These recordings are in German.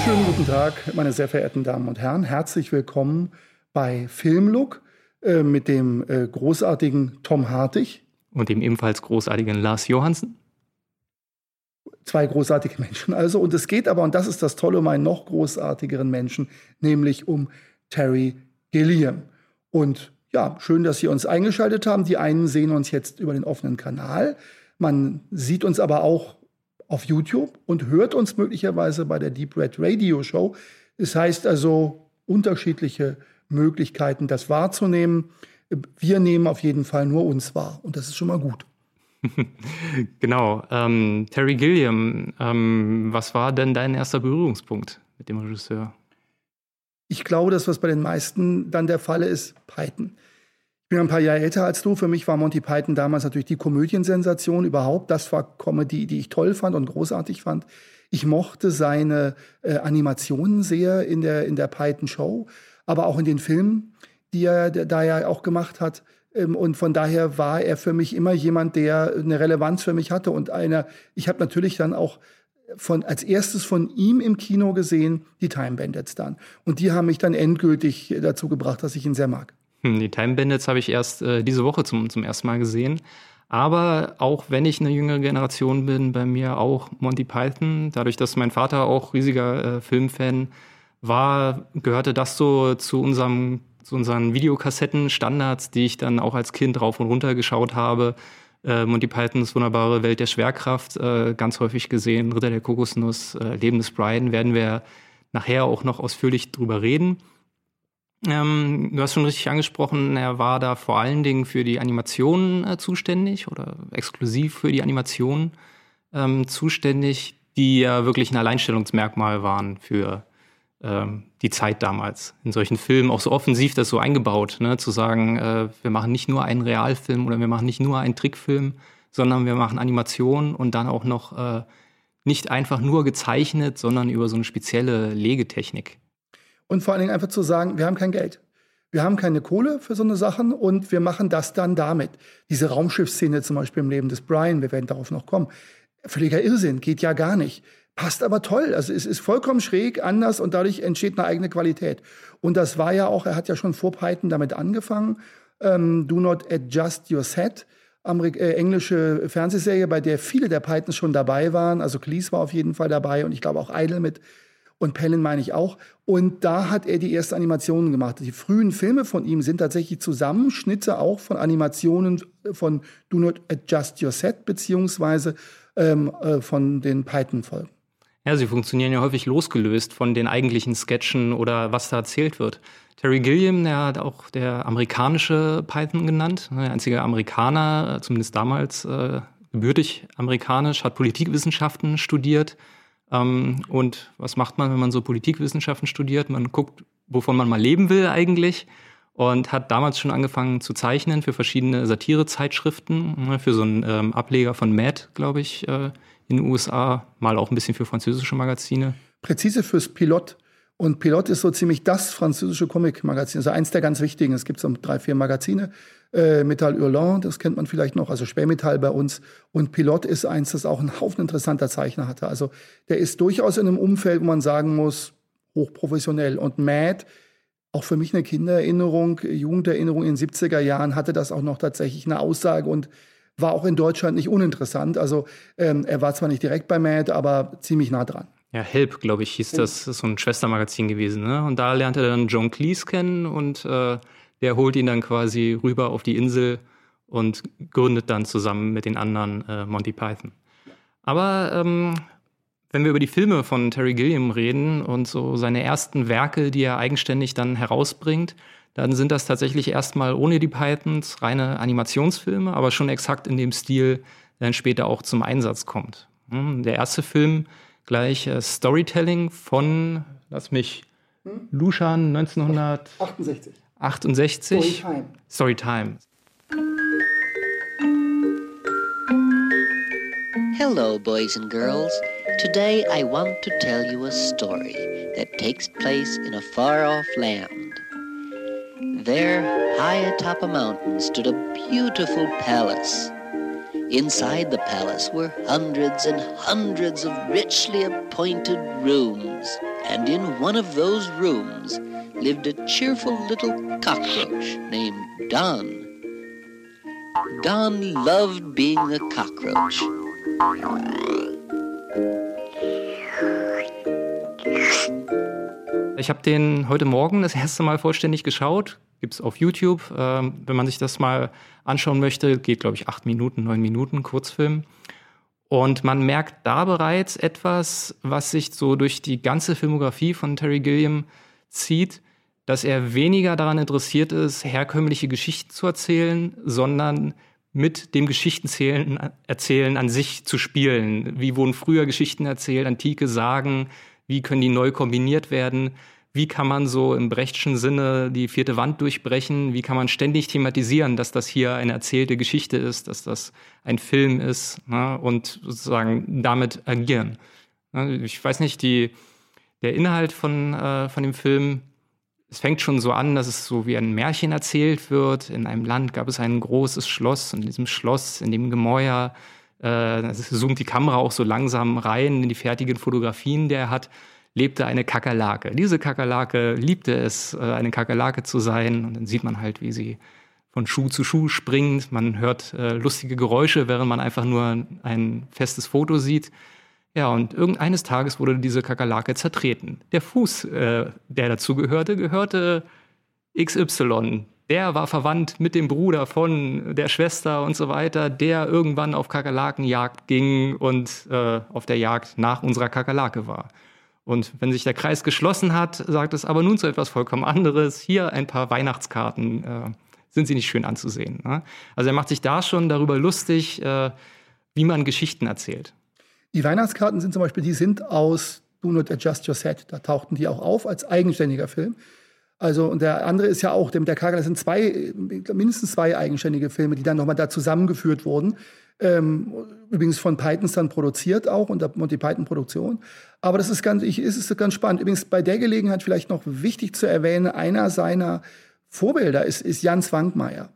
Wunderschönen guten Tag, meine sehr verehrten Damen und Herren. Herzlich willkommen bei Filmlook äh, mit dem äh, großartigen Tom Hartig. Und dem ebenfalls großartigen Lars Johansen. Zwei großartige Menschen also. Und es geht aber, und das ist das Tolle, um einen noch großartigeren Menschen, nämlich um Terry Gilliam. Und ja, schön, dass Sie uns eingeschaltet haben. Die einen sehen uns jetzt über den offenen Kanal. Man sieht uns aber auch auf YouTube und hört uns möglicherweise bei der Deep Red Radio Show. Das heißt also unterschiedliche Möglichkeiten, das wahrzunehmen. Wir nehmen auf jeden Fall nur uns wahr und das ist schon mal gut. genau. Ähm, Terry Gilliam, ähm, was war denn dein erster Berührungspunkt mit dem Regisseur? Ich glaube, dass was bei den meisten dann der Fall ist, Python. Bin ein paar Jahre älter als du. Für mich war Monty Python damals natürlich die Komödiensensation überhaupt. Das war Comedy, die ich toll fand und großartig fand. Ich mochte seine äh, Animationen sehr in der, in der Python Show, aber auch in den Filmen, die er da ja auch gemacht hat. Ähm, und von daher war er für mich immer jemand, der eine Relevanz für mich hatte. Und einer, ich habe natürlich dann auch von, als erstes von ihm im Kino gesehen, die Time Bandits dann. Und die haben mich dann endgültig dazu gebracht, dass ich ihn sehr mag. Hm, die Time Bandits habe ich erst äh, diese Woche zum, zum ersten Mal gesehen. Aber auch wenn ich eine jüngere Generation bin, bei mir auch Monty Python. Dadurch, dass mein Vater auch riesiger äh, Filmfan war, gehörte das so zu unserem zu unseren Videokassetten-Standards, die ich dann auch als Kind rauf und runter geschaut habe. Äh, Monty Pythons wunderbare Welt der Schwerkraft, äh, ganz häufig gesehen. Ritter der Kokosnuss, äh, Leben des Brian, werden wir nachher auch noch ausführlich drüber reden. Ähm, du hast schon richtig angesprochen, er war da vor allen Dingen für die Animationen äh, zuständig oder exklusiv für die Animationen ähm, zuständig, die ja wirklich ein Alleinstellungsmerkmal waren für ähm, die Zeit damals. In solchen Filmen auch so offensiv das so eingebaut, ne? zu sagen, äh, wir machen nicht nur einen Realfilm oder wir machen nicht nur einen Trickfilm, sondern wir machen Animationen und dann auch noch äh, nicht einfach nur gezeichnet, sondern über so eine spezielle Legetechnik. Und vor allen Dingen einfach zu sagen, wir haben kein Geld. Wir haben keine Kohle für so eine Sachen und wir machen das dann damit. Diese Raumschiffsszene zum Beispiel im Leben des Brian, wir werden darauf noch kommen. Völliger Irrsinn, geht ja gar nicht. Passt aber toll. Also es ist vollkommen schräg, anders und dadurch entsteht eine eigene Qualität. Und das war ja auch, er hat ja schon vor Python damit angefangen. Ähm, Do Not Adjust Your Set. Amerik äh, englische Fernsehserie, bei der viele der Pythons schon dabei waren. Also Cleese war auf jeden Fall dabei und ich glaube auch Idle mit und Pellen meine ich auch. Und da hat er die ersten Animationen gemacht. Die frühen Filme von ihm sind tatsächlich Zusammenschnitte auch von Animationen von Do Not Adjust Your Set beziehungsweise ähm, äh, von den Python-Folgen. Ja, sie funktionieren ja häufig losgelöst von den eigentlichen Sketchen oder was da erzählt wird. Terry Gilliam, der hat auch der amerikanische Python genannt, der einzige Amerikaner, zumindest damals äh, gebürtig amerikanisch, hat Politikwissenschaften studiert, und was macht man, wenn man so Politikwissenschaften studiert? Man guckt, wovon man mal leben will eigentlich. Und hat damals schon angefangen zu zeichnen für verschiedene Satirezeitschriften, ne, für so einen ähm, Ableger von Mad, glaube ich, äh, in den USA, mal auch ein bisschen für französische Magazine. Präzise fürs Pilot. Und Pilot ist so ziemlich das französische Comic-Magazin, also eins der ganz wichtigen. Es gibt so drei, vier Magazine äh, Metall Hurlant, das kennt man vielleicht noch, also Spähmetall bei uns. Und Pilot ist eins, das auch einen Haufen interessanter Zeichner hatte. Also der ist durchaus in einem Umfeld, wo man sagen muss, hochprofessionell. Und Mad, auch für mich eine Kindererinnerung, Jugenderinnerung in den 70er Jahren, hatte das auch noch tatsächlich eine Aussage und war auch in Deutschland nicht uninteressant. Also ähm, er war zwar nicht direkt bei Mad, aber ziemlich nah dran. Ja, Help, glaube ich, hieß das. Das ist so ein Schwestermagazin gewesen. Ne? Und da lernte er dann John Cleese kennen und äh, der holt ihn dann quasi rüber auf die Insel und gründet dann zusammen mit den anderen äh, Monty Python. Aber ähm, wenn wir über die Filme von Terry Gilliam reden und so seine ersten Werke, die er eigenständig dann herausbringt, dann sind das tatsächlich erstmal ohne die Pythons reine Animationsfilme, aber schon exakt in dem Stil, der dann später auch zum Einsatz kommt. Hm, der erste Film gleich äh, Storytelling von, lass mich, hm? Lushan 1968. 68. Story Time. Hello, boys and girls. Today I want to tell you a story that takes place in a far off land. There, high atop a mountain, stood a beautiful palace. Inside the palace were hundreds and hundreds of richly appointed rooms, and in one of those rooms lived a cheerful little cockroach named Don. Don loved being a cockroach. Ich habe den heute Morgen das erste Mal vollständig geschaut. Gibt es auf YouTube. Ähm, wenn man sich das mal anschauen möchte, geht, glaube ich, acht Minuten, neun Minuten, Kurzfilm. Und man merkt da bereits etwas, was sich so durch die ganze Filmografie von Terry Gilliam zieht, dass er weniger daran interessiert ist, herkömmliche Geschichten zu erzählen, sondern mit dem Geschichtenzählen erzählen an sich zu spielen. Wie wurden früher Geschichten erzählt, antike Sagen, wie können die neu kombiniert werden? Wie kann man so im Brechtschen Sinne die vierte Wand durchbrechen? Wie kann man ständig thematisieren, dass das hier eine erzählte Geschichte ist, dass das ein Film ist ne? und sozusagen damit agieren? Ne? Ich weiß nicht, die, der Inhalt von, äh, von dem Film es fängt schon so an, dass es so wie ein Märchen erzählt wird. In einem Land gab es ein großes Schloss und in diesem Schloss, in dem Gemäuer, äh, zoomt die Kamera auch so langsam rein in die fertigen Fotografien, die er hat, lebte eine Kakerlake. Diese Kakerlake liebte es, äh, eine Kakerlake zu sein. Und dann sieht man halt, wie sie von Schuh zu Schuh springt. Man hört äh, lustige Geräusche, während man einfach nur ein festes Foto sieht. Ja, und irgendeines Tages wurde diese Kakerlake zertreten. Der Fuß, äh, der dazu gehörte, gehörte XY. Der war verwandt mit dem Bruder von der Schwester und so weiter, der irgendwann auf Kakerlakenjagd ging und äh, auf der Jagd nach unserer Kakerlake war. Und wenn sich der Kreis geschlossen hat, sagt es aber nun zu etwas vollkommen anderes. Hier ein paar Weihnachtskarten. Äh, sind sie nicht schön anzusehen? Ne? Also er macht sich da schon darüber lustig, äh, wie man Geschichten erzählt. Die Weihnachtskarten sind zum Beispiel, die sind aus Do Not Adjust Your Set. Da tauchten die auch auf als eigenständiger Film. Also, und der andere ist ja auch, der mit der Kagel, das sind zwei, mindestens zwei eigenständige Filme, die dann nochmal da zusammengeführt wurden. Ähm, übrigens von Pythons dann produziert auch, unter Monty Python Produktion. Aber das ist ganz, ich, ist, ist ganz spannend. Übrigens bei der Gelegenheit vielleicht noch wichtig zu erwähnen, einer seiner Vorbilder ist, ist Jan Zwankmeier.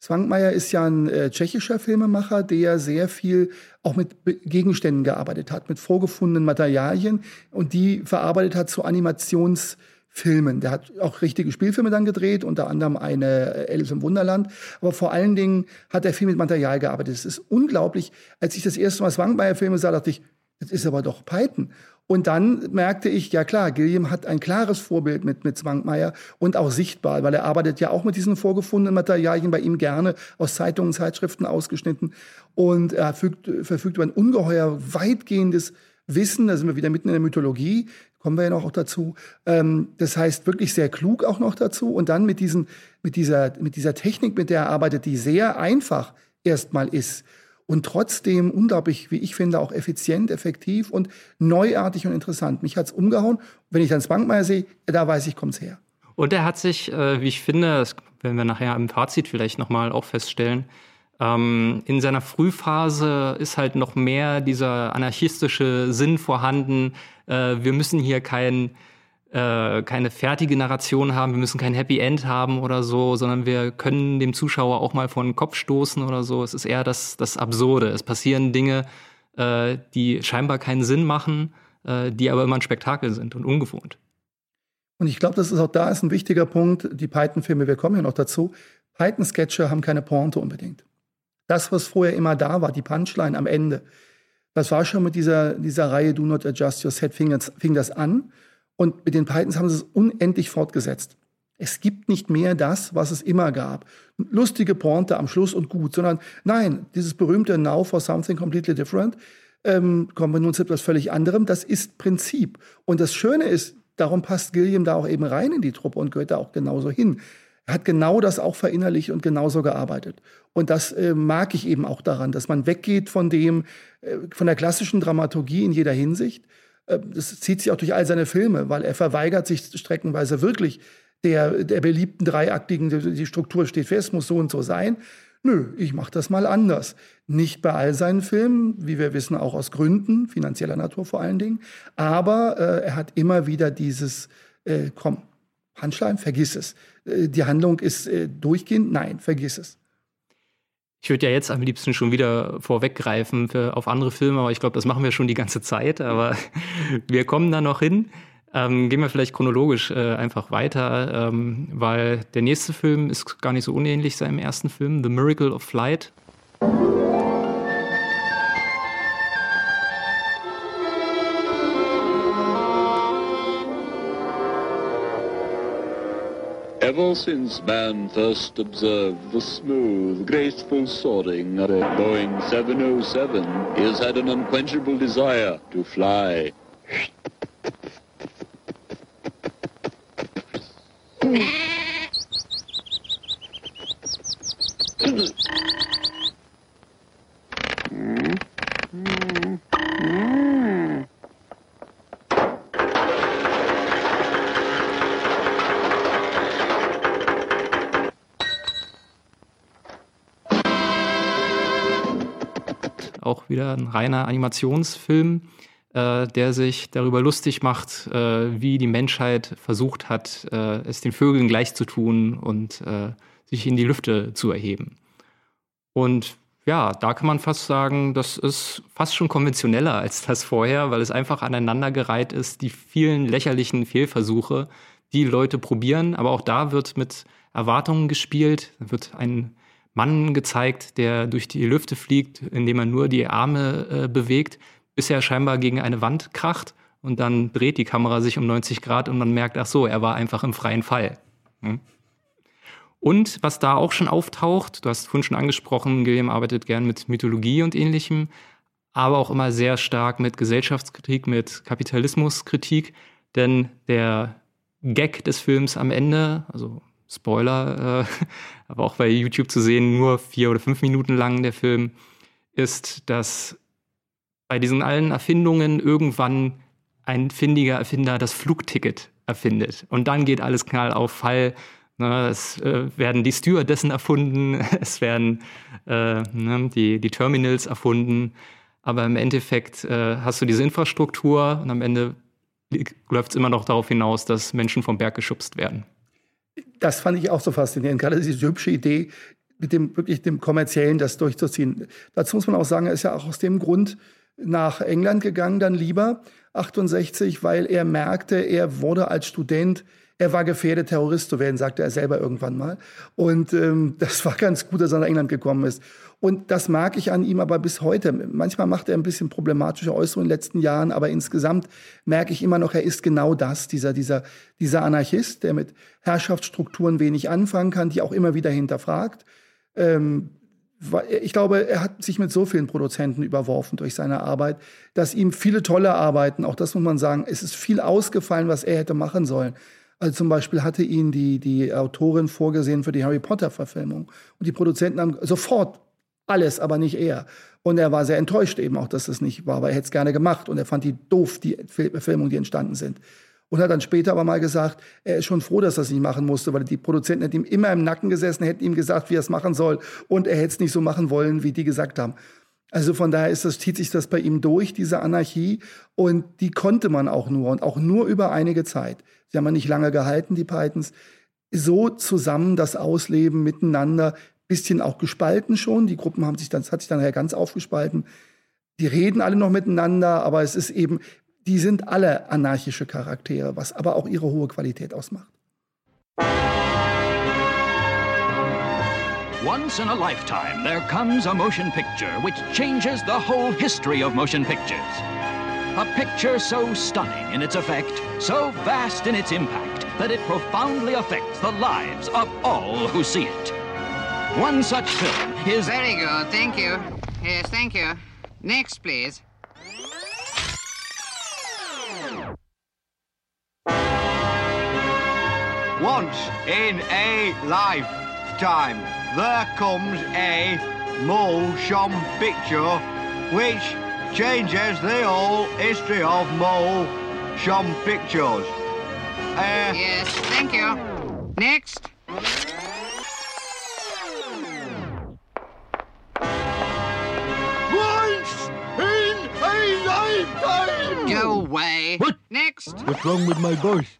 Zwankmeier ist ja ein äh, tschechischer Filmemacher, der sehr viel auch mit Gegenständen gearbeitet hat, mit vorgefundenen Materialien und die verarbeitet hat zu Animationsfilmen. Der hat auch richtige Spielfilme dann gedreht, unter anderem eine äh, Alice im Wunderland. Aber vor allen Dingen hat er viel mit Material gearbeitet. Es ist unglaublich. Als ich das erste Mal Zwankmeier-Filme sah, dachte ich, das ist aber doch Python. Und dann merkte ich, ja klar, Gilliam hat ein klares Vorbild mit, mit Zwankmeier und auch sichtbar, weil er arbeitet ja auch mit diesen vorgefundenen Materialien bei ihm gerne aus Zeitungen, Zeitschriften ausgeschnitten. Und er verfügt, verfügt über ein ungeheuer weitgehendes Wissen, da sind wir wieder mitten in der Mythologie, kommen wir ja noch auch dazu. Ähm, das heißt wirklich sehr klug auch noch dazu. Und dann mit, diesen, mit, dieser, mit dieser Technik, mit der er arbeitet, die sehr einfach erstmal ist und trotzdem unglaublich, wie ich finde, auch effizient, effektiv und neuartig und interessant. Mich hat's umgehauen. Wenn ich dann Bankmeier sehe, da weiß ich, kommt's her. Und er hat sich, äh, wie ich finde, das werden wir nachher im Fazit vielleicht nochmal auch feststellen, ähm, in seiner Frühphase ist halt noch mehr dieser anarchistische Sinn vorhanden. Äh, wir müssen hier kein äh, keine fertige Narration haben, wir müssen kein Happy End haben oder so, sondern wir können dem Zuschauer auch mal vor den Kopf stoßen oder so. Es ist eher das, das Absurde. Es passieren Dinge, äh, die scheinbar keinen Sinn machen, die aber immer ein Spektakel sind und ungewohnt. Und ich glaube, das ist auch da ist ein wichtiger Punkt. Die Python-Filme, wir kommen ja noch dazu. Python-Sketche haben keine Pointe unbedingt. Das, was vorher immer da war, die Punchline am Ende, das war schon mit dieser, dieser Reihe Do Not Adjust Your Set, fing, das, fing das an. Und mit den Pythons haben sie es unendlich fortgesetzt. Es gibt nicht mehr das, was es immer gab. Lustige Pointe am Schluss und gut, sondern nein, dieses berühmte Now for something completely different, ähm, kommen wir nun zu etwas völlig anderem. Das ist Prinzip. Und das Schöne ist, darum passt Gilliam da auch eben rein in die Truppe und gehört da auch genauso hin. Er hat genau das auch verinnerlicht und genauso gearbeitet. Und das äh, mag ich eben auch daran, dass man weggeht von dem, äh, von der klassischen Dramaturgie in jeder Hinsicht äh, das zieht sich auch durch all seine Filme, weil er verweigert sich streckenweise wirklich der, der beliebten dreiaktigen, die Struktur steht fest, muss so und so sein. Nö, ich mache das mal anders. Nicht bei all seinen Filmen, wie wir wissen, auch aus Gründen, finanzieller Natur vor allen Dingen. Aber äh, er hat immer wieder dieses, äh, komm, Handschleim, vergiss es. Äh, die Handlung ist äh, durchgehend, nein, vergiss es. Ich würde ja jetzt am liebsten schon wieder vorweggreifen für, auf andere Filme, aber ich glaube, das machen wir schon die ganze Zeit. Aber wir kommen da noch hin. Ähm, gehen wir vielleicht chronologisch äh, einfach weiter, ähm, weil der nächste Film ist gar nicht so unähnlich seinem ersten Film, The Miracle of Flight. Ever since man first observed the smooth, graceful soaring of a Boeing 707, he has had an unquenchable desire to fly. Auch wieder ein reiner Animationsfilm, äh, der sich darüber lustig macht, äh, wie die Menschheit versucht hat, äh, es den Vögeln gleich zu tun und äh, sich in die Lüfte zu erheben. Und ja, da kann man fast sagen, das ist fast schon konventioneller als das vorher, weil es einfach aneinandergereiht ist, die vielen lächerlichen Fehlversuche, die Leute probieren. Aber auch da wird mit Erwartungen gespielt, wird ein Mann gezeigt, der durch die Lüfte fliegt, indem er nur die Arme äh, bewegt, bis er scheinbar gegen eine Wand kracht und dann dreht die Kamera sich um 90 Grad und man merkt, ach so, er war einfach im freien Fall. Hm? Und was da auch schon auftaucht, du hast vorhin schon angesprochen, Gilliam arbeitet gern mit Mythologie und ähnlichem, aber auch immer sehr stark mit Gesellschaftskritik, mit Kapitalismuskritik, denn der Gag des Films am Ende, also Spoiler, äh, aber auch bei YouTube zu sehen, nur vier oder fünf Minuten lang der Film, ist, dass bei diesen allen Erfindungen irgendwann ein findiger Erfinder das Flugticket erfindet. Und dann geht alles knall auf Fall Ne, es äh, werden die Stewardessen erfunden, es werden äh, ne, die, die Terminals erfunden, aber im Endeffekt äh, hast du diese Infrastruktur und am Ende läuft es immer noch darauf hinaus, dass Menschen vom Berg geschubst werden. Das fand ich auch so faszinierend, gerade diese hübsche Idee, mit dem wirklich dem kommerziellen das durchzuziehen. Dazu muss man auch sagen, er ist ja auch aus dem Grund nach England gegangen, dann lieber 68, weil er merkte, er wurde als Student er war gefährdet, Terrorist zu werden, sagte er selber irgendwann mal. Und ähm, das war ganz gut, dass er nach England gekommen ist. Und das mag ich an ihm aber bis heute. Manchmal macht er ein bisschen problematische Äußerungen in den letzten Jahren, aber insgesamt merke ich immer noch, er ist genau das, dieser, dieser, dieser Anarchist, der mit Herrschaftsstrukturen wenig anfangen kann, die auch immer wieder hinterfragt. Ähm, ich glaube, er hat sich mit so vielen Produzenten überworfen durch seine Arbeit, dass ihm viele tolle Arbeiten, auch das muss man sagen, es ist viel ausgefallen, was er hätte machen sollen. Also zum Beispiel hatte ihn die, die Autorin vorgesehen für die Harry Potter-Verfilmung. Und die Produzenten haben sofort alles, aber nicht er. Und er war sehr enttäuscht eben auch, dass das nicht war, weil er hätte es gerne gemacht. Und er fand die doof, die Verfilmungen, die entstanden sind. Und hat dann später aber mal gesagt, er ist schon froh, dass er es nicht machen musste, weil die Produzenten hätten ihm immer im Nacken gesessen, hätten ihm gesagt, wie er es machen soll. Und er hätte es nicht so machen wollen, wie die gesagt haben. Also von daher ist das, zieht sich das bei ihm durch, diese Anarchie. Und die konnte man auch nur und auch nur über einige Zeit. Sie haben ja nicht lange gehalten, die Pythons. So zusammen das Ausleben miteinander, bisschen auch gespalten schon. Die Gruppen haben sich dann, hat sich dann ja ganz aufgespalten. Die reden alle noch miteinander, aber es ist eben, die sind alle anarchische Charaktere, was aber auch ihre hohe Qualität ausmacht. Once in a lifetime, there comes a motion picture which changes the whole history of motion pictures. A picture so stunning in its effect, so vast in its impact, that it profoundly affects the lives of all who see it. One such film is. Very good, thank you. Yes, thank you. Next, please. Once in a lifetime, there comes a motion picture which changes the whole history of motion pictures. Uh, yes, thank you. Next. Once in a lifetime! Go away. What? Next. What's wrong with my voice?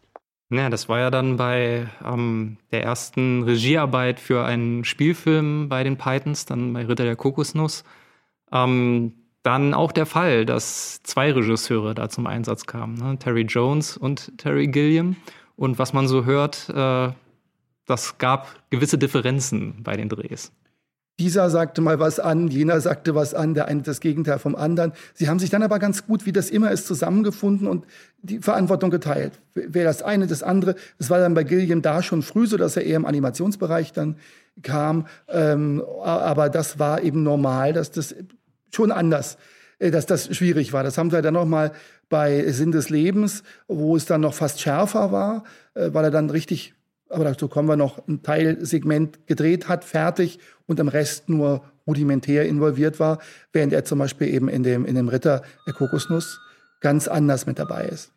Ja, das war ja dann bei ähm, der ersten Regiearbeit für einen Spielfilm bei den Pythons, dann bei Ritter der Kokosnuss. Ähm, dann auch der Fall, dass zwei Regisseure da zum Einsatz kamen, ne? Terry Jones und Terry Gilliam. Und was man so hört, äh, das gab gewisse Differenzen bei den Drehs. Dieser sagte mal was an, jener sagte was an, der eine das Gegenteil vom anderen. Sie haben sich dann aber ganz gut, wie das immer ist, zusammengefunden und die Verantwortung geteilt. Wer das eine, das andere. Das war dann bei Gilliam da schon früh so, dass er eher im Animationsbereich dann kam. Ähm, aber das war eben normal, dass das schon anders, äh, dass das schwierig war. Das haben wir dann noch mal bei Sinn des Lebens, wo es dann noch fast schärfer war, äh, weil er dann richtig aber dazu kommen wir noch, ein Teilsegment gedreht hat, fertig und am Rest nur rudimentär involviert war, während er zum Beispiel eben in dem, in dem Ritter der Kokosnuss ganz anders mit dabei ist.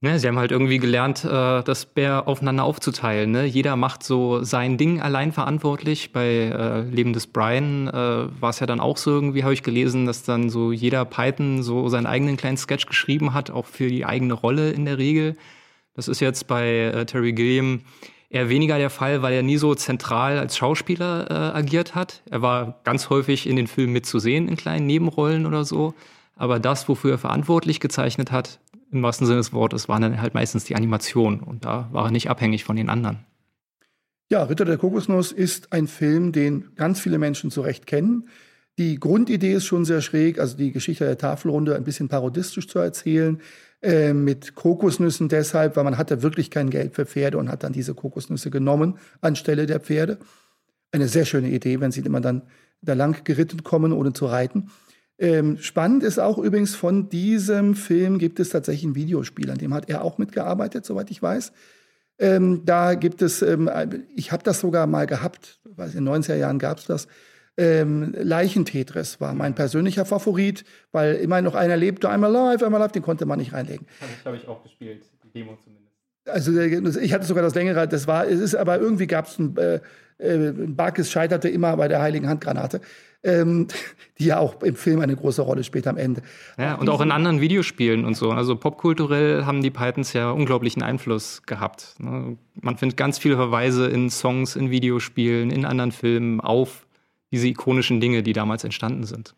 Ne, sie haben halt irgendwie gelernt, äh, das Bär aufeinander aufzuteilen. Ne? Jeder macht so sein Ding allein verantwortlich. Bei äh, Leben des Brian äh, war es ja dann auch so irgendwie, habe ich gelesen, dass dann so jeder Python so seinen eigenen kleinen Sketch geschrieben hat, auch für die eigene Rolle in der Regel. Das ist jetzt bei äh, Terry Gilliam eher weniger der Fall, weil er nie so zentral als Schauspieler äh, agiert hat. Er war ganz häufig in den Filmen mitzusehen in kleinen Nebenrollen oder so. Aber das, wofür er verantwortlich gezeichnet hat, im wahrsten Sinne des Wortes, waren dann halt meistens die Animationen. Und da war er nicht abhängig von den anderen. Ja, Ritter der Kokosnuss ist ein Film, den ganz viele Menschen zu Recht kennen. Die Grundidee ist schon sehr schräg, also die Geschichte der Tafelrunde ein bisschen parodistisch zu erzählen. Äh, mit Kokosnüssen deshalb, weil man hatte wirklich kein Geld für Pferde und hat dann diese Kokosnüsse genommen anstelle der Pferde. Eine sehr schöne Idee, wenn sie immer dann da lang geritten kommen, ohne zu reiten. Ähm, spannend ist auch übrigens, von diesem Film gibt es tatsächlich ein Videospiel, an dem hat er auch mitgearbeitet, soweit ich weiß. Ähm, da gibt es, ähm, ich habe das sogar mal gehabt, weiß in den 90er Jahren gab es das, ähm, Leichentetris war mein persönlicher Favorit, weil immer noch einer lebte, einmal live, einmal live, den konnte man nicht reinlegen. Das habe ich auch gespielt, die Demo zumindest. Also ich hatte sogar das längere, das war, es ist aber irgendwie gab es ein, äh, äh, ein Bug, es scheiterte immer bei der Heiligen Handgranate. Ähm, die ja auch im Film eine große Rolle spielt am Ende. Ja, und auch in anderen Videospielen und so. Also popkulturell haben die Pythons ja unglaublichen Einfluss gehabt. Ne? Man findet ganz viele Verweise in Songs, in Videospielen, in anderen Filmen auf diese ikonischen Dinge, die damals entstanden sind.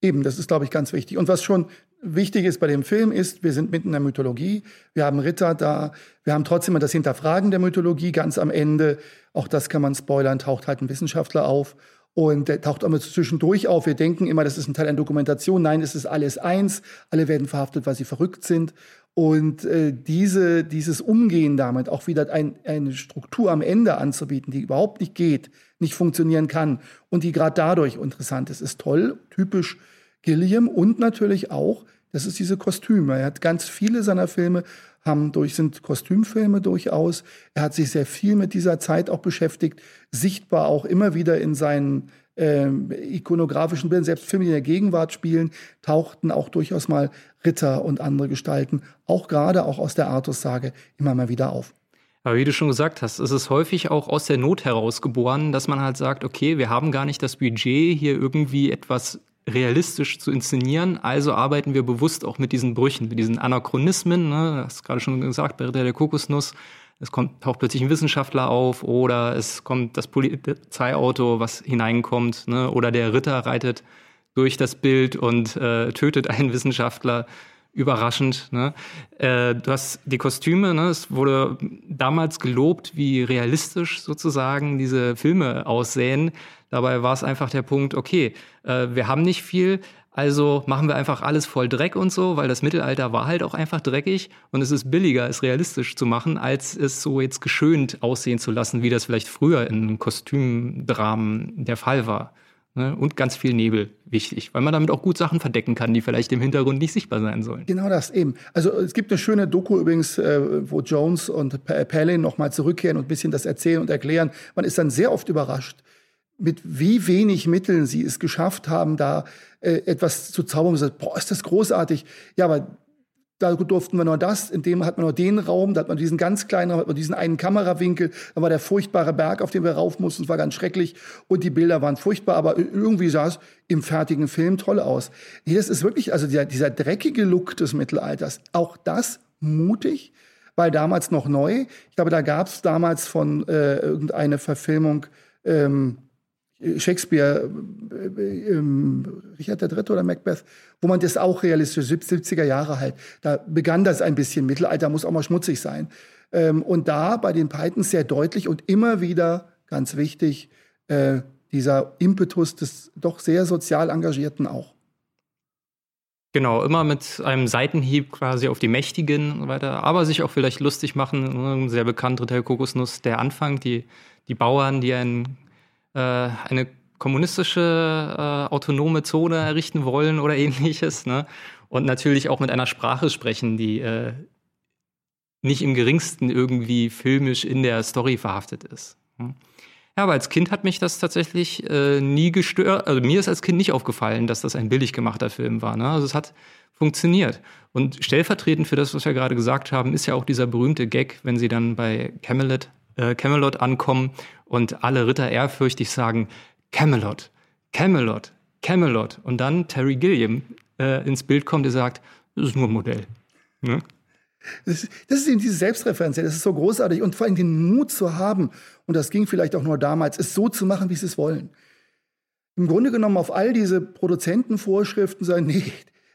Eben, das ist, glaube ich, ganz wichtig. Und was schon wichtig ist bei dem Film ist, wir sind mitten in der Mythologie. Wir haben Ritter da. Wir haben trotzdem das Hinterfragen der Mythologie ganz am Ende. Auch das kann man spoilern, taucht halt ein Wissenschaftler auf. Und der taucht immer zwischendurch auf. Wir denken immer, das ist ein Teil einer Dokumentation. Nein, es ist alles eins. Alle werden verhaftet, weil sie verrückt sind. Und äh, diese, dieses Umgehen damit, auch wieder ein, eine Struktur am Ende anzubieten, die überhaupt nicht geht, nicht funktionieren kann und die gerade dadurch interessant ist, ist toll, typisch Gilliam und natürlich auch, das ist diese Kostüme. Er hat ganz viele seiner Filme haben durch, sind Kostümfilme durchaus. Er hat sich sehr viel mit dieser Zeit auch beschäftigt, sichtbar auch immer wieder in seinen äh, ikonografischen Bildern, selbst Filme, die in der Gegenwart spielen, tauchten auch durchaus mal Ritter und andere Gestalten, auch gerade auch aus der Artus-Sage, immer mal wieder auf. Aber wie du schon gesagt hast, ist es häufig auch aus der Not heraus geboren, dass man halt sagt, okay, wir haben gar nicht das Budget, hier irgendwie etwas realistisch zu inszenieren, also arbeiten wir bewusst auch mit diesen Brüchen, mit diesen Anachronismen, ne? das hast gerade schon gesagt, bei Ritter der Kokosnuss, es kommt, taucht plötzlich ein Wissenschaftler auf oder es kommt das Polizeiauto, was hineinkommt, ne? oder der Ritter reitet durch das Bild und äh, tötet einen Wissenschaftler. Überraschend. Ne? Äh, du hast die Kostüme, ne? es wurde damals gelobt, wie realistisch sozusagen diese Filme aussehen. Dabei war es einfach der Punkt, okay, äh, wir haben nicht viel, also machen wir einfach alles voll Dreck und so, weil das Mittelalter war halt auch einfach dreckig und es ist billiger, es realistisch zu machen, als es so jetzt geschönt aussehen zu lassen, wie das vielleicht früher in Kostümdramen der Fall war. Ne? Und ganz viel Nebel, wichtig, weil man damit auch gut Sachen verdecken kann, die vielleicht im Hintergrund nicht sichtbar sein sollen. Genau das eben. Also es gibt eine schöne Doku übrigens, äh, wo Jones und Palin nochmal zurückkehren und ein bisschen das erzählen und erklären. Man ist dann sehr oft überrascht, mit wie wenig Mitteln sie es geschafft haben, da äh, etwas zu zaubern. Sagt, boah, ist das großartig. Ja, aber da durften wir nur das, in dem hat man nur den Raum, da hat man diesen ganz kleinen Raum, hat man diesen einen Kamerawinkel, da war der furchtbare Berg, auf den wir rauf mussten, es war ganz schrecklich und die Bilder waren furchtbar, aber irgendwie sah es im fertigen Film toll aus. Nee, das ist wirklich, also dieser, dieser dreckige Look des Mittelalters, auch das mutig, weil damals noch neu. Ich glaube, da gab es damals von äh, irgendeine Verfilmung ähm, Shakespeare, äh, ähm, Richard III. oder Macbeth, wo man das auch realistisch, 70er Jahre halt, da begann das ein bisschen. Mittelalter muss auch mal schmutzig sein. Ähm, und da bei den Pythons sehr deutlich und immer wieder, ganz wichtig, äh, dieser Impetus des doch sehr sozial Engagierten auch. Genau, immer mit einem Seitenhieb quasi auf die Mächtigen und so weiter, aber sich auch vielleicht lustig machen. Sehr bekannt, Ritter Kokosnuss, der Anfang, die, die Bauern, die ein, äh, eine kommunistische äh, autonome Zone errichten wollen oder ähnliches. Ne? Und natürlich auch mit einer Sprache sprechen, die äh, nicht im geringsten irgendwie filmisch in der Story verhaftet ist. Hm? Ja, aber als Kind hat mich das tatsächlich äh, nie gestört. Also mir ist als Kind nicht aufgefallen, dass das ein billig gemachter Film war. Ne? Also es hat funktioniert. Und stellvertretend für das, was wir gerade gesagt haben, ist ja auch dieser berühmte Gag, wenn sie dann bei Camelot, äh, Camelot ankommen und alle Ritter ehrfürchtig sagen, Camelot, Camelot, Camelot. Und dann Terry Gilliam äh, ins Bild kommt, der sagt, das ist nur ein Modell. Ne? Das, das ist eben diese Selbstreferenz, das ist so großartig und vor allem den Mut zu haben, und das ging vielleicht auch nur damals, es so zu machen, wie sie es wollen. Im Grunde genommen auf all diese Produzentenvorschriften sagen, nee,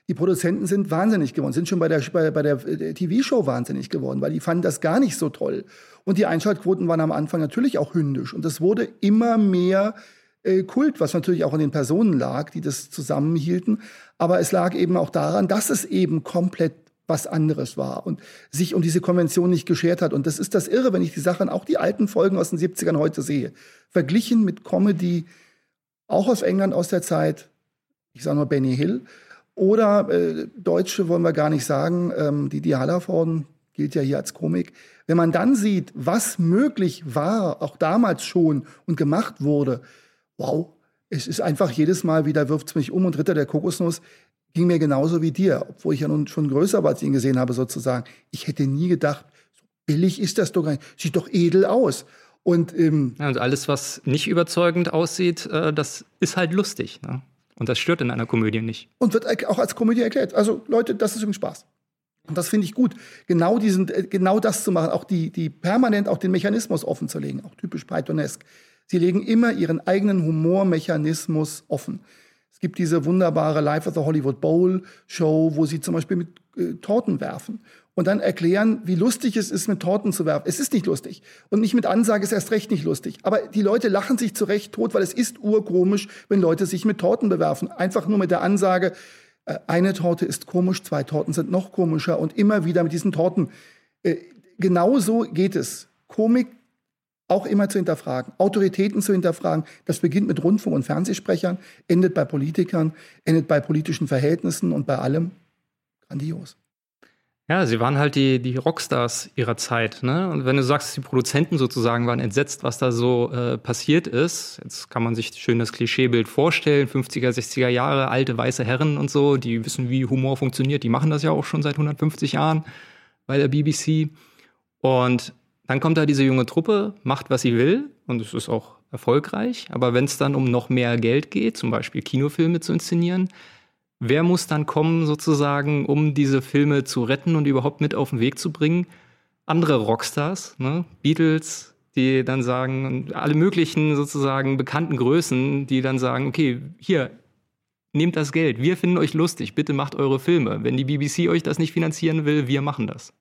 die Produzenten sind wahnsinnig geworden, sind schon bei der, bei, bei der äh, TV-Show wahnsinnig geworden, weil die fanden das gar nicht so toll. Und die Einschaltquoten waren am Anfang natürlich auch hündisch. Und das wurde immer mehr äh, Kult, was natürlich auch an den Personen lag, die das zusammenhielten. Aber es lag eben auch daran, dass es eben komplett was anderes war und sich um diese Konvention nicht geschert hat. Und das ist das Irre, wenn ich die Sachen, auch die alten Folgen aus den 70ern heute sehe. Verglichen mit Comedy, auch aus England aus der Zeit, ich sage nur Benny Hill, oder äh, Deutsche wollen wir gar nicht sagen, ähm, die Dialaforden gilt ja hier als Komik. Wenn man dann sieht, was möglich war, auch damals schon und gemacht wurde, wow, es ist einfach jedes Mal wieder wirft es mich um und Ritter der Kokosnuss ging mir genauso wie dir, obwohl ich ja nun schon größer war, als ich ihn gesehen habe, sozusagen. Ich hätte nie gedacht, so billig ist das doch gar nicht. Sieht doch edel aus. Und, ähm, ja, und alles, was nicht überzeugend aussieht, äh, das ist halt lustig. Ne? Und das stört in einer Komödie nicht. Und wird auch als Komödie erklärt. Also Leute, das ist irgendwie Spaß. Und das finde ich gut, genau diesen, äh, genau das zu machen, auch die, die permanent auch den Mechanismus offen zu legen, auch typisch Pythonesk. Sie legen immer ihren eigenen Humormechanismus offen. Es gibt diese wunderbare Life of the Hollywood Bowl Show, wo sie zum Beispiel mit äh, Torten werfen und dann erklären, wie lustig es ist, mit Torten zu werfen. Es ist nicht lustig. Und nicht mit Ansage ist erst recht nicht lustig. Aber die Leute lachen sich zurecht tot, weil es ist urkomisch, wenn Leute sich mit Torten bewerfen. Einfach nur mit der Ansage, äh, eine Torte ist komisch, zwei Torten sind noch komischer und immer wieder mit diesen Torten. Äh, genauso geht es. Komik auch immer zu hinterfragen, Autoritäten zu hinterfragen. Das beginnt mit Rundfunk- und Fernsehsprechern, endet bei Politikern, endet bei politischen Verhältnissen und bei allem grandios. Ja, sie waren halt die, die Rockstars ihrer Zeit. Ne? Und wenn du sagst, die Produzenten sozusagen waren entsetzt, was da so äh, passiert ist, jetzt kann man sich schön das Klischeebild vorstellen, 50er, 60er Jahre, alte weiße Herren und so, die wissen, wie Humor funktioniert, die machen das ja auch schon seit 150 Jahren bei der BBC. Und dann kommt da diese junge Truppe, macht, was sie will und es ist auch erfolgreich. Aber wenn es dann um noch mehr Geld geht, zum Beispiel Kinofilme zu inszenieren, wer muss dann kommen sozusagen, um diese Filme zu retten und überhaupt mit auf den Weg zu bringen? Andere Rockstars, ne? Beatles, die dann sagen, alle möglichen sozusagen bekannten Größen, die dann sagen, okay, hier, nehmt das Geld, wir finden euch lustig, bitte macht eure Filme. Wenn die BBC euch das nicht finanzieren will, wir machen das.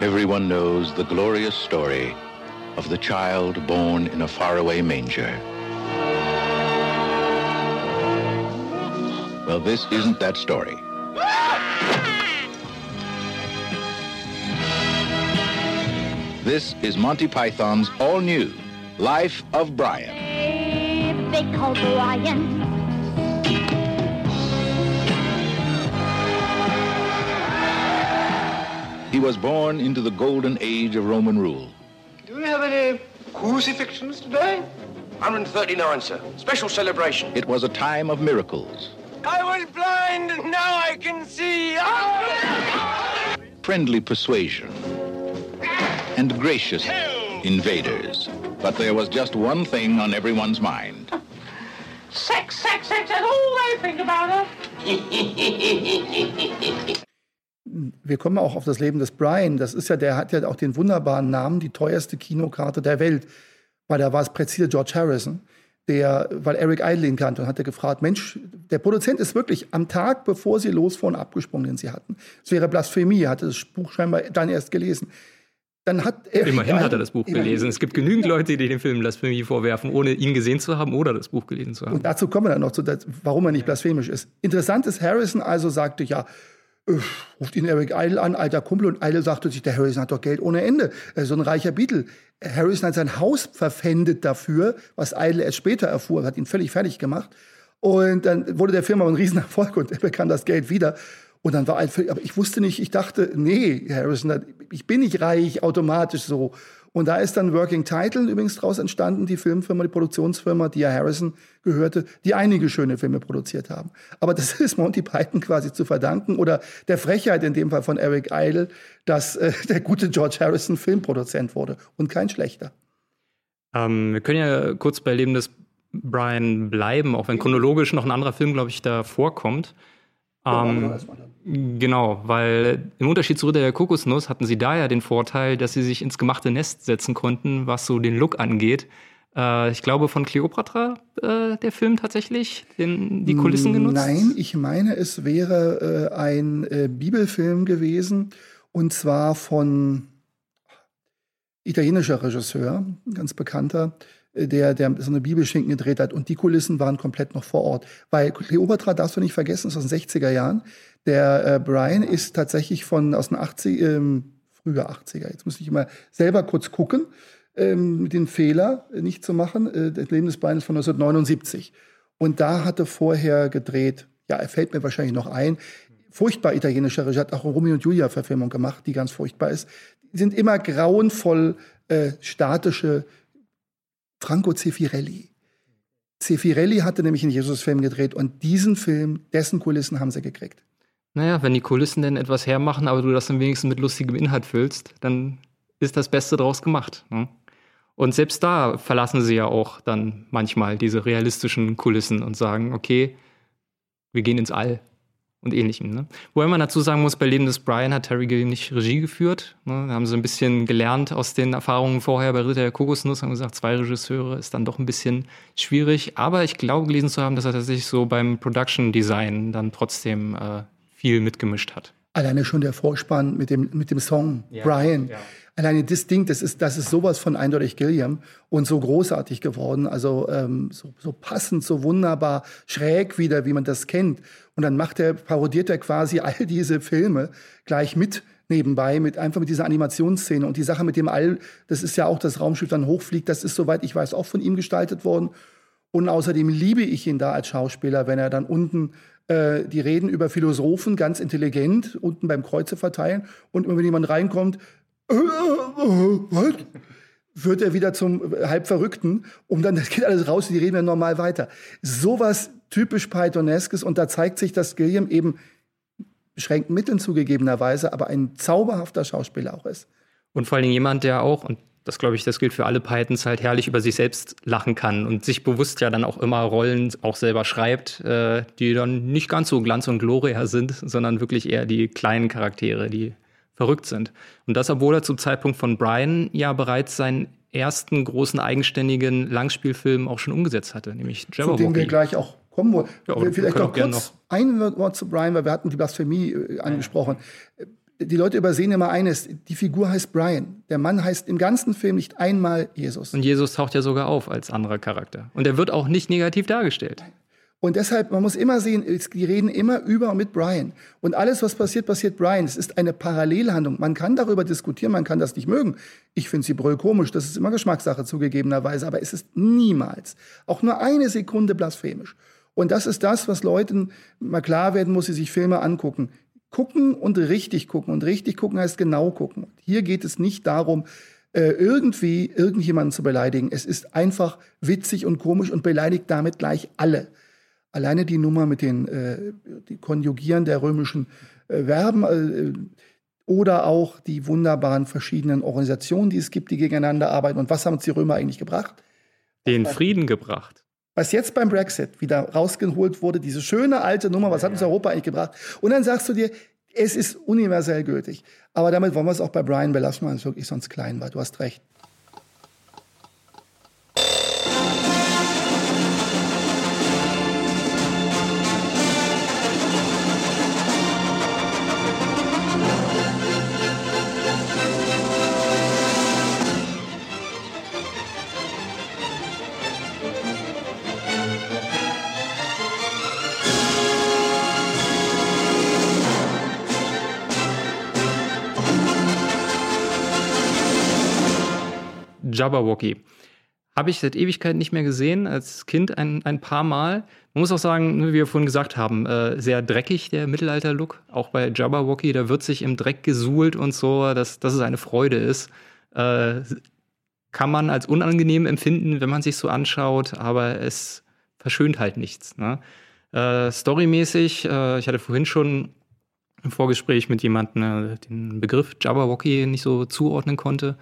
Everyone knows the glorious story of the child born in a faraway manger. Well, this isn't that story. This is Monty Python's all-new Life of Brian. They call Brian He was born into the golden age of Roman rule. Do we have any crucifixions today? 139, sir. Special celebration. It was a time of miracles. I was blind, and now I can see. Oh! Friendly persuasion. And gracious invaders. But there was just one thing on everyone's mind. Sex, sex, sex, that's all they think about her. wir kommen auch auf das Leben des Brian. Das ist ja, der hat ja auch den wunderbaren Namen, die teuerste Kinokarte der Welt. Weil da war es präzise George Harrison, der, weil Eric Idle ihn kannte und hat er gefragt, Mensch, der Produzent ist wirklich am Tag, bevor sie losfuhren, abgesprungen, den sie hatten. Es wäre Blasphemie, er hatte das Buch scheinbar dann erst gelesen. Dann hat er Immerhin hat er das Buch gelesen. Es gibt genügend Leute, die den Film Blasphemie vorwerfen, ohne ihn gesehen zu haben oder das Buch gelesen zu haben. Und dazu kommen wir dann noch zu, warum er nicht blasphemisch ist. Interessant ist, Harrison also sagte, ja, ruft ihn Eric Idle an, alter Kumpel, und Idle sagte sich, der Harrison hat doch Geld ohne Ende. Er ist so ein reicher Beatle. Harrison hat sein Haus verpfändet dafür, was Idle erst später erfuhr, hat ihn völlig fertig gemacht. Und dann wurde der Film aber ein Riesenerfolg und er bekam das Geld wieder. Und dann war ein, aber ich wusste nicht, ich dachte, nee, Harrison, ich bin nicht reich automatisch so. Und da ist dann Working Title übrigens draus entstanden, die Filmfirma, die Produktionsfirma, die ja Harrison gehörte, die einige schöne Filme produziert haben. Aber das ist Monty Python quasi zu verdanken oder der Frechheit in dem Fall von Eric Idle, dass äh, der gute George Harrison Filmproduzent wurde und kein schlechter. Ähm, wir können ja kurz bei Leben des Brian bleiben, auch wenn chronologisch noch ein anderer Film, glaube ich, da vorkommt. Ähm, genau, weil im Unterschied zu Ritter der Kokosnuss hatten sie da ja den Vorteil, dass sie sich ins gemachte Nest setzen konnten, was so den Look angeht. Äh, ich glaube von Cleopatra äh, der Film tatsächlich, den, die Kulissen genutzt. Nein, ich meine, es wäre äh, ein äh, Bibelfilm gewesen und zwar von italienischer Regisseur, ganz bekannter, der, der so eine Bibelschinken gedreht hat. Und die Kulissen waren komplett noch vor Ort. Weil Cleopatra darfst du nicht vergessen, ist aus den 60er Jahren. Der äh, Brian ist tatsächlich von aus den 80 ähm, früher 80er. Jetzt muss ich mal selber kurz gucken, ähm, den Fehler nicht zu machen. Äh, das Leben des Brian ist von 1979. Und da hatte vorher gedreht, ja, er fällt mir wahrscheinlich noch ein, furchtbar italienischer Regie, hat auch Romeo und Julia Verfilmung gemacht, die ganz furchtbar ist. Die sind immer grauenvoll äh, statische Franco Zeffirelli. Zeffirelli hatte nämlich einen Jesus-Film gedreht und diesen Film, dessen Kulissen haben sie gekriegt. Naja, wenn die Kulissen denn etwas hermachen, aber du das dann wenigstens mit lustigem Inhalt füllst, dann ist das Beste draus gemacht. Ne? Und selbst da verlassen sie ja auch dann manchmal diese realistischen Kulissen und sagen, okay, wir gehen ins All und ähnlichem. Ne? Wobei man dazu sagen muss, bei Leben des Brian hat Terry Gilliam nicht Regie geführt. Ne? Da haben sie ein bisschen gelernt aus den Erfahrungen vorher bei Ritter der Kokosnuss, haben gesagt, zwei Regisseure ist dann doch ein bisschen schwierig. Aber ich glaube gelesen zu haben, dass er tatsächlich so beim Production Design dann trotzdem äh, viel mitgemischt hat. Alleine schon der Vorspann mit dem, mit dem Song ja, Brian. Ja. Alleine das Ding, das ist, das ist sowas von eindeutig Gilliam und so großartig geworden. Also ähm, so, so passend, so wunderbar, schräg wieder, wie man das kennt. Und dann macht er, parodiert er quasi all diese Filme gleich mit nebenbei, mit einfach mit dieser Animationsszene. Und die Sache mit dem All, das ist ja auch das Raumschiff dann hochfliegt, das ist, soweit ich weiß, auch von ihm gestaltet worden. Und außerdem liebe ich ihn da als Schauspieler, wenn er dann unten äh, die reden über Philosophen, ganz intelligent, unten beim Kreuze verteilen. Und wenn jemand reinkommt, was? wird er wieder zum Halbverrückten und dann das geht alles raus die reden dann normal weiter. Sowas typisch Pythoneskes und da zeigt sich, dass Gilliam eben beschränkten Mitteln zugegebenerweise, aber ein zauberhafter Schauspieler auch ist. Und vor Dingen jemand, der auch, und das glaube ich, das gilt für alle Pythons, halt herrlich über sich selbst lachen kann und sich bewusst ja dann auch immer Rollen auch selber schreibt, äh, die dann nicht ganz so Glanz und Gloria sind, sondern wirklich eher die kleinen Charaktere, die verrückt sind. Und das, obwohl er zum Zeitpunkt von Brian ja bereits seinen ersten großen eigenständigen Langspielfilm auch schon umgesetzt hatte, nämlich Jabberwocky. Zu dem wir gleich auch kommen wollen. Ja, Vielleicht noch kurz noch. ein Wort zu Brian, weil wir hatten die Blasphemie äh, angesprochen. Ja. Die Leute übersehen immer eines, die Figur heißt Brian. Der Mann heißt im ganzen Film nicht einmal Jesus. Und Jesus taucht ja sogar auf als anderer Charakter. Und er wird auch nicht negativ dargestellt. Nein. Und deshalb, man muss immer sehen, die reden immer über und mit Brian. Und alles, was passiert, passiert Brian. Es ist eine Parallelhandlung. Man kann darüber diskutieren, man kann das nicht mögen. Ich finde sie brüll komisch, das ist immer Geschmackssache zugegebenerweise, aber es ist niemals, auch nur eine Sekunde blasphemisch. Und das ist das, was Leuten mal klar werden muss, sie sich Filme angucken. Gucken und richtig gucken. Und richtig gucken heißt genau gucken. Hier geht es nicht darum, äh, irgendwie irgendjemanden zu beleidigen. Es ist einfach witzig und komisch und beleidigt damit gleich alle. Alleine die Nummer mit den äh, die Konjugieren der römischen äh, Verben äh, oder auch die wunderbaren verschiedenen Organisationen, die es gibt, die gegeneinander arbeiten. Und was haben uns die Römer eigentlich gebracht? Den Frieden gebracht. Was jetzt beim Brexit wieder rausgeholt wurde, diese schöne alte Nummer, was hat uns Europa eigentlich gebracht? Und dann sagst du dir, Es ist universell gültig. Aber damit wollen wir es auch bei Brian belassen, weil es wirklich sonst klein war. Du hast recht. Jabberwocky. Habe ich seit Ewigkeit nicht mehr gesehen, als Kind ein, ein paar Mal. Man muss auch sagen, ne, wie wir vorhin gesagt haben, äh, sehr dreckig der Mittelalter-Look. Auch bei Jabberwocky, da wird sich im Dreck gesuhlt und so, dass, dass es eine Freude ist. Äh, kann man als unangenehm empfinden, wenn man sich so anschaut, aber es verschönt halt nichts. Ne? Äh, storymäßig, äh, ich hatte vorhin schon im Vorgespräch mit jemandem äh, den Begriff Jabberwocky nicht so zuordnen konnte.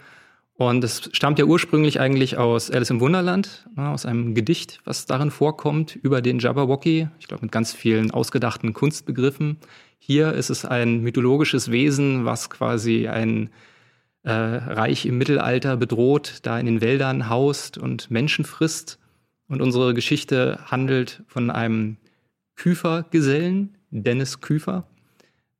Und es stammt ja ursprünglich eigentlich aus Alice im Wunderland, ne, aus einem Gedicht, was darin vorkommt, über den Jabberwocky, ich glaube mit ganz vielen ausgedachten Kunstbegriffen. Hier ist es ein mythologisches Wesen, was quasi ein äh, Reich im Mittelalter bedroht, da in den Wäldern haust und Menschen frisst. Und unsere Geschichte handelt von einem Küfergesellen, Dennis Küfer,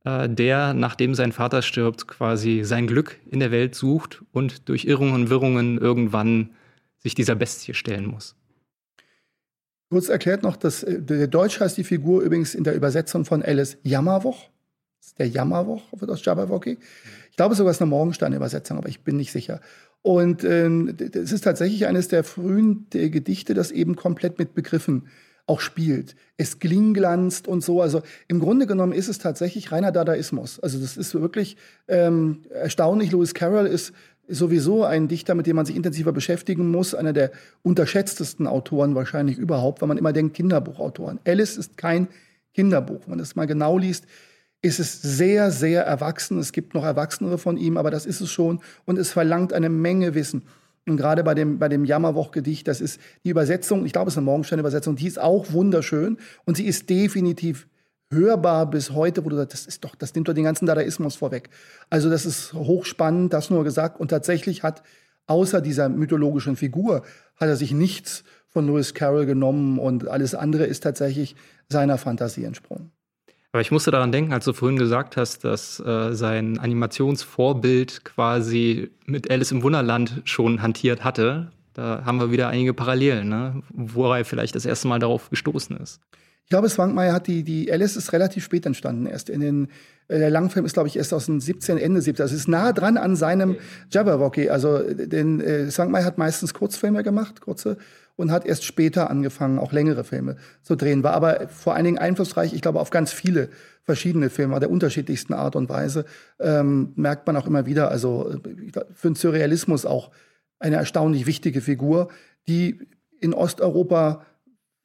der, nachdem sein Vater stirbt, quasi sein Glück in der Welt sucht und durch Irrungen und Wirrungen irgendwann sich dieser Bestie stellen muss. Kurz erklärt noch, dass äh, der Deutsch heißt die Figur übrigens in der Übersetzung von Alice Jammerwoch. Das ist der Jammerwoch wird aus Jabberwocky. Ich glaube sogar, es ist eine Morgenstein-Übersetzung, aber ich bin nicht sicher. Und äh, es ist tatsächlich eines der frühen der Gedichte, das eben komplett mit Begriffen auch spielt. Es glingglanzt und so. Also im Grunde genommen ist es tatsächlich reiner Dadaismus. Also das ist wirklich ähm, erstaunlich. Lewis Carroll ist sowieso ein Dichter, mit dem man sich intensiver beschäftigen muss. Einer der unterschätztesten Autoren wahrscheinlich überhaupt, weil man immer denkt, Kinderbuchautoren. Alice ist kein Kinderbuch. Wenn man das mal genau liest, ist es sehr, sehr erwachsen. Es gibt noch Erwachsenere von ihm, aber das ist es schon. Und es verlangt eine Menge Wissen. Und gerade bei dem, bei dem Jammerwoch-Gedicht, das ist die Übersetzung, ich glaube, es ist eine Morgenstern-Übersetzung, die ist auch wunderschön und sie ist definitiv hörbar bis heute, wo du sagst, das ist doch, das nimmt doch den ganzen Dadaismus vorweg. Also das ist hochspannend, das nur gesagt. Und tatsächlich hat außer dieser mythologischen Figur hat er sich nichts von Lewis Carroll genommen und alles andere ist tatsächlich seiner Fantasie entsprungen. Aber ich musste daran denken, als du vorhin gesagt hast, dass äh, sein Animationsvorbild quasi mit Alice im Wunderland schon hantiert hatte. Da haben wir wieder einige Parallelen, ne? wo er vielleicht das erste Mal darauf gestoßen ist. Ich glaube, Swankmeier hat die, die Alice ist relativ spät entstanden. Erst in den, äh, der Langfilm ist, glaube ich, erst aus den 17, Ende 17. Also es ist nah dran an seinem Jabberwocky. Also den äh, Swankmeier hat meistens Kurzfilme gemacht, kurze und hat erst später angefangen, auch längere Filme zu drehen. War aber vor allen Dingen einflussreich, ich glaube, auf ganz viele verschiedene Filme der unterschiedlichsten Art und Weise. Ähm, merkt man auch immer wieder, also für den Surrealismus auch eine erstaunlich wichtige Figur, die in Osteuropa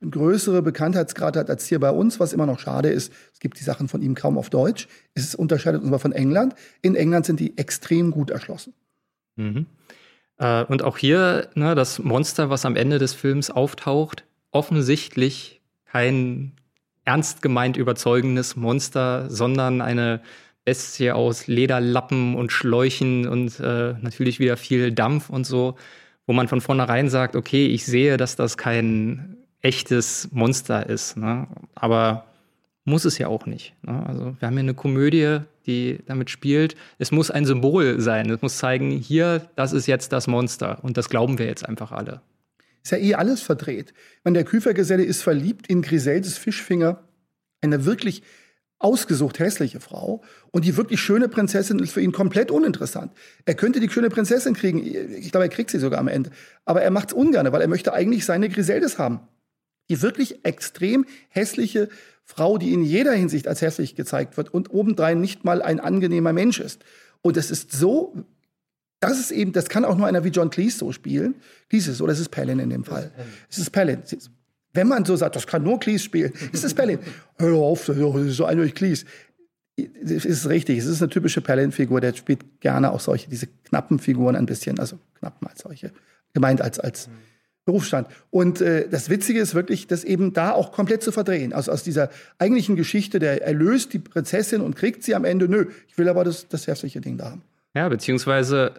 eine größere Bekanntheitsgrad hat als hier bei uns, was immer noch schade ist. Es gibt die Sachen von ihm kaum auf Deutsch. Es unterscheidet uns aber von England. In England sind die extrem gut erschlossen. Mhm. Äh, und auch hier, ne, das Monster, was am Ende des Films auftaucht, offensichtlich kein ernst gemeint überzeugendes Monster, sondern eine Bestie aus Lederlappen und Schläuchen und äh, natürlich wieder viel Dampf und so, wo man von vornherein sagt, okay, ich sehe, dass das kein echtes Monster ist. Ne? Aber muss es ja auch nicht. Ne? Also wir haben hier eine Komödie, die damit spielt. Es muss ein Symbol sein. Es muss zeigen, hier, das ist jetzt das Monster. Und das glauben wir jetzt einfach alle. Ist ja eh alles verdreht. Man, der Küfergeselle ist verliebt in Griseldes Fischfinger, eine wirklich ausgesucht hässliche Frau. Und die wirklich schöne Prinzessin ist für ihn komplett uninteressant. Er könnte die schöne Prinzessin kriegen. Ich glaube, er kriegt sie sogar am Ende. Aber er macht es ungern, weil er möchte eigentlich seine Griseldes haben. Die wirklich extrem hässliche Frau, die in jeder Hinsicht als hässlich gezeigt wird und obendrein nicht mal ein angenehmer Mensch ist. Und es ist so, das ist eben, das kann auch nur einer wie John Cleese so spielen. Cleese ist so, das ist Palin in dem Fall. Es ist Palin. Wenn man so sagt, das kann nur Cleese spielen, ist es Palin. Hör auf, das ist so eindeutig Cleese. Es ist richtig, es ist eine typische Palin-Figur, der spielt gerne auch solche, diese knappen Figuren ein bisschen, also knappen als solche, gemeint als, als Berufsstand. Und äh, das Witzige ist wirklich, das eben da auch komplett zu verdrehen. Also aus dieser eigentlichen Geschichte, der erlöst die Prinzessin und kriegt sie am Ende, nö, ich will aber das, das hässliche Ding da haben. Ja, beziehungsweise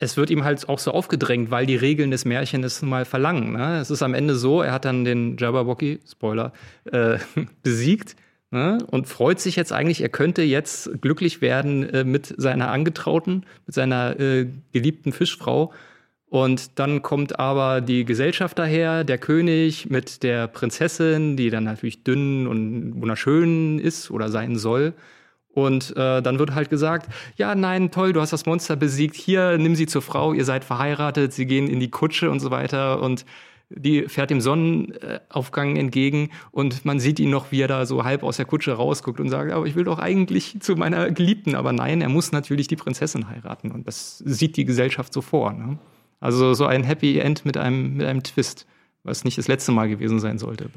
es wird ihm halt auch so aufgedrängt, weil die Regeln des Märchens es nun mal verlangen. Ne? Es ist am Ende so, er hat dann den Jabberwocky, Spoiler, äh, besiegt ne? und freut sich jetzt eigentlich, er könnte jetzt glücklich werden äh, mit seiner Angetrauten, mit seiner äh, geliebten Fischfrau. Und dann kommt aber die Gesellschaft daher, der König mit der Prinzessin, die dann natürlich dünn und wunderschön ist oder sein soll. Und äh, dann wird halt gesagt, ja, nein, toll, du hast das Monster besiegt, hier, nimm sie zur Frau, ihr seid verheiratet, sie gehen in die Kutsche und so weiter. Und die fährt dem Sonnenaufgang entgegen und man sieht ihn noch, wie er da so halb aus der Kutsche rausguckt und sagt, aber ich will doch eigentlich zu meiner Geliebten. Aber nein, er muss natürlich die Prinzessin heiraten. Und das sieht die Gesellschaft so vor. Ne? Also so ein Happy End mit einem, mit einem Twist, was nicht das letzte Mal gewesen sein sollte.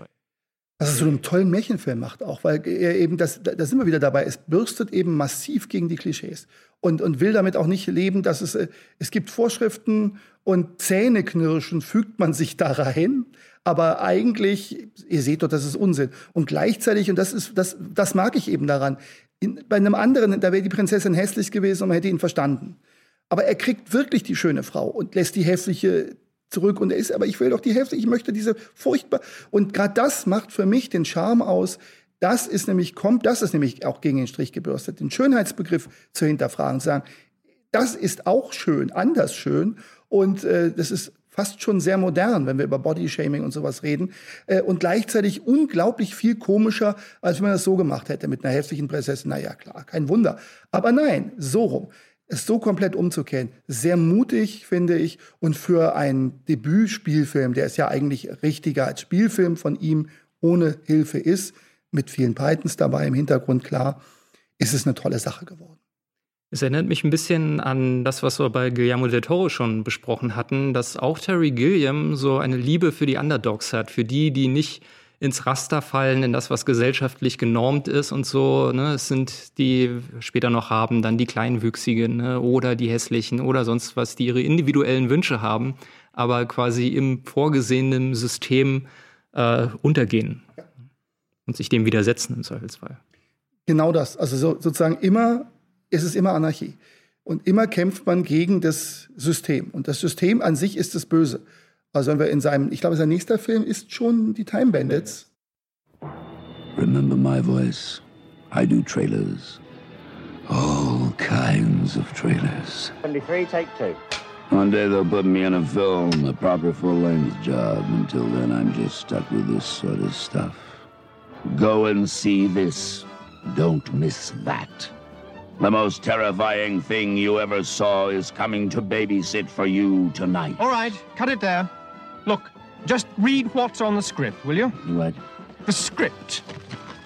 Was es so einen tollen Märchenfilm macht auch, weil er eben, das, da sind wir wieder dabei, es bürstet eben massiv gegen die Klischees und, und will damit auch nicht leben, dass es, äh, es gibt Vorschriften und Zähneknirschen fügt man sich da rein, aber eigentlich, ihr seht doch, das ist Unsinn. Und gleichzeitig, und das ist, das, das mag ich eben daran, in, bei einem anderen, da wäre die Prinzessin hässlich gewesen und man hätte ihn verstanden. Aber er kriegt wirklich die schöne Frau und lässt die hässliche zurück. Und er ist, aber ich will doch die Hälfte, ich möchte diese furchtbar. Und gerade das macht für mich den Charme aus. Das ist nämlich, kommt, das ist nämlich auch gegen den Strich gebürstet, den Schönheitsbegriff zu hinterfragen, zu sagen, das ist auch schön, anders schön. Und äh, das ist fast schon sehr modern, wenn wir über Bodyshaming und sowas reden. Äh, und gleichzeitig unglaublich viel komischer, als wenn man das so gemacht hätte mit einer hässlichen Prinzessin. Naja, klar, kein Wunder. Aber nein, so rum es so komplett umzukehren. Sehr mutig, finde ich. Und für einen Debütspielfilm, der ist ja eigentlich richtiger als Spielfilm von ihm ohne Hilfe ist, mit vielen Pythons dabei im Hintergrund, klar, ist es eine tolle Sache geworden. Es erinnert mich ein bisschen an das, was wir bei Guillermo del Toro schon besprochen hatten, dass auch Terry Gilliam so eine Liebe für die Underdogs hat, für die, die nicht ins Raster fallen, in das, was gesellschaftlich genormt ist und so. Ne? Es sind die später noch haben, dann die Kleinwüchsigen ne? oder die Hässlichen oder sonst was, die ihre individuellen Wünsche haben, aber quasi im vorgesehenen System äh, untergehen und sich dem widersetzen im Zweifelsfall. Genau das. Also so, sozusagen immer, es ist immer Anarchie. Und immer kämpft man gegen das System. Und das System an sich ist das Böse. Also wenn wir in seinem, ich glaube, sein nächster Film ist schon die Time Bandits. Remember my voice. I do trailers. All kinds of trailers. 23, take two. One day they'll put me in a film, a proper full-length job. Until then, I'm just stuck with this sort of stuff. Go and see this. Don't miss that. The most terrifying thing you ever saw is coming to babysit for you tonight. All right, cut it there. Look, just read what's on the script, will you? What? The script.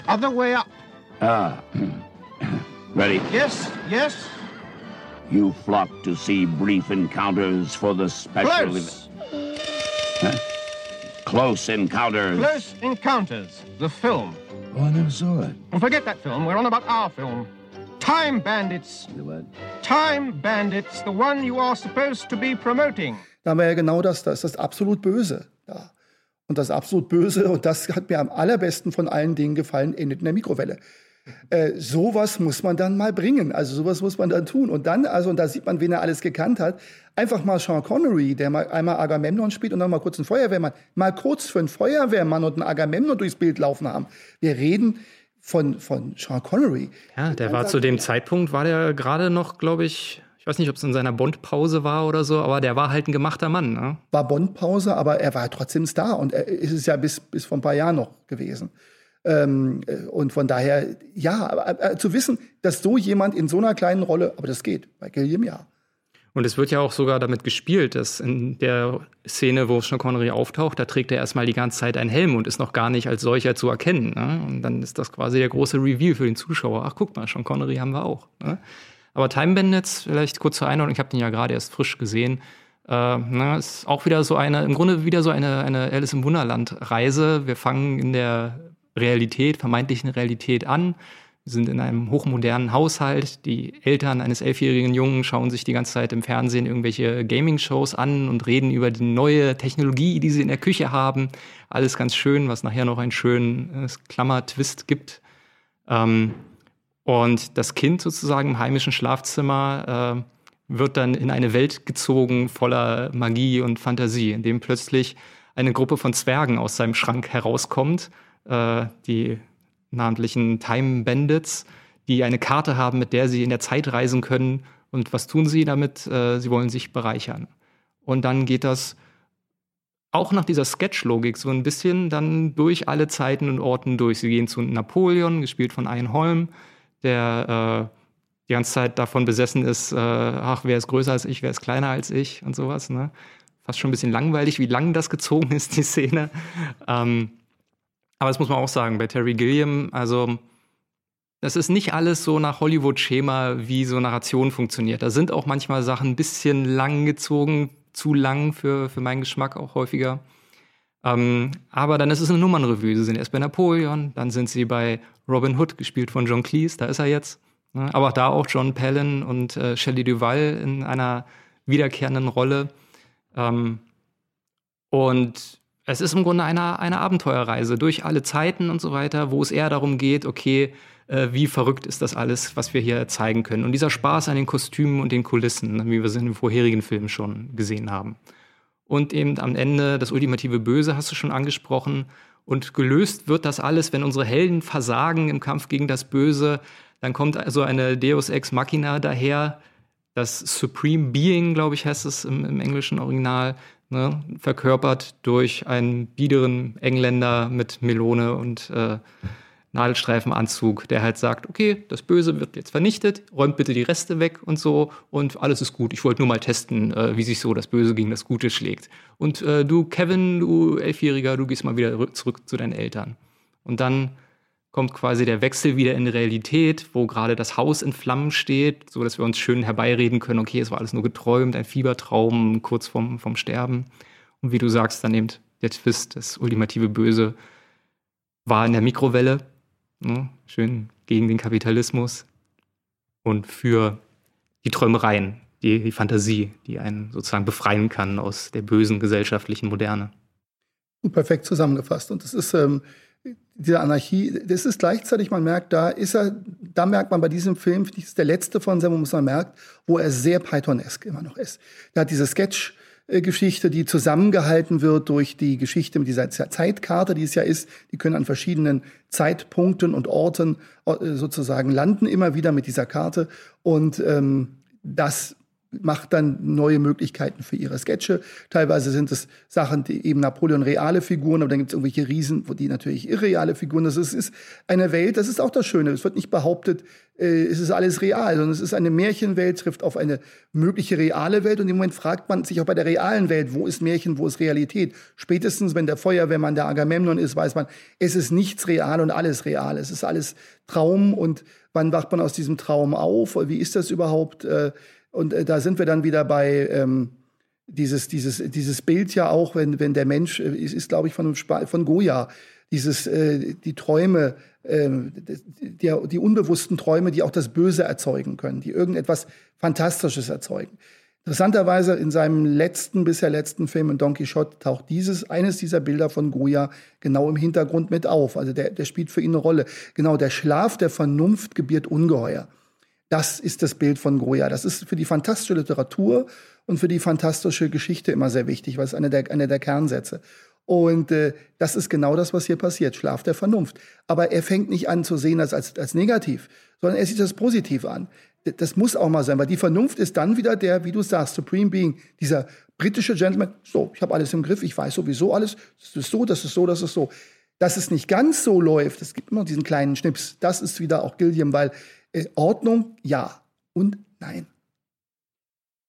Other way up. Ah. Ready? Yes, yes. You flock to see brief encounters for the special... Close! Huh? Close Encounters. Close Encounters, the film. Oh, I never saw it. Well, forget that film. We're on about our film. Time Bandits. The what? Time Bandits, the one you are supposed to be promoting. Da haben wir ja genau das, da ist das absolut Böse. Ja. Und das absolut Böse, und das hat mir am allerbesten von allen Dingen gefallen, endet in der Mikrowelle. Äh, sowas muss man dann mal bringen. Also sowas muss man dann tun. Und dann, also, und da sieht man, wen er alles gekannt hat. Einfach mal Sean Connery, der mal einmal Agamemnon spielt und dann mal kurz einen Feuerwehrmann. Mal kurz für einen Feuerwehrmann und einen Agamemnon durchs Bild laufen haben. Wir reden von, von Sean Connery. Ja, der war zu dem Zeitpunkt, war der gerade noch, glaube ich, ich weiß nicht, ob es in seiner Bond-Pause war oder so, aber der war halt ein gemachter Mann. Ne? War Bond-Pause, aber er war trotzdem Star und er ist es ja bis, bis vor ein paar Jahren noch gewesen. Ähm, äh, und von daher, ja, aber, äh, zu wissen, dass so jemand in so einer kleinen Rolle, aber das geht, bei Gilliam ja. Und es wird ja auch sogar damit gespielt, dass in der Szene, wo Sean Connery auftaucht, da trägt er erstmal die ganze Zeit einen Helm und ist noch gar nicht als solcher zu erkennen. Ne? Und dann ist das quasi der große Reveal für den Zuschauer. Ach, guck mal, Sean Connery haben wir auch. Ne? Aber Time Bandits, vielleicht kurz zur Einordnung, ich habe den ja gerade erst frisch gesehen. Äh, na, ist auch wieder so eine, im Grunde wieder so eine, eine Alice im Wunderland-Reise. Wir fangen in der Realität, vermeintlichen Realität an. Wir sind in einem hochmodernen Haushalt. Die Eltern eines elfjährigen Jungen schauen sich die ganze Zeit im Fernsehen irgendwelche Gaming-Shows an und reden über die neue Technologie, die sie in der Küche haben. Alles ganz schön, was nachher noch einen schönen äh, Klammer-Twist gibt. Ähm, und das Kind sozusagen im heimischen Schlafzimmer äh, wird dann in eine Welt gezogen voller Magie und Fantasie, in dem plötzlich eine Gruppe von Zwergen aus seinem Schrank herauskommt, äh, die namentlichen Time Bandits, die eine Karte haben, mit der sie in der Zeit reisen können. Und was tun sie damit? Äh, sie wollen sich bereichern. Und dann geht das auch nach dieser Sketch-Logik so ein bisschen dann durch alle Zeiten und Orten durch. Sie gehen zu Napoleon, gespielt von Ian Holm, der äh, die ganze Zeit davon besessen ist, äh, ach, wer ist größer als ich, wer ist kleiner als ich und sowas. Ne? Fast schon ein bisschen langweilig, wie lang das gezogen ist, die Szene. Ähm, aber das muss man auch sagen, bei Terry Gilliam, also das ist nicht alles so nach Hollywood-Schema, wie so Narration funktioniert. Da sind auch manchmal Sachen ein bisschen lang gezogen, zu lang für, für meinen Geschmack auch häufiger. Ähm, aber dann ist es eine Nummernrevue. Sie sind erst bei Napoleon, dann sind sie bei Robin Hood, gespielt von John Cleese, da ist er jetzt. Ne? Aber auch da auch John Palin und äh, Shelley Duval in einer wiederkehrenden Rolle. Ähm, und es ist im Grunde eine, eine Abenteuerreise durch alle Zeiten und so weiter, wo es eher darum geht, okay, äh, wie verrückt ist das alles, was wir hier zeigen können. Und dieser Spaß an den Kostümen und den Kulissen, wie wir es in den vorherigen Filmen schon gesehen haben. Und eben am Ende das ultimative Böse hast du schon angesprochen. Und gelöst wird das alles, wenn unsere Helden versagen im Kampf gegen das Böse, dann kommt also eine Deus Ex Machina daher, das Supreme Being, glaube ich, heißt es im, im englischen Original, ne, verkörpert durch einen biederen Engländer mit Melone und äh, Nadelstreifenanzug, der halt sagt, okay, das Böse wird jetzt vernichtet, räumt bitte die Reste weg und so und alles ist gut. Ich wollte nur mal testen, äh, wie sich so das Böse gegen das Gute schlägt. Und äh, du, Kevin, du Elfjähriger, du gehst mal wieder zurück zu deinen Eltern. Und dann kommt quasi der Wechsel wieder in die Realität, wo gerade das Haus in Flammen steht, so dass wir uns schön herbeireden können, okay, es war alles nur geträumt, ein Fiebertraum kurz vorm, vom Sterben. Und wie du sagst, dann nimmt der Twist, das ultimative Böse, war in der Mikrowelle, ne? schön gegen den Kapitalismus und für die Träumereien, die, die Fantasie, die einen sozusagen befreien kann aus der bösen gesellschaftlichen Moderne. Perfekt zusammengefasst. Und das ist ähm, diese Anarchie, das ist gleichzeitig, man merkt, da ist er, da merkt man bei diesem Film, das ist der letzte von wo man merkt, wo er sehr Pythonesk immer noch ist. Er hat diese Sketch, Geschichte, die zusammengehalten wird durch die Geschichte mit dieser Zeitkarte, die es ja ist. Die können an verschiedenen Zeitpunkten und Orten äh, sozusagen landen, immer wieder mit dieser Karte. Und ähm, das macht dann neue Möglichkeiten für ihre Sketche. Teilweise sind es Sachen, die eben Napoleon reale Figuren, aber dann gibt es irgendwelche Riesen, wo die natürlich irreale Figuren. Das ist, ist eine Welt, das ist auch das Schöne. Es wird nicht behauptet, äh, es ist alles real, sondern es ist eine Märchenwelt, trifft auf eine mögliche reale Welt und im Moment fragt man sich auch bei der realen Welt, wo ist Märchen, wo ist Realität? Spätestens, wenn der Feuerwehrmann der Agamemnon ist, weiß man, es ist nichts real und alles real. Es ist alles Traum und wann wacht man aus diesem Traum auf? Wie ist das überhaupt? Äh, und äh, da sind wir dann wieder bei ähm, dieses, dieses, dieses Bild ja auch, wenn, wenn der Mensch, äh, ist, ist glaube ich, von, von Goya, dieses, äh, die Träume, äh, die, die unbewussten Träume, die auch das Böse erzeugen können, die irgendetwas Fantastisches erzeugen. Interessanterweise in seinem letzten, bisher letzten Film in Don Quixote taucht dieses, eines dieser Bilder von Goya genau im Hintergrund mit auf. Also der, der spielt für ihn eine Rolle. Genau, der Schlaf der Vernunft gebiert Ungeheuer. Das ist das Bild von Goya. Das ist für die fantastische Literatur und für die fantastische Geschichte immer sehr wichtig, weil es einer der, einer der Kernsätze. Und äh, das ist genau das, was hier passiert, Schlaf der Vernunft. Aber er fängt nicht an zu sehen als, als, als negativ, sondern er sieht das positiv an. Das muss auch mal sein, weil die Vernunft ist dann wieder der, wie du sagst, Supreme Being, dieser britische Gentleman, so, ich habe alles im Griff, ich weiß sowieso alles, das ist so, das ist so, das ist so. Dass es nicht ganz so läuft, es gibt immer diesen kleinen Schnips, das ist wieder auch Gilliam, weil Ordnung, ja und nein.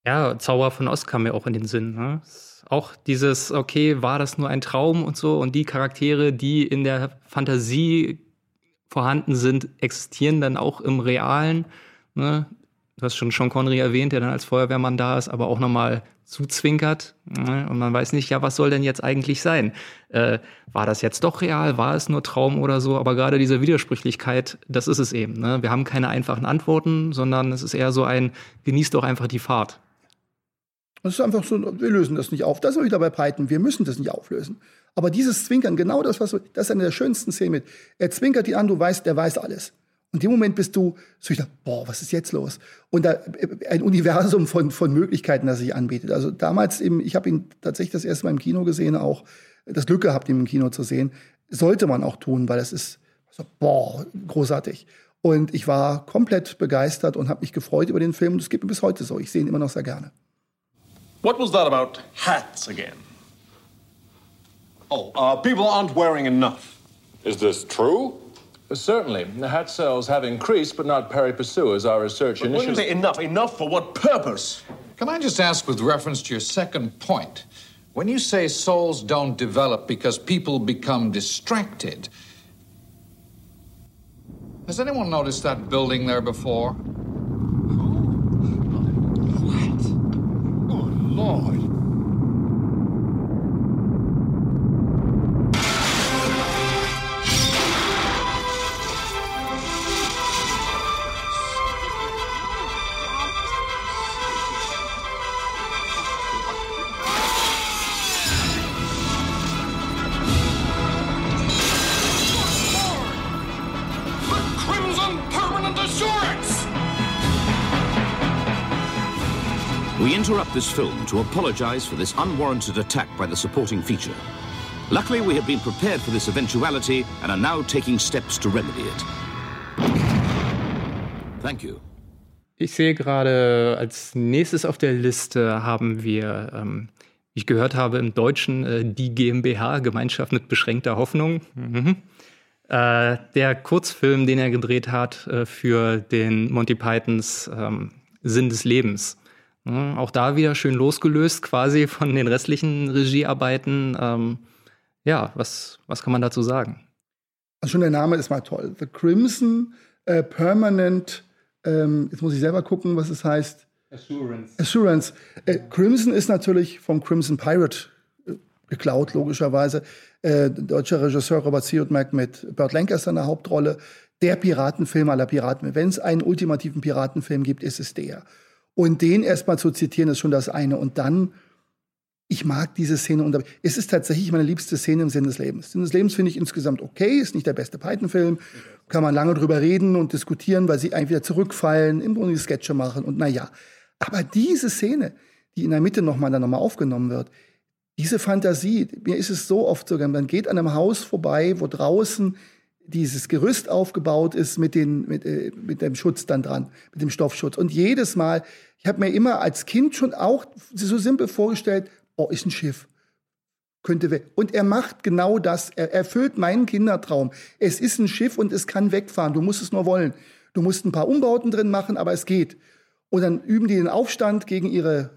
Ja, Zauber von Ost kam mir auch in den Sinn. Ne? Auch dieses, okay, war das nur ein Traum und so und die Charaktere, die in der Fantasie vorhanden sind, existieren dann auch im Realen. Ne? Du hast schon Sean Connery erwähnt, der dann als Feuerwehrmann da ist, aber auch nochmal zuzwinkert. Ne? Und man weiß nicht, ja, was soll denn jetzt eigentlich sein? Äh, war das jetzt doch real? War es nur Traum oder so? Aber gerade diese Widersprüchlichkeit, das ist es eben. Ne? Wir haben keine einfachen Antworten, sondern es ist eher so ein, genießt doch einfach die Fahrt. Das ist einfach so, wir lösen das nicht auf. Das wir wieder bei Python. Wir müssen das nicht auflösen. Aber dieses Zwinkern, genau das, was das ist eine der schönsten Szenen mit. Er zwinkert die an, du weißt, der weiß alles. Und in dem Moment bist du so, ich dachte, boah, was ist jetzt los? Und da ein Universum von, von Möglichkeiten, das sich anbietet. Also damals eben, ich habe ihn tatsächlich das erste Mal im Kino gesehen, auch das Glück gehabt, ihn im Kino zu sehen. Sollte man auch tun, weil es ist so, boah, großartig. Und ich war komplett begeistert und habe mich gefreut über den Film. Und es geht mir bis heute so. Ich sehe ihn immer noch sehr gerne. What was that about hats again? Oh, uh, people aren't wearing enough. Is this true? Certainly. The hat sales have increased, but not pari passu, as our research but initially... When you say enough, enough for what purpose? Can I just ask, with reference to your second point, when you say souls don't develop because people become distracted, has anyone noticed that building there before? Film to apologize for this unwarranted attack by the supporting feature. Luckily, we have been prepared for this eventuality and are now taking steps to remedy it. Thank you. Ich sehe gerade, als nächstes auf der Liste haben wir, ähm, wie ich gehört habe, im Deutschen äh, die GmbH, Gemeinschaft mit beschränkter Hoffnung. Mhm. Äh, der Kurzfilm, den er gedreht hat äh, für den Monty Pythons ähm, Sinn des Lebens. Auch da wieder schön losgelöst quasi von den restlichen Regiearbeiten. Ähm, ja, was, was kann man dazu sagen? Also schon der Name ist mal toll. The Crimson äh, Permanent, ähm, jetzt muss ich selber gucken, was es heißt. Assurance. Assurance. Äh, Crimson ist natürlich vom Crimson Pirate äh, geklaut, logischerweise. Äh, deutscher Regisseur Robert Siodmak mit Burt Lancaster in der Hauptrolle. Der Piratenfilm aller Piraten. Wenn es einen ultimativen Piratenfilm gibt, ist es der. Und den erstmal zu zitieren, ist schon das eine. Und dann, ich mag diese Szene. Und es ist tatsächlich meine liebste Szene im Sinn des Lebens. Sinn des Lebens finde ich insgesamt okay, ist nicht der beste Python-Film. Kann man lange drüber reden und diskutieren, weil sie eigentlich wieder zurückfallen, im Grunde die Sketche machen und naja. Aber diese Szene, die in der Mitte nochmal dann nochmal aufgenommen wird, diese Fantasie, mir ist es so oft so, man geht an einem Haus vorbei, wo draußen dieses Gerüst aufgebaut ist mit, den, mit, äh, mit dem Schutz dann dran, mit dem Stoffschutz. Und jedes Mal ich habe mir immer als Kind schon auch so simpel vorgestellt, oh, ist ein Schiff. Könnte weg. Und er macht genau das. Er erfüllt meinen Kindertraum. Es ist ein Schiff und es kann wegfahren. Du musst es nur wollen. Du musst ein paar Umbauten drin machen, aber es geht. Und dann üben die den Aufstand gegen ihre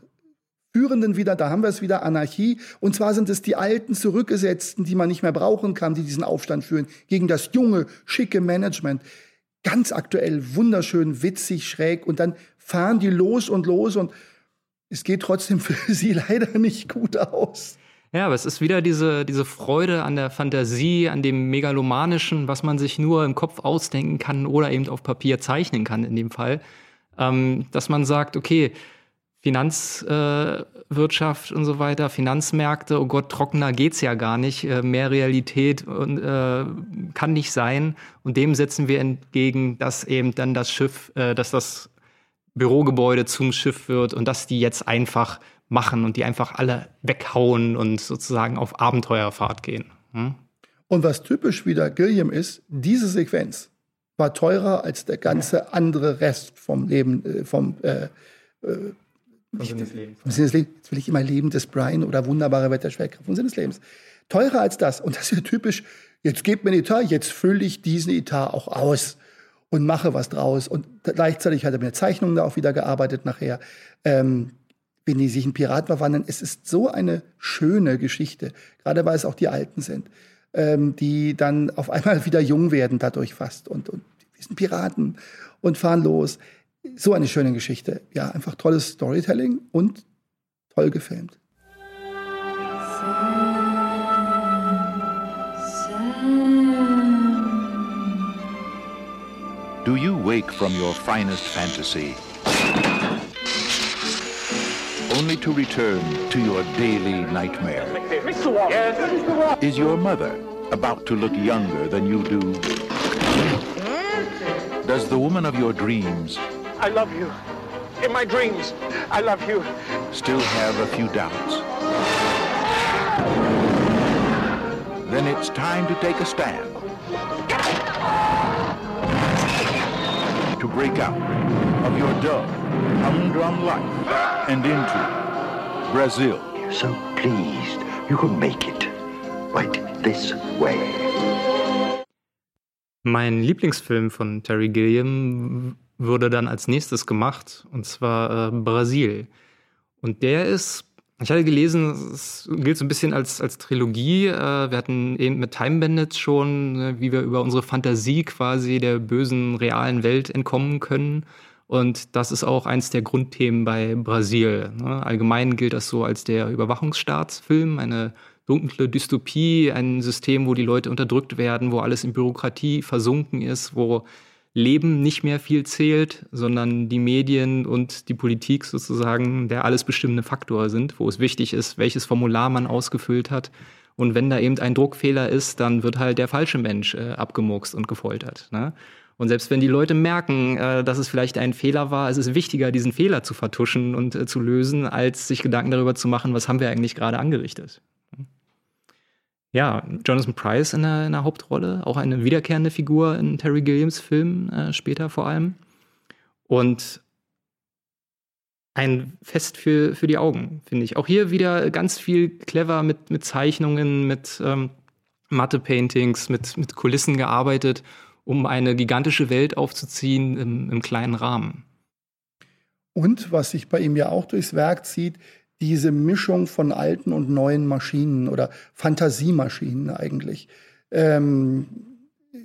Führenden wieder, da haben wir es wieder, Anarchie. Und zwar sind es die alten Zurückgesetzten, die man nicht mehr brauchen kann, die diesen Aufstand führen, gegen das junge, schicke Management. Ganz aktuell, wunderschön, witzig, schräg. Und dann fahren die los und los und es geht trotzdem für sie leider nicht gut aus. Ja, aber es ist wieder diese, diese Freude an der Fantasie, an dem Megalomanischen, was man sich nur im Kopf ausdenken kann oder eben auf Papier zeichnen kann in dem Fall. Ähm, dass man sagt, okay, Finanzwirtschaft äh, und so weiter, Finanzmärkte, oh Gott, trockener geht's ja gar nicht, äh, mehr Realität und, äh, kann nicht sein. Und dem setzen wir entgegen, dass eben dann das Schiff, äh, dass das Bürogebäude zum Schiff wird und dass die jetzt einfach machen und die einfach alle weghauen und sozusagen auf Abenteuerfahrt gehen. Hm? Und was typisch wieder Gilliam ist, diese Sequenz war teurer als der ganze andere Rest vom Leben, äh, vom äh, äh, vom Sinn des Lebens. Vom Sinn des Lebens. Jetzt will ich immer Leben des Brian oder wunderbare Wetterschwerkraft vom Sinn des Lebens. Teurer als das. Und das ist ja typisch. Jetzt gebt mir einen Etat, jetzt fülle ich diesen Etat auch aus und mache was draus. Und gleichzeitig hat er mit der Zeichnung da auch wieder gearbeitet nachher. Ähm, wenn die sich in Piraten verwandeln, es ist so eine schöne Geschichte, gerade weil es auch die Alten sind, ähm, die dann auf einmal wieder jung werden dadurch fast und, und wir sind Piraten und fahren los. So eine schöne Geschichte. Ja, einfach tolles Storytelling und toll gefilmt. Do you wake from your finest fantasy only to return to your daily nightmare? Is your mother about to look younger than you do? Does the woman of your dreams I love you. In my dreams, I love you. still have a few doubts? Then it's time to take a stand. To break out of your dull, humdrum life and into Brazil. So pleased you could make it right this way. Mein Lieblingsfilm von Terry Gilliam wurde dann als nächstes gemacht, und zwar äh, Brasil. Und der ist, ich hatte gelesen, es gilt so ein bisschen als, als Trilogie. Äh, wir hatten eben mit Time Bandits schon, ne, wie wir über unsere Fantasie quasi der bösen, realen Welt entkommen können. Und das ist auch eins der Grundthemen bei Brasil. Ne? Allgemein gilt das so als der Überwachungsstaatsfilm, eine dunkle Dystopie, ein System, wo die Leute unterdrückt werden, wo alles in Bürokratie versunken ist, wo Leben nicht mehr viel zählt, sondern die Medien und die Politik sozusagen der alles bestimmende Faktor sind, wo es wichtig ist, welches Formular man ausgefüllt hat. Und wenn da eben ein Druckfehler ist, dann wird halt der falsche Mensch äh, abgemurkst und gefoltert. Ne? Und selbst wenn die Leute merken, äh, dass es vielleicht ein Fehler war, ist es wichtiger, diesen Fehler zu vertuschen und äh, zu lösen, als sich Gedanken darüber zu machen, was haben wir eigentlich gerade angerichtet. Ja, Jonathan Price in der, in der Hauptrolle, auch eine wiederkehrende Figur in Terry Gilliams Film äh, später vor allem. Und ein Fest für, für die Augen, finde ich. Auch hier wieder ganz viel clever mit, mit Zeichnungen, mit ähm, Matte-Paintings, mit, mit Kulissen gearbeitet, um eine gigantische Welt aufzuziehen im, im kleinen Rahmen. Und was sich bei ihm ja auch durchs Werk zieht, diese Mischung von alten und neuen Maschinen oder Fantasiemaschinen eigentlich. Ähm,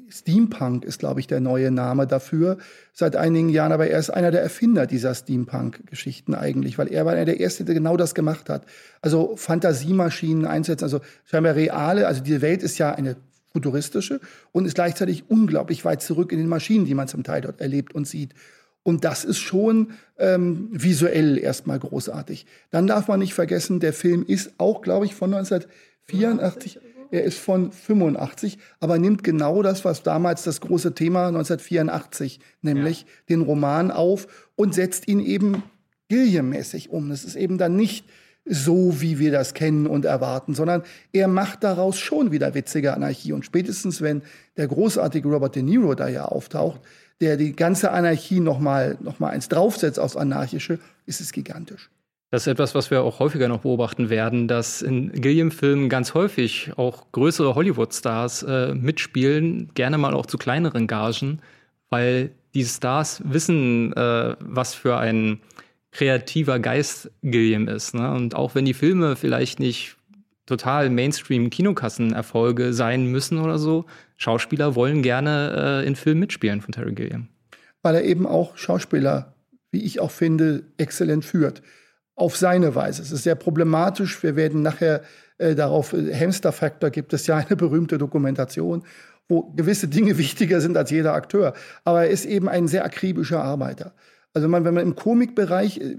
Steampunk ist, glaube ich, der neue Name dafür seit einigen Jahren, aber er ist einer der Erfinder dieser Steampunk-Geschichten eigentlich, weil er war einer der Ersten, der genau das gemacht hat. Also Fantasiemaschinen einsetzen, also scheinbar reale, also die Welt ist ja eine futuristische und ist gleichzeitig unglaublich weit zurück in den Maschinen, die man zum Teil dort erlebt und sieht. Und das ist schon ähm, visuell erstmal großartig. Dann darf man nicht vergessen, der Film ist auch, glaube ich, von 1984. Er ist von 85, aber nimmt genau das, was damals das große Thema 1984, nämlich ja. den Roman auf und setzt ihn eben Gilliam-mäßig um. Das ist eben dann nicht so, wie wir das kennen und erwarten, sondern er macht daraus schon wieder witzige Anarchie. Und spätestens, wenn der großartige Robert De Niro da ja auftaucht, der die ganze Anarchie noch mal, noch mal eins draufsetzt aufs Anarchische, ist es gigantisch. Das ist etwas, was wir auch häufiger noch beobachten werden, dass in Gilliam-Filmen ganz häufig auch größere Hollywood-Stars äh, mitspielen, gerne mal auch zu kleineren Gagen, weil die Stars wissen, äh, was für ein kreativer Geist Gilliam ist. Ne? Und auch wenn die Filme vielleicht nicht total Mainstream-Kinokassenerfolge sein müssen oder so, Schauspieler wollen gerne äh, in Filmen mitspielen von Terry Gilliam. Weil er eben auch Schauspieler, wie ich auch finde, exzellent führt. Auf seine Weise. Es ist sehr problematisch. Wir werden nachher äh, darauf, äh, Hamster Factor gibt es ja eine berühmte Dokumentation, wo gewisse Dinge wichtiger sind als jeder Akteur. Aber er ist eben ein sehr akribischer Arbeiter. Also man, wenn man im Komikbereich äh,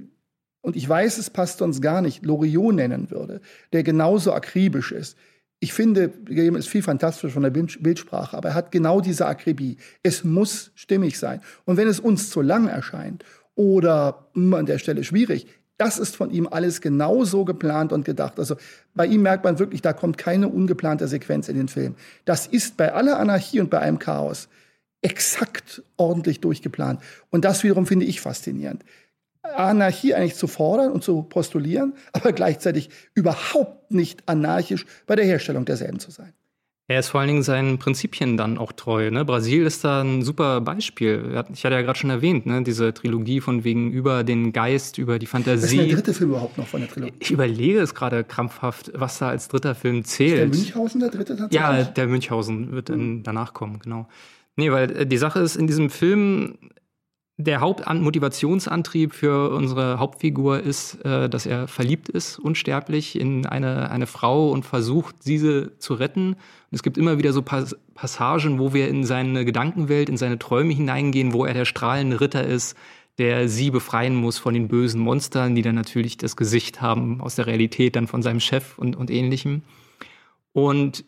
und ich weiß, es passt uns gar nicht, Loriot nennen würde, der genauso akribisch ist, ich finde, Guillermo ist viel fantastisch von der Bildsprache, aber er hat genau diese Akribie. Es muss stimmig sein. Und wenn es uns zu lang erscheint oder mh, hm, an der Stelle schwierig, das ist von ihm alles genauso geplant und gedacht. Also bei ihm merkt man wirklich, da kommt keine ungeplante Sequenz in den Film. Das ist bei aller Anarchie und bei allem Chaos exakt ordentlich durchgeplant. Und das wiederum finde ich faszinierend. Anarchie eigentlich zu fordern und zu postulieren, aber gleichzeitig überhaupt nicht anarchisch bei der Herstellung derselben zu sein. Er ist vor allen Dingen seinen Prinzipien dann auch treu. Ne? Brasil ist da ein super Beispiel. Ich hatte ja gerade schon erwähnt, ne? diese Trilogie von wegen über den Geist, über die Fantasie. Was ist der dritte Film überhaupt noch von der Trilogie? Ich überlege es gerade krampfhaft, was da als dritter Film zählt. Ist der Münchhausen der dritte tatsächlich? Ja, der Münchhausen wird dann danach kommen, genau. Nee, weil äh, die Sache ist, in diesem Film der Hauptmotivationsantrieb für unsere Hauptfigur ist, äh, dass er verliebt ist, unsterblich, in eine, eine Frau und versucht, diese zu retten. Und es gibt immer wieder so Pas Passagen, wo wir in seine Gedankenwelt, in seine Träume hineingehen, wo er der strahlende Ritter ist, der sie befreien muss von den bösen Monstern, die dann natürlich das Gesicht haben aus der Realität, dann von seinem Chef und, und ähnlichem. Und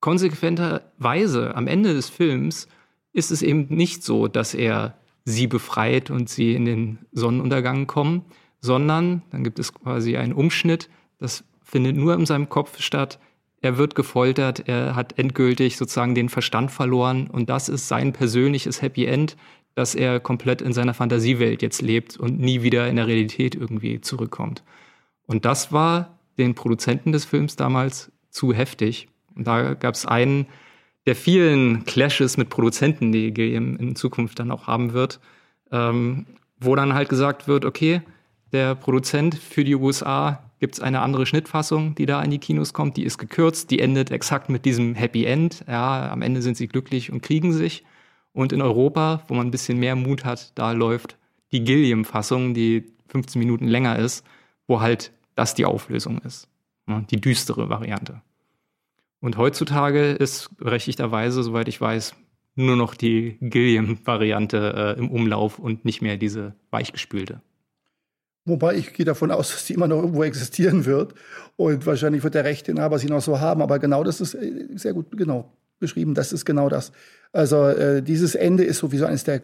konsequenterweise am Ende des Films ist es eben nicht so, dass er sie befreit und sie in den Sonnenuntergang kommen, sondern dann gibt es quasi einen Umschnitt, das findet nur in seinem Kopf statt. Er wird gefoltert, er hat endgültig sozusagen den Verstand verloren und das ist sein persönliches Happy End, dass er komplett in seiner Fantasiewelt jetzt lebt und nie wieder in der Realität irgendwie zurückkommt. Und das war den Produzenten des Films damals zu heftig. Und da gab es einen der vielen Clashes mit Produzenten, die GM in Zukunft dann auch haben wird, ähm, wo dann halt gesagt wird, okay, der Produzent für die USA gibt es eine andere Schnittfassung, die da in die Kinos kommt, die ist gekürzt, die endet exakt mit diesem Happy End. Ja, am Ende sind sie glücklich und kriegen sich. Und in Europa, wo man ein bisschen mehr Mut hat, da läuft die Gilliam-Fassung, die 15 Minuten länger ist, wo halt das die Auflösung ist. Die düstere Variante. Und heutzutage ist berechtigterweise, soweit ich weiß, nur noch die Gilliam-Variante äh, im Umlauf und nicht mehr diese weichgespülte. Wobei ich gehe davon aus, dass die immer noch irgendwo existieren wird. Und wahrscheinlich wird der Rechteinhaber sie noch so haben. Aber genau das ist äh, sehr gut genau beschrieben. Das ist genau das. Also äh, dieses Ende ist sowieso eines der,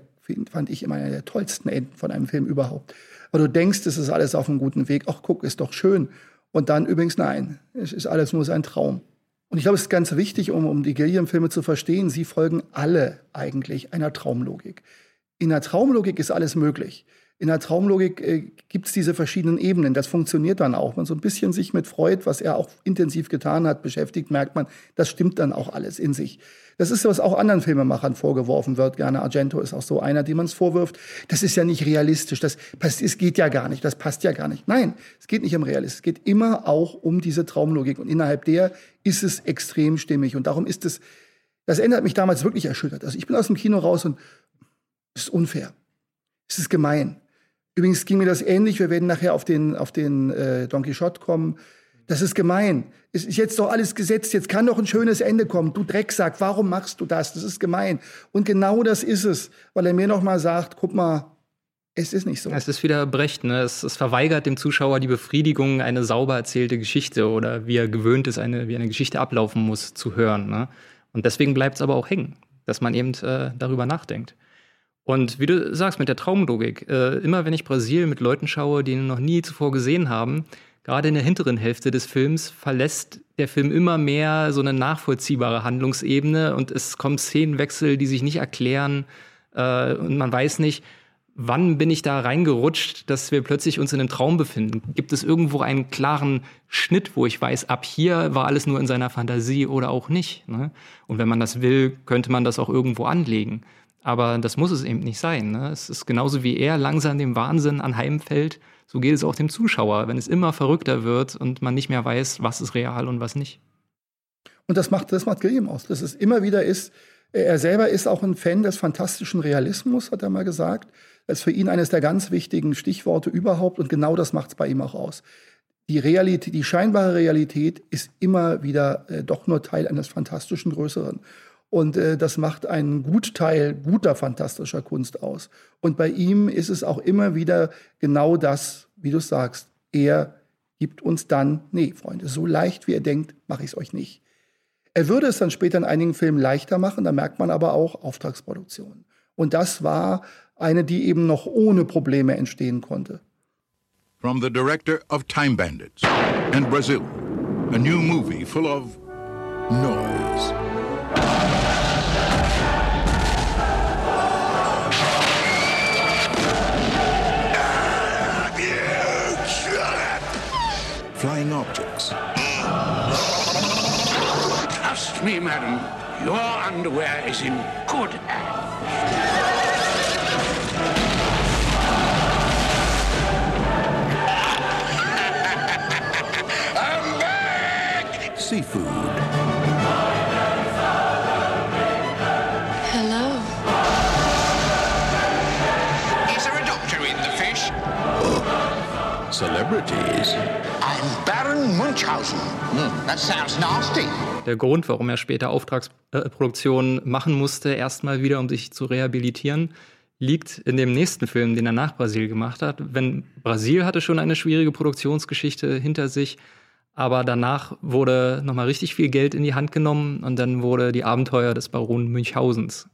fand ich immer einer der tollsten Enden von einem Film überhaupt. Weil du denkst, es ist alles auf einem guten Weg. Ach, guck, ist doch schön. Und dann übrigens nein, es ist alles nur sein Traum. Und ich glaube, es ist ganz wichtig, um, um die Gilliam-Filme zu verstehen, sie folgen alle eigentlich einer Traumlogik. In der Traumlogik ist alles möglich. In der Traumlogik äh, gibt es diese verschiedenen Ebenen. Das funktioniert dann auch. Wenn man so ein bisschen sich mit Freud, was er auch intensiv getan hat, beschäftigt, merkt man, das stimmt dann auch alles in sich. Das ist, was auch anderen Filmemachern vorgeworfen wird. Gerne Argento ist auch so einer, dem man es vorwirft. Das ist ja nicht realistisch. Das passt, es geht ja gar nicht. Das passt ja gar nicht. Nein, es geht nicht um Realismus. Es geht immer auch um diese Traumlogik. Und innerhalb der ist es extrem stimmig. Und darum ist es, das Ende hat mich damals wirklich erschüttert. Also ich bin aus dem Kino raus und es ist unfair. Es ist gemein. Übrigens ging mir das ähnlich. Wir werden nachher auf den, auf den äh, Don Quixote kommen. Das ist gemein. Ist jetzt doch alles gesetzt. Jetzt kann doch ein schönes Ende kommen. Du Drecksack, warum machst du das? Das ist gemein. Und genau das ist es, weil er mir noch mal sagt, guck mal, es ist nicht so. Es ist wieder Brecht, ne? Es, es, verweigert dem Zuschauer die Befriedigung, eine sauber erzählte Geschichte oder wie er gewöhnt ist, eine, wie eine Geschichte ablaufen muss, zu hören. Ne? Und deswegen bleibt es aber auch hängen, dass man eben äh, darüber nachdenkt. Und wie du sagst, mit der Traumlogik, äh, immer wenn ich Brasilien mit Leuten schaue, die ihn noch nie zuvor gesehen haben, gerade in der hinteren Hälfte des Films verlässt der Film immer mehr so eine nachvollziehbare Handlungsebene und es kommen Szenenwechsel, die sich nicht erklären äh, und man weiß nicht, wann bin ich da reingerutscht, dass wir plötzlich uns in einem Traum befinden? Gibt es irgendwo einen klaren Schnitt, wo ich weiß, ab hier war alles nur in seiner Fantasie oder auch nicht? Ne? Und wenn man das will, könnte man das auch irgendwo anlegen. Aber das muss es eben nicht sein. Ne? Es ist genauso wie er langsam dem Wahnsinn anheimfällt, so geht es auch dem Zuschauer, wenn es immer verrückter wird und man nicht mehr weiß, was ist real und was nicht. Und das macht, das macht Gilliam aus, dass es immer wieder ist, er selber ist auch ein Fan des fantastischen Realismus, hat er mal gesagt. Das ist für ihn eines der ganz wichtigen Stichworte überhaupt und genau das macht es bei ihm auch aus. Die Realität, die scheinbare Realität ist immer wieder äh, doch nur Teil eines fantastischen Größeren. Und äh, das macht einen Gutteil guter fantastischer Kunst aus. Und bei ihm ist es auch immer wieder genau das, wie du sagst. Er gibt uns dann, nee, Freunde, so leicht wie er denkt, mache ich es euch nicht. Er würde es dann später in einigen Filmen leichter machen, da merkt man aber auch Auftragsproduktion. Und das war eine, die eben noch ohne Probleme entstehen konnte. From the director of Time Bandits and Brazil, a new movie full of noise. flying objects. Trust me, madam. Your underwear is in good hands. seafood. Hello. Is there a doctor in the fish? Oh. Celebrities. Baron Munchausen. Mm, that sounds nasty. Der Grund, warum er später Auftragsproduktionen machen musste, erstmal wieder, um sich zu rehabilitieren, liegt in dem nächsten Film, den er nach Brasil gemacht hat. Wenn Brasil hatte schon eine schwierige Produktionsgeschichte hinter sich, aber danach wurde nochmal richtig viel Geld in die Hand genommen und dann wurde die Abenteuer des Baron Münchhausens,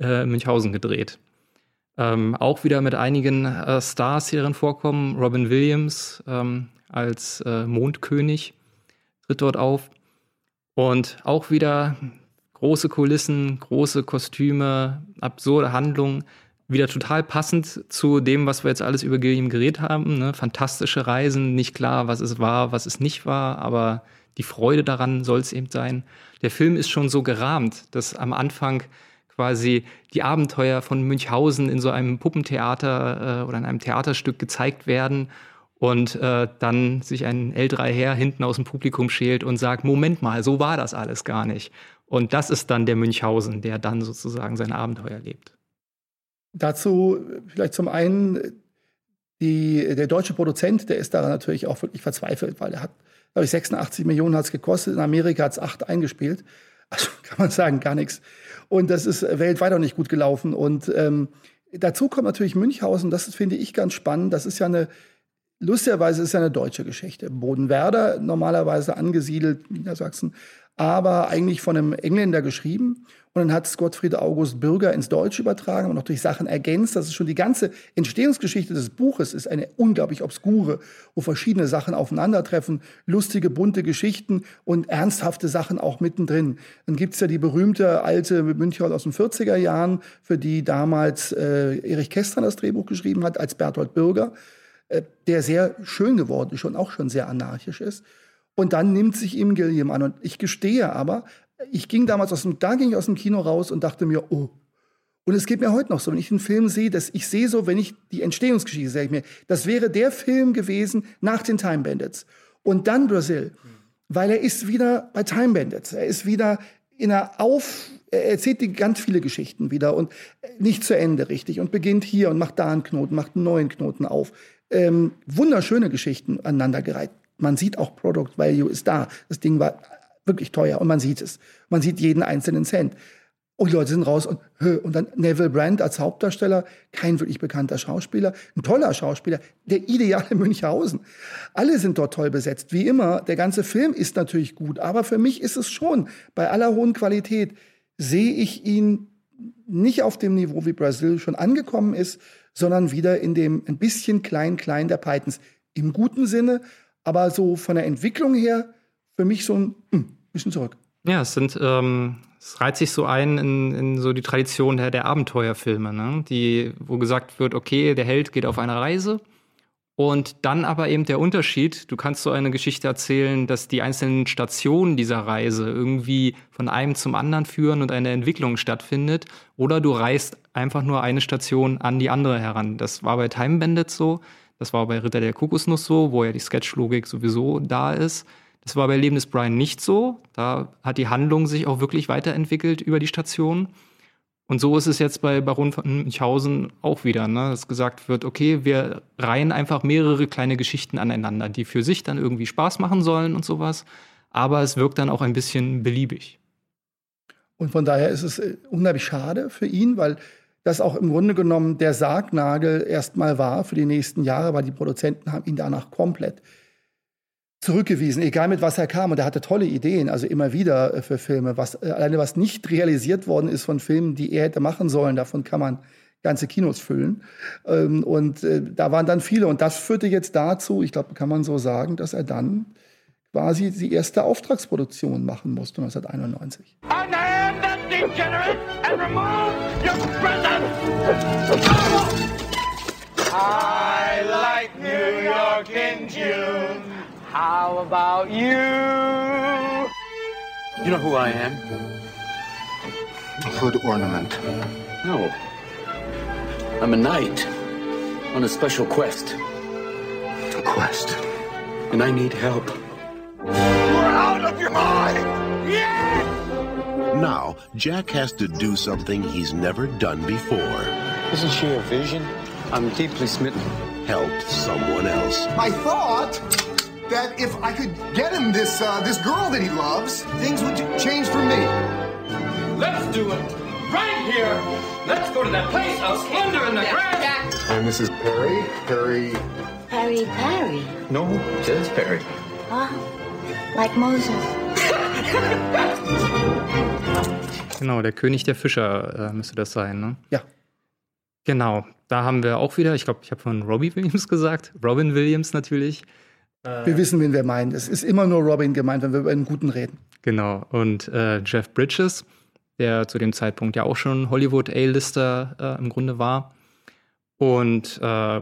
äh, Münchhausen gedreht. Ähm, auch wieder mit einigen äh, Stars hier drin vorkommen. Robin Williams ähm, als äh, Mondkönig tritt dort auf. Und auch wieder große Kulissen, große Kostüme, absurde Handlungen wieder total passend zu dem, was wir jetzt alles über Gilliam geredet haben. Ne? Fantastische Reisen, nicht klar, was es war, was es nicht war, aber die Freude daran soll es eben sein. Der Film ist schon so gerahmt, dass am Anfang quasi die Abenteuer von Münchhausen in so einem Puppentheater äh, oder in einem Theaterstück gezeigt werden und äh, dann sich ein älterer Herr hinten aus dem Publikum schält und sagt, Moment mal, so war das alles gar nicht. Und das ist dann der Münchhausen, der dann sozusagen sein Abenteuer lebt. Dazu vielleicht zum einen, die, der deutsche Produzent, der ist daran natürlich auch wirklich verzweifelt, weil er hat, glaube ich, 86 Millionen hat es gekostet, in Amerika hat es acht eingespielt. Also kann man sagen, gar nichts. Und das ist weltweit auch nicht gut gelaufen. Und ähm, dazu kommt natürlich Münchhausen, das finde ich ganz spannend. Das ist ja eine, lustigerweise ist ja eine deutsche Geschichte. Bodenwerder, normalerweise angesiedelt, Niedersachsen, aber eigentlich von einem Engländer geschrieben. Und dann hat es Gottfried August Bürger ins Deutsche übertragen und noch durch Sachen ergänzt. Das ist schon die ganze Entstehungsgeschichte des Buches ist eine unglaublich obskure, wo verschiedene Sachen aufeinandertreffen, lustige, bunte Geschichten und ernsthafte Sachen auch mittendrin. Dann gibt's ja die berühmte alte Münchhaus aus den 40er Jahren, für die damals äh, Erich Kästner das Drehbuch geschrieben hat, als Bertolt Bürger, äh, der sehr schön geworden ist und auch schon sehr anarchisch ist. Und dann nimmt sich ihm Gilliam an. Und ich gestehe aber, ich ging damals aus dem, da ging ich aus dem Kino raus und dachte mir, oh. Und es geht mir heute noch so, wenn ich einen Film sehe, dass ich sehe so, wenn ich die Entstehungsgeschichte sehe ich mir, das wäre der Film gewesen nach den Time Bandits. Und dann Brasil, weil er ist wieder bei Time Bandits. Er ist wieder in einer Auf, er erzählt ganz viele Geschichten wieder und nicht zu Ende richtig und beginnt hier und macht da einen Knoten, macht einen neuen Knoten auf. Ähm, wunderschöne Geschichten aneinandergereiht man sieht auch Product Value ist da. Das Ding war wirklich teuer und man sieht es. Man sieht jeden einzelnen Cent. Und die Leute sind raus und, und dann Neville Brandt als Hauptdarsteller, kein wirklich bekannter Schauspieler, ein toller Schauspieler, der ideale Münchhausen. Alle sind dort toll besetzt, wie immer. Der ganze Film ist natürlich gut, aber für mich ist es schon, bei aller hohen Qualität, sehe ich ihn nicht auf dem Niveau, wie Brasil schon angekommen ist, sondern wieder in dem ein bisschen klein-klein der Pythons. Im guten Sinne, aber so von der Entwicklung her für mich so ein hm, bisschen zurück. Ja, es sind, ähm, es reiht sich so ein in, in so die Tradition der, der Abenteuerfilme, ne? die, wo gesagt wird, okay, der Held geht auf eine Reise und dann aber eben der Unterschied, du kannst so eine Geschichte erzählen, dass die einzelnen Stationen dieser Reise irgendwie von einem zum anderen führen und eine Entwicklung stattfindet. Oder du reist einfach nur eine Station an die andere heran. Das war bei Time Bandits so. Das war bei Ritter der Kokosnuss so, wo ja die Sketchlogik sowieso da ist. Das war bei Leben des Brian nicht so. Da hat die Handlung sich auch wirklich weiterentwickelt über die Station. Und so ist es jetzt bei Baron von Münchhausen auch wieder, ne? dass gesagt wird, okay, wir reihen einfach mehrere kleine Geschichten aneinander, die für sich dann irgendwie Spaß machen sollen und sowas. Aber es wirkt dann auch ein bisschen beliebig. Und von daher ist es äh, unheimlich schade für ihn, weil das auch im Grunde genommen der Sargnagel erstmal war für die nächsten Jahre, weil die Produzenten haben ihn danach komplett zurückgewiesen, egal mit was er kam. Und er hatte tolle Ideen, also immer wieder äh, für Filme. Was, äh, alleine was nicht realisiert worden ist von Filmen, die er hätte machen sollen, davon kann man ganze Kinos füllen. Ähm, und äh, da waren dann viele. Und das führte jetzt dazu, ich glaube, kann man so sagen, dass er dann quasi die erste Auftragsproduktion machen musste 1991 degenerate, and remove your presence! I like New York in June. How about you? You know who I am? A hood ornament. No. I'm a knight on a special quest. A quest? And I need help. You're out of your mind! Yes! Now, Jack has to do something he's never done before. Isn't she a vision? I'm deeply smitten. help someone else. I thought that if I could get him this uh, this girl that he loves, things would change for me. Let's do it right here. Let's go to that place of splendor in the grass. And this is Perry. Perry. Perry Perry. No, just Perry. Ah, like Moses. Genau, der König der Fischer äh, müsste das sein, ne? Ja. Genau, da haben wir auch wieder, ich glaube, ich habe von Robbie Williams gesagt, Robin Williams natürlich. Wir wissen, wen wir meinen. Es ist immer nur Robin gemeint, wenn wir über einen guten reden. Genau, und äh, Jeff Bridges, der zu dem Zeitpunkt ja auch schon Hollywood A-Lister äh, im Grunde war. Und äh,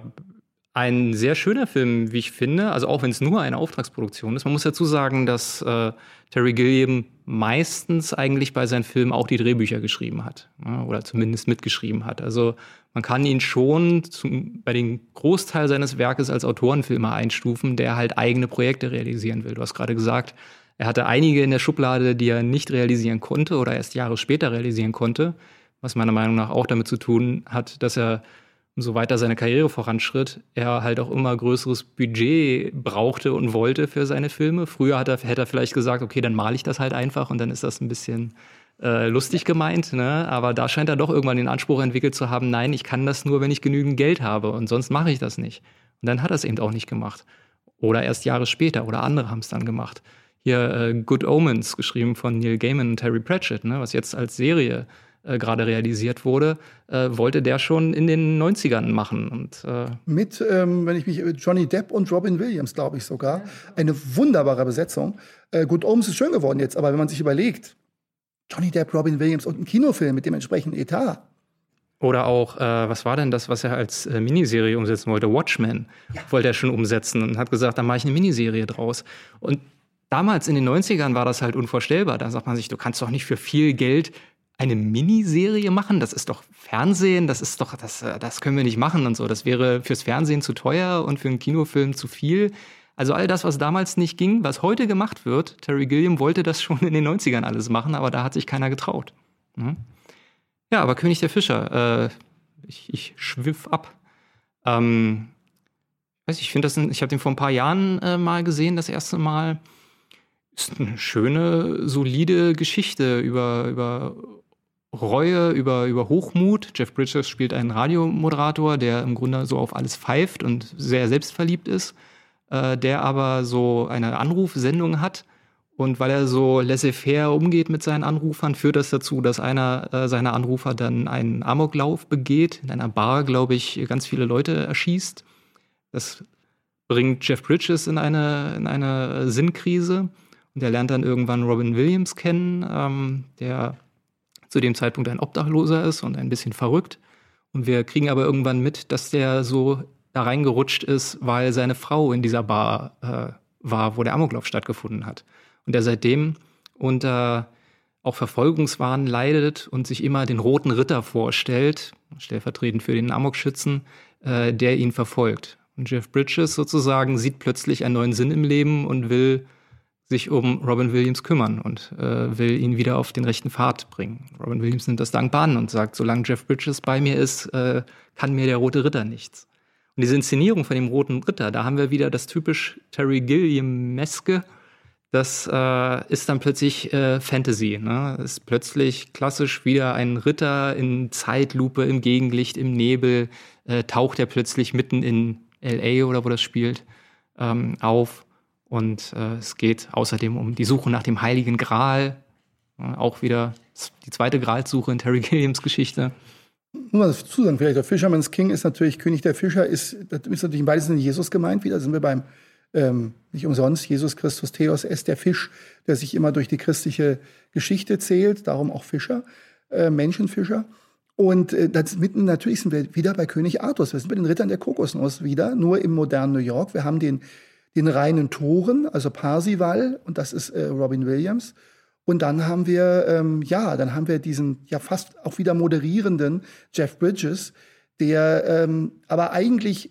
ein sehr schöner Film, wie ich finde, also auch wenn es nur eine Auftragsproduktion ist. Man muss dazu sagen, dass äh, Terry Gilliam meistens eigentlich bei seinen Filmen auch die Drehbücher geschrieben hat ja, oder zumindest mitgeschrieben hat. Also man kann ihn schon zum, bei dem Großteil seines Werkes als Autorenfilmer einstufen, der halt eigene Projekte realisieren will. Du hast gerade gesagt, er hatte einige in der Schublade, die er nicht realisieren konnte oder erst Jahre später realisieren konnte, was meiner Meinung nach auch damit zu tun hat, dass er umso weiter seine Karriere voranschritt, er halt auch immer größeres Budget brauchte und wollte für seine Filme. Früher hat er, hätte er vielleicht gesagt, okay, dann male ich das halt einfach und dann ist das ein bisschen äh, lustig gemeint, ne? aber da scheint er doch irgendwann den Anspruch entwickelt zu haben, nein, ich kann das nur, wenn ich genügend Geld habe und sonst mache ich das nicht. Und dann hat er es eben auch nicht gemacht. Oder erst Jahre später oder andere haben es dann gemacht. Hier äh, Good Omens, geschrieben von Neil Gaiman und Terry Pratchett, ne? was jetzt als Serie äh, gerade realisiert wurde, äh, wollte der schon in den 90ern machen. Und, äh Mit, ähm, wenn ich mich, Johnny Depp und Robin Williams, glaube ich sogar. Eine wunderbare Besetzung. Äh, Good Omens ist schön geworden jetzt, aber wenn man sich überlegt, Johnny Depp, Robin Williams und ein Kinofilm mit dem entsprechenden Etat. Oder auch, äh, was war denn das, was er als äh, Miniserie umsetzen wollte? Watchmen ja. wollte er schon umsetzen und hat gesagt, dann mache ich eine Miniserie draus. Und damals in den 90ern war das halt unvorstellbar. Da sagt man sich, du kannst doch nicht für viel Geld eine Miniserie machen? Das ist doch Fernsehen, das ist doch, das, äh, das können wir nicht machen und so. Das wäre fürs Fernsehen zu teuer und für einen Kinofilm zu viel. Also all das, was damals nicht ging, was heute gemacht wird, Terry Gilliam wollte das schon in den 90ern alles machen, aber da hat sich keiner getraut. Hm? Ja, aber König der Fischer, äh, ich, ich schwiff ab. Ähm, weiß ich, finde das, ich habe den vor ein paar Jahren äh, mal gesehen, das erste Mal. Ist eine schöne, solide Geschichte über, über Reue, über, über Hochmut. Jeff Bridges spielt einen Radiomoderator, der im Grunde so auf alles pfeift und sehr selbstverliebt ist, äh, der aber so eine Anrufsendung hat. Und weil er so laissez-faire umgeht mit seinen Anrufern, führt das dazu, dass einer äh, seiner Anrufer dann einen Amoklauf begeht, in einer Bar, glaube ich, ganz viele Leute erschießt. Das bringt Jeff Bridges in eine, in eine Sinnkrise. Und er lernt dann irgendwann Robin Williams kennen, ähm, der zu dem Zeitpunkt ein Obdachloser ist und ein bisschen verrückt. Und wir kriegen aber irgendwann mit, dass der so da reingerutscht ist, weil seine Frau in dieser Bar äh, war, wo der Amoklauf stattgefunden hat. Und der seitdem unter auch Verfolgungswahn leidet und sich immer den roten Ritter vorstellt, stellvertretend für den Amokschützen, äh, der ihn verfolgt. Und Jeff Bridges sozusagen sieht plötzlich einen neuen Sinn im Leben und will sich um Robin Williams kümmern und äh, will ihn wieder auf den rechten Pfad bringen. Robin Williams nimmt das dankbar an und sagt, solange Jeff Bridges bei mir ist, äh, kann mir der Rote Ritter nichts. Und diese Inszenierung von dem Roten Ritter, da haben wir wieder das typisch Terry Gilliam-meske. Das äh, ist dann plötzlich äh, Fantasy. Ne? Ist plötzlich klassisch wieder ein Ritter in Zeitlupe, im Gegenlicht, im Nebel, äh, taucht er plötzlich mitten in LA oder wo das spielt ähm, auf und äh, es geht außerdem um die Suche nach dem Heiligen Gral. Äh, auch wieder die zweite Gralsuche in Terry Gilliams Geschichte. Nur mal dazu sagen, vielleicht der Fisherman's King ist natürlich König der Fischer, ist, das ist natürlich in beiden Sinne Jesus gemeint. Wieder sind wir beim, ähm, nicht umsonst, Jesus Christus Theos ist der Fisch, der sich immer durch die christliche Geschichte zählt, darum auch Fischer, äh, Menschenfischer. Und äh, das mitten natürlich sind wir wieder bei König Artus. Wir sind bei den Rittern der Kokosnuss wieder, nur im modernen New York. Wir haben den den reinen Toren, also Parsival, und das ist äh, Robin Williams. Und dann haben wir, ähm, ja, dann haben wir diesen ja fast auch wieder moderierenden Jeff Bridges, der ähm, aber eigentlich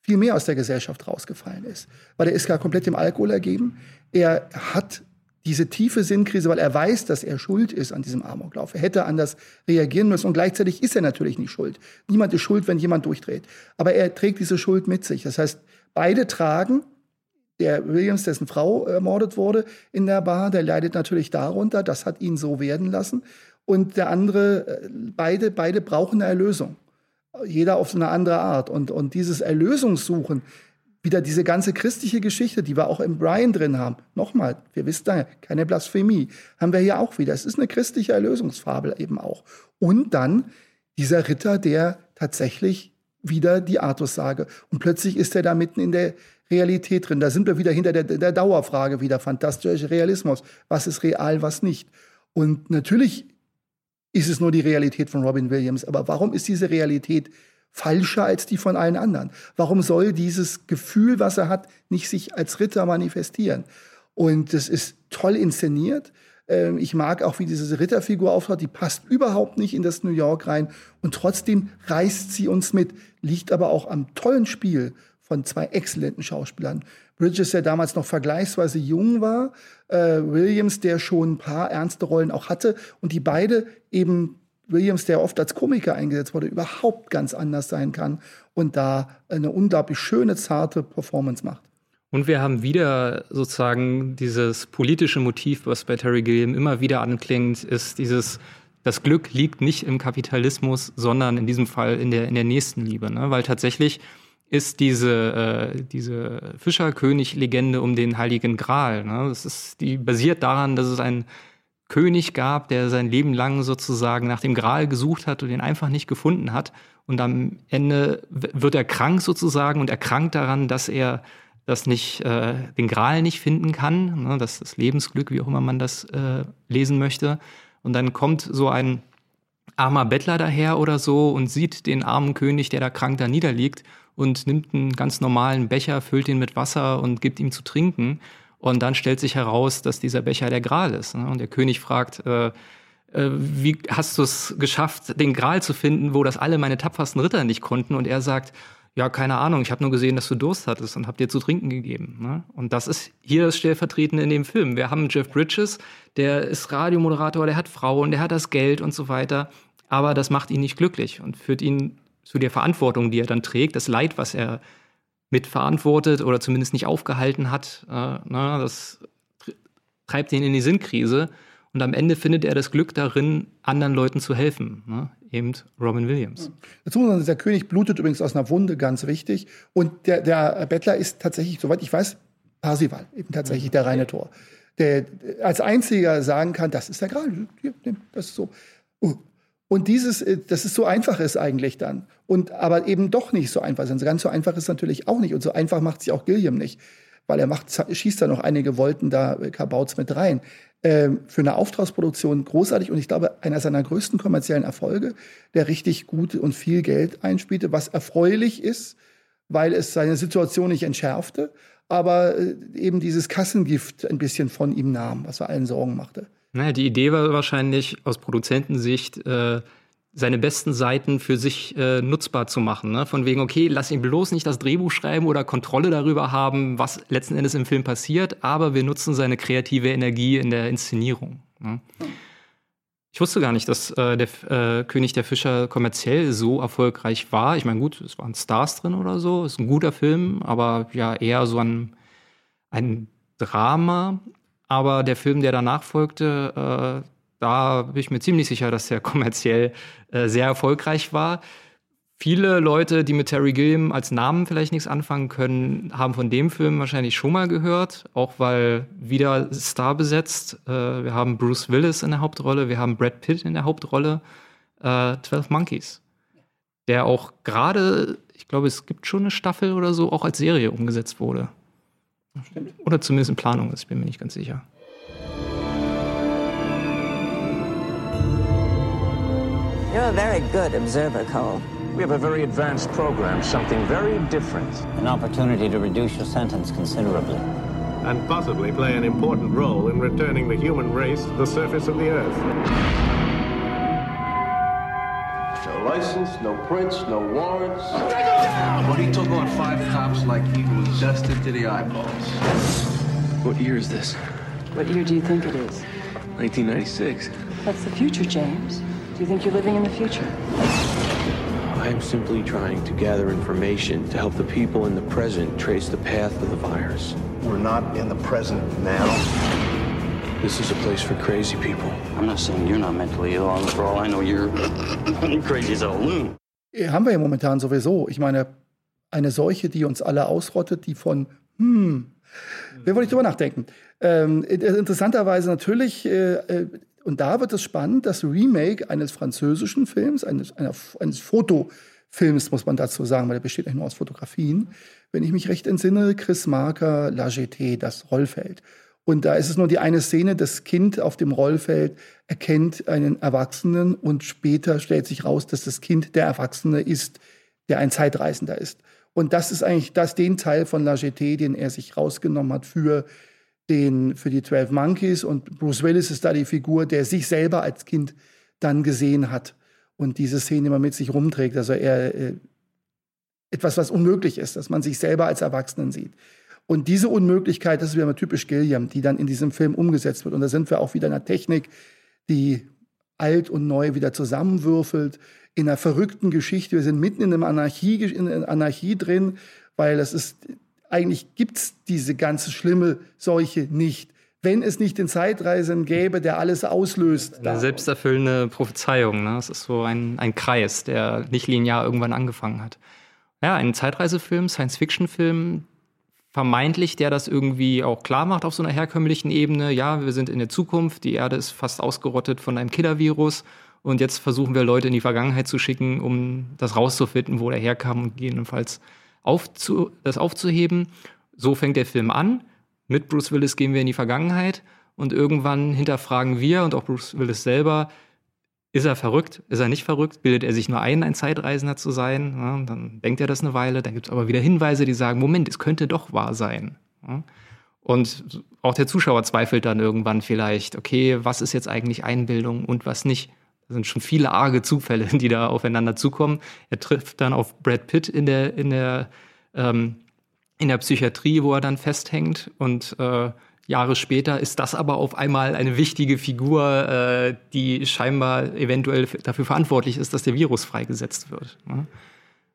viel mehr aus der Gesellschaft rausgefallen ist. Weil er ist gar komplett dem Alkohol ergeben. Er hat diese tiefe Sinnkrise, weil er weiß, dass er schuld ist an diesem Amoklauf. Er hätte anders reagieren müssen und gleichzeitig ist er natürlich nicht schuld. Niemand ist schuld, wenn jemand durchdreht. Aber er trägt diese Schuld mit sich. Das heißt, beide tragen. Der Williams, dessen Frau ermordet wurde in der Bar, der leidet natürlich darunter. Das hat ihn so werden lassen. Und der andere, äh, beide, beide brauchen eine Erlösung. Jeder auf so eine andere Art. Und, und dieses Erlösungssuchen, wieder diese ganze christliche Geschichte, die wir auch im Brian drin haben. Nochmal, wir wissen da, keine Blasphemie, haben wir hier auch wieder. Es ist eine christliche Erlösungsfabel eben auch. Und dann dieser Ritter, der tatsächlich wieder die Artussage. Und plötzlich ist er da mitten in der Realität drin. Da sind wir wieder hinter der, der Dauerfrage wieder. Fantastischer Realismus. Was ist real, was nicht? Und natürlich ist es nur die Realität von Robin Williams. Aber warum ist diese Realität falscher als die von allen anderen? Warum soll dieses Gefühl, was er hat, nicht sich als Ritter manifestieren? Und das ist toll inszeniert. Ähm, ich mag auch, wie diese Ritterfigur auftrat. Die passt überhaupt nicht in das New York rein. Und trotzdem reißt sie uns mit. Liegt aber auch am tollen Spiel von zwei exzellenten Schauspielern. Bridges, der damals noch vergleichsweise jung war, äh, Williams, der schon ein paar ernste Rollen auch hatte und die beide eben Williams, der oft als Komiker eingesetzt wurde, überhaupt ganz anders sein kann und da eine unglaublich schöne, zarte Performance macht. Und wir haben wieder sozusagen dieses politische Motiv, was bei Terry Gilliam immer wieder anklingt, ist dieses, das Glück liegt nicht im Kapitalismus, sondern in diesem Fall in der, in der Nächstenliebe. Ne? Weil tatsächlich ist diese, äh, diese Fischerkönig-Legende um den Heiligen Gral. Ne? Das ist, die basiert daran, dass es einen König gab, der sein Leben lang sozusagen nach dem Gral gesucht hat und den einfach nicht gefunden hat. Und am Ende wird er krank sozusagen und erkrankt daran, dass er das nicht, äh, den Gral nicht finden kann, ne, das, das Lebensglück, wie auch immer man das äh, lesen möchte. Und dann kommt so ein armer Bettler daher oder so und sieht den armen König, der da krank da niederliegt und nimmt einen ganz normalen Becher, füllt ihn mit Wasser und gibt ihm zu trinken. Und dann stellt sich heraus, dass dieser Becher der Gral ist. Ne? Und der König fragt, äh, äh, wie hast du es geschafft, den Gral zu finden, wo das alle meine tapfersten Ritter nicht konnten? Und er sagt, ja, keine Ahnung, ich habe nur gesehen, dass du Durst hattest und habe dir zu trinken gegeben. Ne? Und das ist hier das Stellvertretende in dem Film. Wir haben Jeff Bridges, der ist Radiomoderator, der hat Frauen, der hat das Geld und so weiter. Aber das macht ihn nicht glücklich und führt ihn zu der Verantwortung, die er dann trägt, das Leid, was er mitverantwortet oder zumindest nicht aufgehalten hat. Äh, na, das treibt ihn in die Sinnkrise. Und am Ende findet er das Glück darin, anderen Leuten zu helfen. Ne? Eben Robin Williams. Dazu muss man sagen, der König blutet übrigens aus einer Wunde, ganz wichtig. Und der, der Bettler ist tatsächlich, soweit ich weiß, Parsival, eben tatsächlich der reine Tor. Der als einziger sagen kann, das ist der Gral. Das ist so. Oh, und dieses, äh, dass es so einfach ist eigentlich dann. Und aber eben doch nicht so einfach. Also ganz so einfach ist es natürlich auch nicht. Und so einfach macht sich auch Gilliam nicht. Weil er macht, schießt da noch einige Wolken da äh, Kabauts mit rein. Ähm, für eine Auftragsproduktion großartig und ich glaube, einer seiner größten kommerziellen Erfolge, der richtig gut und viel Geld einspielte, was erfreulich ist, weil es seine Situation nicht entschärfte, aber äh, eben dieses Kassengift ein bisschen von ihm nahm, was er allen Sorgen machte. Naja, die Idee war wahrscheinlich aus Produzentensicht, äh, seine besten Seiten für sich äh, nutzbar zu machen. Ne? Von wegen, okay, lass ihn bloß nicht das Drehbuch schreiben oder Kontrolle darüber haben, was letzten Endes im Film passiert, aber wir nutzen seine kreative Energie in der Inszenierung. Ne? Ich wusste gar nicht, dass äh, der äh, König der Fischer kommerziell so erfolgreich war. Ich meine, gut, es waren Stars drin oder so, ist ein guter Film, aber ja eher so ein, ein Drama. Aber der Film, der danach folgte, äh, da bin ich mir ziemlich sicher, dass der kommerziell äh, sehr erfolgreich war. Viele Leute, die mit Terry Gilliam als Namen vielleicht nichts anfangen können, haben von dem Film wahrscheinlich schon mal gehört, auch weil wieder Star besetzt. Äh, wir haben Bruce Willis in der Hauptrolle, wir haben Brad Pitt in der Hauptrolle, äh, 12 Monkeys, der auch gerade, ich glaube, es gibt schon eine Staffel oder so, auch als Serie umgesetzt wurde. Stimmt. Oder zumindest in Planung ist, bin mir nicht ganz sicher. You're a very good observer, Cole. We have a very advanced program, something very different. An opportunity to reduce your sentence considerably. And possibly play an important role in returning the human race to the surface of the Earth. No license, no prints, no warrants. But he took on five cops like he was dusted to the eyeballs. What year is this? What year do you think it is? 1996. That's the future, James. Do you think you're living in the future? I'm simply trying to gather information to help the people in the present trace the path of the virus. We're not in the present now. This is a place for crazy people. I'm not saying you're not mentally ill. For all I know, you're crazy as a loon. Haben wir ja momentan sowieso. Ich meine, eine Seuche, die uns alle ausrottet, die von, hm, wir wollen nicht drüber nachdenken. Ähm, interessanterweise natürlich, äh, äh, und da wird es spannend, das Remake eines französischen Films, eines, einer, eines Fotofilms, muss man dazu sagen, weil der besteht nicht nur aus Fotografien. Wenn ich mich recht entsinne, Chris Marker, La GT, das Rollfeld. Und da ist es nur die eine Szene, das Kind auf dem Rollfeld erkennt einen Erwachsenen und später stellt sich raus, dass das Kind der Erwachsene ist, der ein Zeitreisender ist. Und das ist eigentlich das, den Teil von La GT, den er sich rausgenommen hat für den, für die 12 Monkeys. Und Bruce Willis ist da die Figur, der sich selber als Kind dann gesehen hat und diese Szene immer mit sich rumträgt. Also er, äh, etwas, was unmöglich ist, dass man sich selber als Erwachsenen sieht. Und diese Unmöglichkeit, das ist wieder mal typisch Gilliam, die dann in diesem Film umgesetzt wird. Und da sind wir auch wieder in einer Technik, die alt und neu wieder zusammenwürfelt, in einer verrückten Geschichte. Wir sind mitten in einem Anarchie, in einer Anarchie drin, weil das ist, eigentlich gibt's diese ganze schlimme Seuche nicht. Wenn es nicht den Zeitreisen gäbe, der alles auslöst. Eine selbsterfüllende Prophezeiung. Ne? Es ist so ein, ein Kreis, der nicht linear irgendwann angefangen hat. Ja, ein Zeitreisefilm, Science-Fiction-Film, vermeintlich, der das irgendwie auch klar macht auf so einer herkömmlichen Ebene. Ja, wir sind in der Zukunft, die Erde ist fast ausgerottet von einem Killer-Virus und jetzt versuchen wir Leute in die Vergangenheit zu schicken, um das rauszufinden, wo der herkam und gegebenenfalls aufzu das aufzuheben. So fängt der Film an. Mit Bruce Willis gehen wir in die Vergangenheit und irgendwann hinterfragen wir und auch Bruce Willis selber, ist er verrückt? Ist er nicht verrückt? Bildet er sich nur ein, ein Zeitreisender zu sein? Ja, dann denkt er das eine Weile. Dann gibt es aber wieder Hinweise, die sagen, Moment, es könnte doch wahr sein. Ja? Und auch der Zuschauer zweifelt dann irgendwann vielleicht, okay, was ist jetzt eigentlich Einbildung und was nicht? Das sind schon viele arge Zufälle, die da aufeinander zukommen. Er trifft dann auf Brad Pitt in der, in der, ähm, in der Psychiatrie, wo er dann festhängt und äh, Jahre später ist das aber auf einmal eine wichtige Figur, äh, die scheinbar eventuell dafür verantwortlich ist, dass der Virus freigesetzt wird. Ne?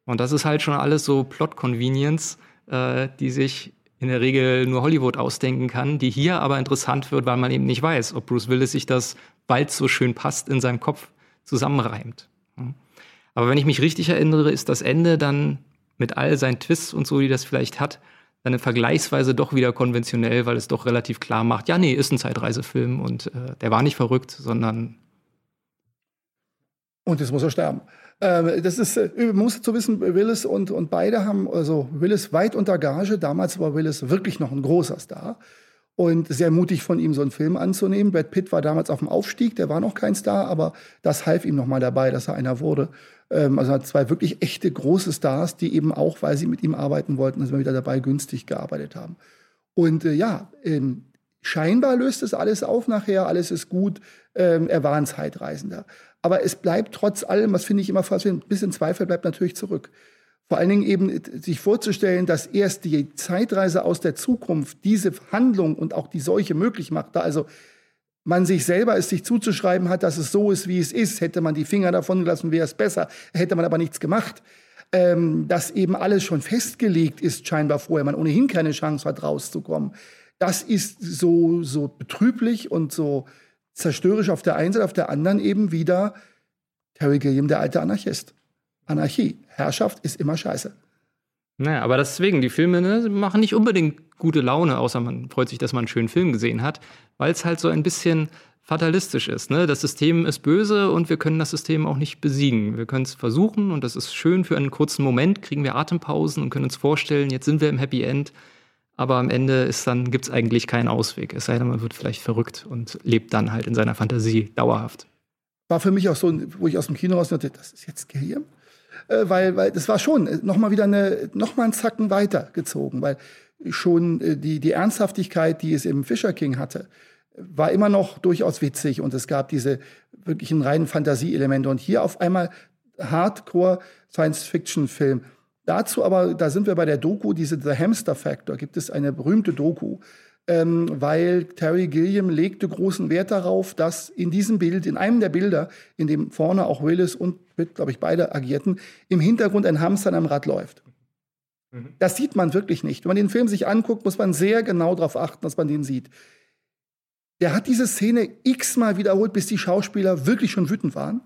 Und das ist halt schon alles so Plot-Convenience, äh, die sich in der Regel nur Hollywood ausdenken kann, die hier aber interessant wird, weil man eben nicht weiß, ob Bruce Willis sich das, bald so schön passt, in seinem Kopf zusammenreimt. Ne? Aber wenn ich mich richtig erinnere, ist das Ende dann mit all seinen Twists und so, die das vielleicht hat, dann vergleichsweise doch wieder konventionell, weil es doch relativ klar macht, ja, nee, ist ein Zeitreisefilm und äh, der war nicht verrückt, sondern. Und jetzt muss er sterben. Ähm, das ist, äh, man muss zu wissen, Willis und, und beide haben, also Willis weit unter Gage, damals war Willis wirklich noch ein großer Star und sehr mutig von ihm, so einen Film anzunehmen. Brad Pitt war damals auf dem Aufstieg, der war noch kein Star, aber das half ihm nochmal dabei, dass er einer wurde. Ähm, also hat zwei wirklich echte große Stars, die eben auch, weil sie mit ihm arbeiten wollten, also wieder dabei günstig gearbeitet haben. Und äh, ja, ähm, scheinbar löst es alles auf nachher, alles ist gut. Ähm, er war ein Zeitreisender. Aber es bleibt trotz allem, was finde ich immer fast ein bisschen Zweifel bleibt natürlich zurück. Vor allen Dingen eben sich vorzustellen, dass erst die Zeitreise aus der Zukunft diese Handlung und auch die Seuche möglich macht. Da also man sich selber es sich zuzuschreiben hat, dass es so ist, wie es ist. Hätte man die Finger davon gelassen, wäre es besser. Hätte man aber nichts gemacht. Ähm, dass eben alles schon festgelegt ist, scheinbar vorher, man ohnehin keine Chance hat, rauszukommen. Das ist so, so betrüblich und so zerstörerisch auf der einen Seite, auf der anderen eben wieder Terry Gilliam, der alte Anarchist. Anarchie. Herrschaft ist immer scheiße. Naja, aber deswegen, die Filme ne, machen nicht unbedingt gute Laune, außer man freut sich, dass man einen schönen Film gesehen hat, weil es halt so ein bisschen fatalistisch ist. Ne? Das System ist böse und wir können das System auch nicht besiegen. Wir können es versuchen und das ist schön für einen kurzen Moment, kriegen wir Atempausen und können uns vorstellen, jetzt sind wir im Happy End. Aber am Ende gibt es eigentlich keinen Ausweg. Es sei denn, man wird vielleicht verrückt und lebt dann halt in seiner Fantasie dauerhaft. War für mich auch so, wo ich aus dem Kino raus dachte, das ist jetzt Gehirn äh, weil, weil das war schon äh, noch mal wieder eine, noch mal einen Zacken weitergezogen, weil schon äh, die, die Ernsthaftigkeit, die es im Fisher King hatte, war immer noch durchaus witzig und es gab diese wirklichen reinen Fantasieelemente und hier auf einmal Hardcore Science-Fiction-Film. Dazu aber, da sind wir bei der Doku, diese The Hamster Factor, gibt es eine berühmte Doku, ähm, weil Terry Gilliam legte großen Wert darauf, dass in diesem Bild, in einem der Bilder, in dem vorne auch Willis und glaube ich, beide agierten, im Hintergrund ein Hamster an einem Rad läuft. Mhm. Das sieht man wirklich nicht. Wenn man den Film sich anguckt, muss man sehr genau darauf achten, dass man den sieht. Der hat diese Szene x-mal wiederholt, bis die Schauspieler wirklich schon wütend waren.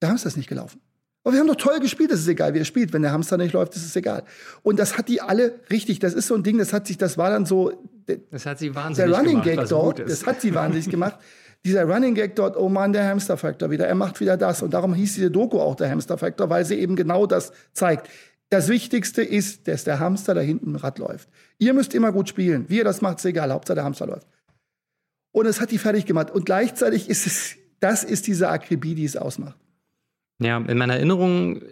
Der Hamster ist nicht gelaufen. Aber wir haben doch toll gespielt, es ist egal, wie er spielt. Wenn der Hamster nicht läuft, ist es egal. Und das hat die alle richtig, das ist so ein Ding, das hat sich, das war dann so. Das hat sie wahnsinnig Der Running gemacht, Gag dort, das hat sie wahnsinnig gemacht. Dieser Running Gag dort, oh Mann, der Hamster Factor wieder, er macht wieder das. Und darum hieß diese Doku auch der Hamster Factor, weil sie eben genau das zeigt. Das Wichtigste ist, dass der Hamster da hinten im Rad läuft. Ihr müsst immer gut spielen. Wie ihr das macht, ist egal. Hauptsache der Hamster läuft. Und es hat die fertig gemacht. Und gleichzeitig ist es, das ist diese Akribie, die es ausmacht. Ja, in meiner Erinnerung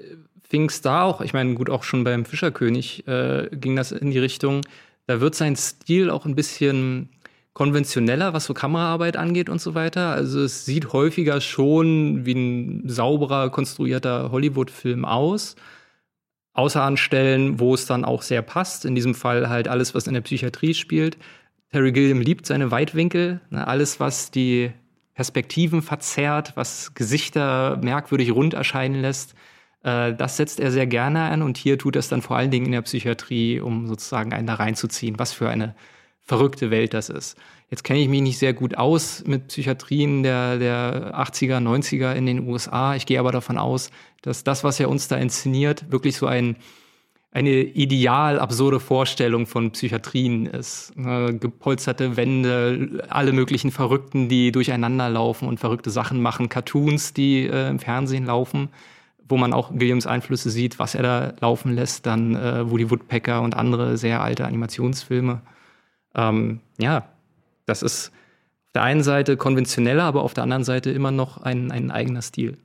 fing es da auch, ich meine, gut, auch schon beim Fischerkönig äh, ging das in die Richtung, da wird sein Stil auch ein bisschen konventioneller, was so Kameraarbeit angeht und so weiter. Also es sieht häufiger schon wie ein sauberer, konstruierter Hollywood-Film aus. Außer an Stellen, wo es dann auch sehr passt. In diesem Fall halt alles, was in der Psychiatrie spielt. Terry Gilliam liebt seine Weitwinkel. Ne, alles, was die Perspektiven verzerrt, was Gesichter merkwürdig rund erscheinen lässt. Äh, das setzt er sehr gerne an und hier tut er es dann vor allen Dingen in der Psychiatrie, um sozusagen einen da reinzuziehen, was für eine verrückte Welt das ist. Jetzt kenne ich mich nicht sehr gut aus mit Psychiatrien der, der 80er, 90er in den USA. Ich gehe aber davon aus, dass das, was er uns da inszeniert, wirklich so ein eine ideal absurde Vorstellung von Psychiatrien ist. Ne, gepolsterte Wände, alle möglichen Verrückten, die durcheinander laufen und verrückte Sachen machen, Cartoons, die äh, im Fernsehen laufen, wo man auch Williams Einflüsse sieht, was er da laufen lässt, dann äh, Woody Woodpecker und andere sehr alte Animationsfilme. Ähm, ja, das ist auf der einen Seite konventioneller, aber auf der anderen Seite immer noch ein, ein eigener Stil.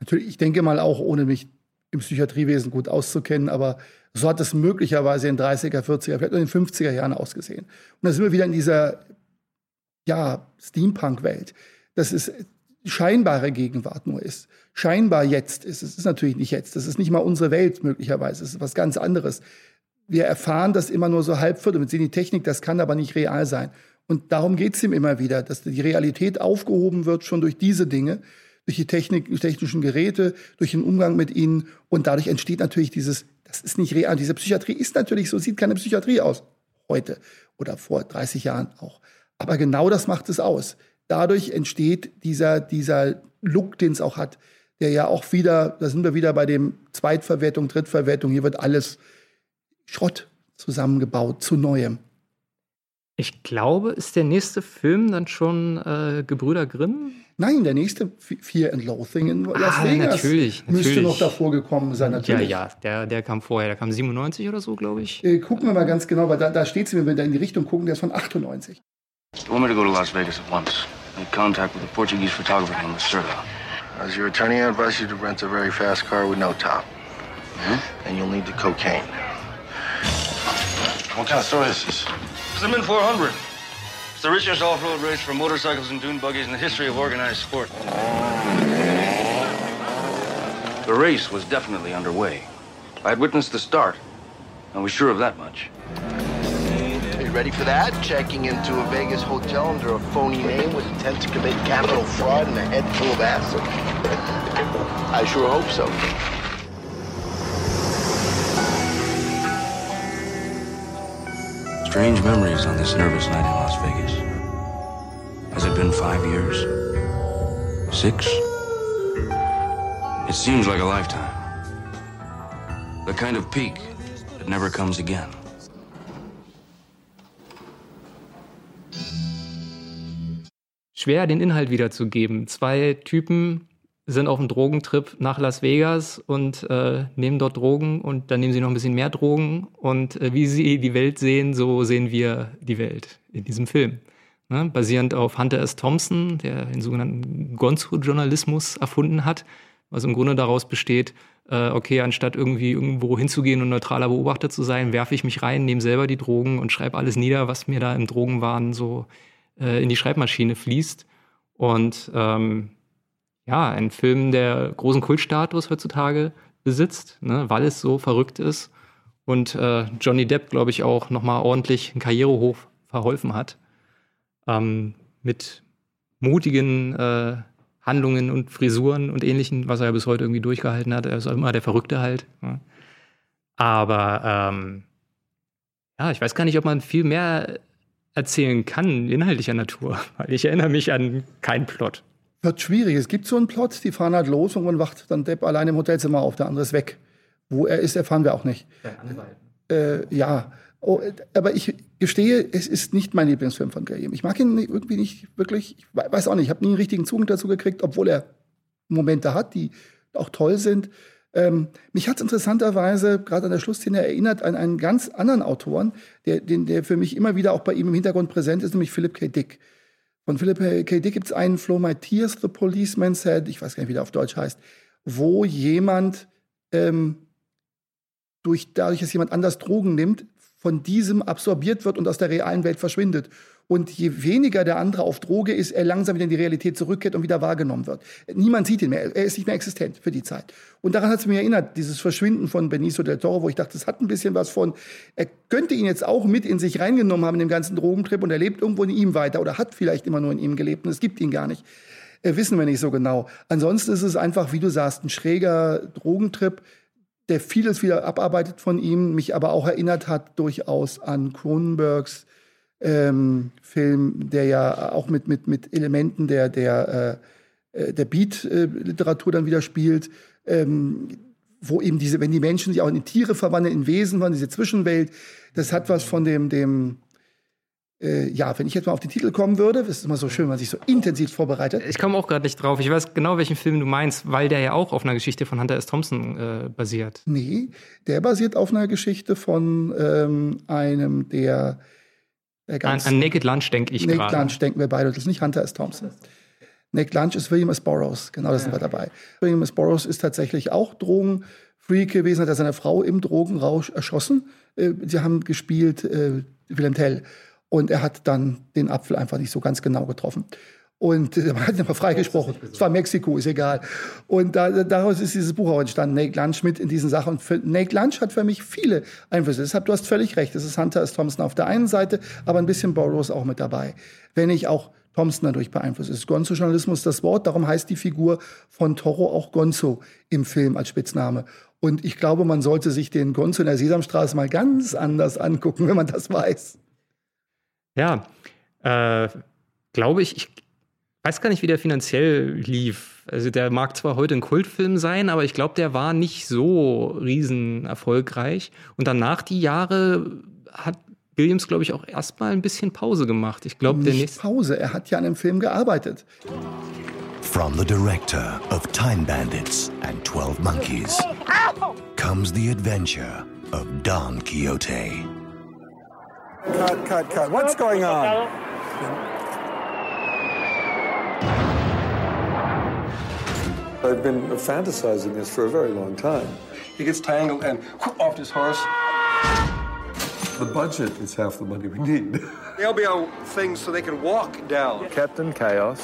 Natürlich, ich denke mal auch, ohne mich im Psychiatriewesen gut auszukennen, aber so hat es möglicherweise in den 30er, 40er, vielleicht in den 50er Jahren ausgesehen. Und da sind wir wieder in dieser ja, Steampunk-Welt, dass es scheinbare Gegenwart nur ist. Scheinbar jetzt ist. Es ist natürlich nicht jetzt. Das ist nicht mal unsere Welt möglicherweise. Es ist was ganz anderes. Wir erfahren das immer nur so halbviertel. Wir sehen die Technik, das kann aber nicht real sein. Und darum geht es ihm immer wieder, dass die Realität aufgehoben wird schon durch diese Dinge durch die Technik, technischen Geräte, durch den Umgang mit ihnen. Und dadurch entsteht natürlich dieses, das ist nicht real. Diese Psychiatrie ist natürlich so, sieht keine Psychiatrie aus. Heute oder vor 30 Jahren auch. Aber genau das macht es aus. Dadurch entsteht dieser, dieser Look, den es auch hat, der ja auch wieder, da sind wir wieder bei dem Zweitverwertung, Drittverwertung, hier wird alles Schrott zusammengebaut zu Neuem. Ich glaube, ist der nächste Film dann schon äh, Gebrüder Grimm? Nein, der nächste Fear and Loathing in Las ah, Vegas natürlich, müsste natürlich. noch davor gekommen sein. Natürlich. Ja, ja, der, der kam vorher, der kam 97 oder so, glaube ich. Äh, gucken wir mal ganz genau, weil da, da steht es, wenn wir da in die Richtung gucken, der ist von 98. You want me to go to Las Vegas at once? Make contact with a Portuguese photographer named Lacerda. As your attorney, I advise you to rent a very fast car with no top. Hmm? And you'll need the cocaine. What kind of story is this? Cinnamon 400. It's the richest off-road race for motorcycles and dune buggies in the history of organized sport. The race was definitely underway. I had witnessed the start. I was sure of that much. You ready for that? Checking into a Vegas hotel under a phony name with intent to commit capital fraud and a head full of acid? I sure hope so. Strange memories on this nervous night in Las Vegas. Has it been five years? Six? It seems like a lifetime. The kind of peak that never comes again. Schwer den Inhalt wiederzugeben. Zwei Typen sind auf einem Drogentrip nach Las Vegas und äh, nehmen dort Drogen und dann nehmen sie noch ein bisschen mehr Drogen und äh, wie sie die Welt sehen, so sehen wir die Welt in diesem Film. Ne? Basierend auf Hunter S. Thompson, der den sogenannten Gonzo-Journalismus erfunden hat, was im Grunde daraus besteht, äh, okay, anstatt irgendwie irgendwo hinzugehen und neutraler Beobachter zu sein, werfe ich mich rein, nehme selber die Drogen und schreibe alles nieder, was mir da im Drogenwahn so äh, in die Schreibmaschine fließt. Und ähm, ja, ein Film, der großen Kultstatus heutzutage besitzt, ne, weil es so verrückt ist. Und äh, Johnny Depp, glaube ich, auch nochmal ordentlich einen Karrierehoch verholfen hat. Ähm, mit mutigen äh, Handlungen und Frisuren und ähnlichen, was er ja bis heute irgendwie durchgehalten hat. Er ist immer der Verrückte halt. Ja. Aber ähm, ja, ich weiß gar nicht, ob man viel mehr erzählen kann, inhaltlicher Natur. Weil ich erinnere mich an keinen Plot. Wird schwierig. Es gibt so einen Plot, die fahren halt los und man wacht dann Depp allein im Hotelzimmer auf, der andere ist weg. Wo er ist, erfahren wir auch nicht. Äh, ja, oh, aber ich gestehe, es ist nicht mein Lieblingsfilm von Graham. Ich mag ihn irgendwie nicht wirklich. Ich weiß auch nicht, ich habe nie einen richtigen Zugang dazu gekriegt, obwohl er Momente hat, die auch toll sind. Ähm, mich hat es interessanterweise gerade an der Schlussszene erinnert an einen ganz anderen Autoren, der, den, der für mich immer wieder auch bei ihm im Hintergrund präsent ist, nämlich Philip K. Dick. Von Philip K. Dick gibt es einen Flow My Tears, The Policeman Said, ich weiß gar nicht, wie der auf Deutsch heißt, wo jemand ähm, durch, dadurch, dass jemand anders Drogen nimmt, von diesem absorbiert wird und aus der realen Welt verschwindet. Und je weniger der andere auf Droge ist, er langsam wieder in die Realität zurückkehrt und wieder wahrgenommen wird. Niemand sieht ihn mehr. Er ist nicht mehr existent für die Zeit. Und daran hat es mich erinnert, dieses Verschwinden von Benicio del Toro, wo ich dachte, das hat ein bisschen was von, er könnte ihn jetzt auch mit in sich reingenommen haben in dem ganzen Drogentrip und er lebt irgendwo in ihm weiter oder hat vielleicht immer nur in ihm gelebt und es gibt ihn gar nicht. Äh, wissen wir nicht so genau. Ansonsten ist es einfach, wie du sagst, ein schräger Drogentrip, der vieles wieder abarbeitet von ihm, mich aber auch erinnert hat durchaus an Cronenbergs ähm, Film, der ja auch mit, mit, mit Elementen der, der, äh, äh der Beat-Literatur dann wieder spielt, ähm, wo eben diese, wenn die Menschen sich auch in Tiere verwandeln, in Wesen waren, diese Zwischenwelt, das hat was von dem, dem äh, ja, wenn ich jetzt mal auf den Titel kommen würde, das ist immer so schön, wenn man sich so intensiv vorbereitet. Ich komme auch gerade nicht drauf. Ich weiß genau, welchen Film du meinst, weil der ja auch auf einer Geschichte von Hunter S. Thompson äh, basiert. Nee, der basiert auf einer Geschichte von ähm, einem der ganz. An, an Naked Lunch denke ich gerade. Naked Lunch denken wir beide. Das ist nicht Hunter S. Thompson. Naked Lunch ist William S. Burroughs. Genau, das ja. sind wir dabei. William S. Burroughs ist tatsächlich auch Drogenfreak gewesen, hat er seine Frau im Drogenrausch erschossen. Äh, sie haben gespielt äh, Willem Tell. Und er hat dann den Apfel einfach nicht so ganz genau getroffen. Und äh, man hat ihn aber freigesprochen. Es war Mexiko, ist egal. Und da, daraus ist dieses Buch auch entstanden, Nate Lunch mit in diesen Sachen. Und für, Nate Lunch hat für mich viele Einflüsse. Deshalb, du hast völlig recht. Es ist Hunter S. Thompson auf der einen Seite, aber ein bisschen Burroughs auch mit dabei. Wenn ich auch Thompson dadurch beeinflusst. Es ist Gonzo-Journalismus das Wort, darum heißt die Figur von Toro auch Gonzo im Film als Spitzname. Und ich glaube, man sollte sich den Gonzo in der Sesamstraße mal ganz anders angucken, wenn man das weiß. Ja, äh, glaube ich, ich weiß gar nicht, wie der finanziell lief. Also der mag zwar heute ein Kultfilm sein, aber ich glaube, der war nicht so riesen erfolgreich. Und danach die Jahre hat Williams, glaube ich, auch erstmal ein bisschen Pause gemacht. Ich glaube, der nächste. Pause, er hat ja an dem Film gearbeitet. From the director of Time Bandits and 12 Monkeys comes the adventure of Don Quixote. Cut, cut, cut. What's going on? I've been fantasizing this for a very long time. He gets tangled and whoop, off his horse. The budget is half the money we need. There'll be LBO things so they can walk down. Captain Chaos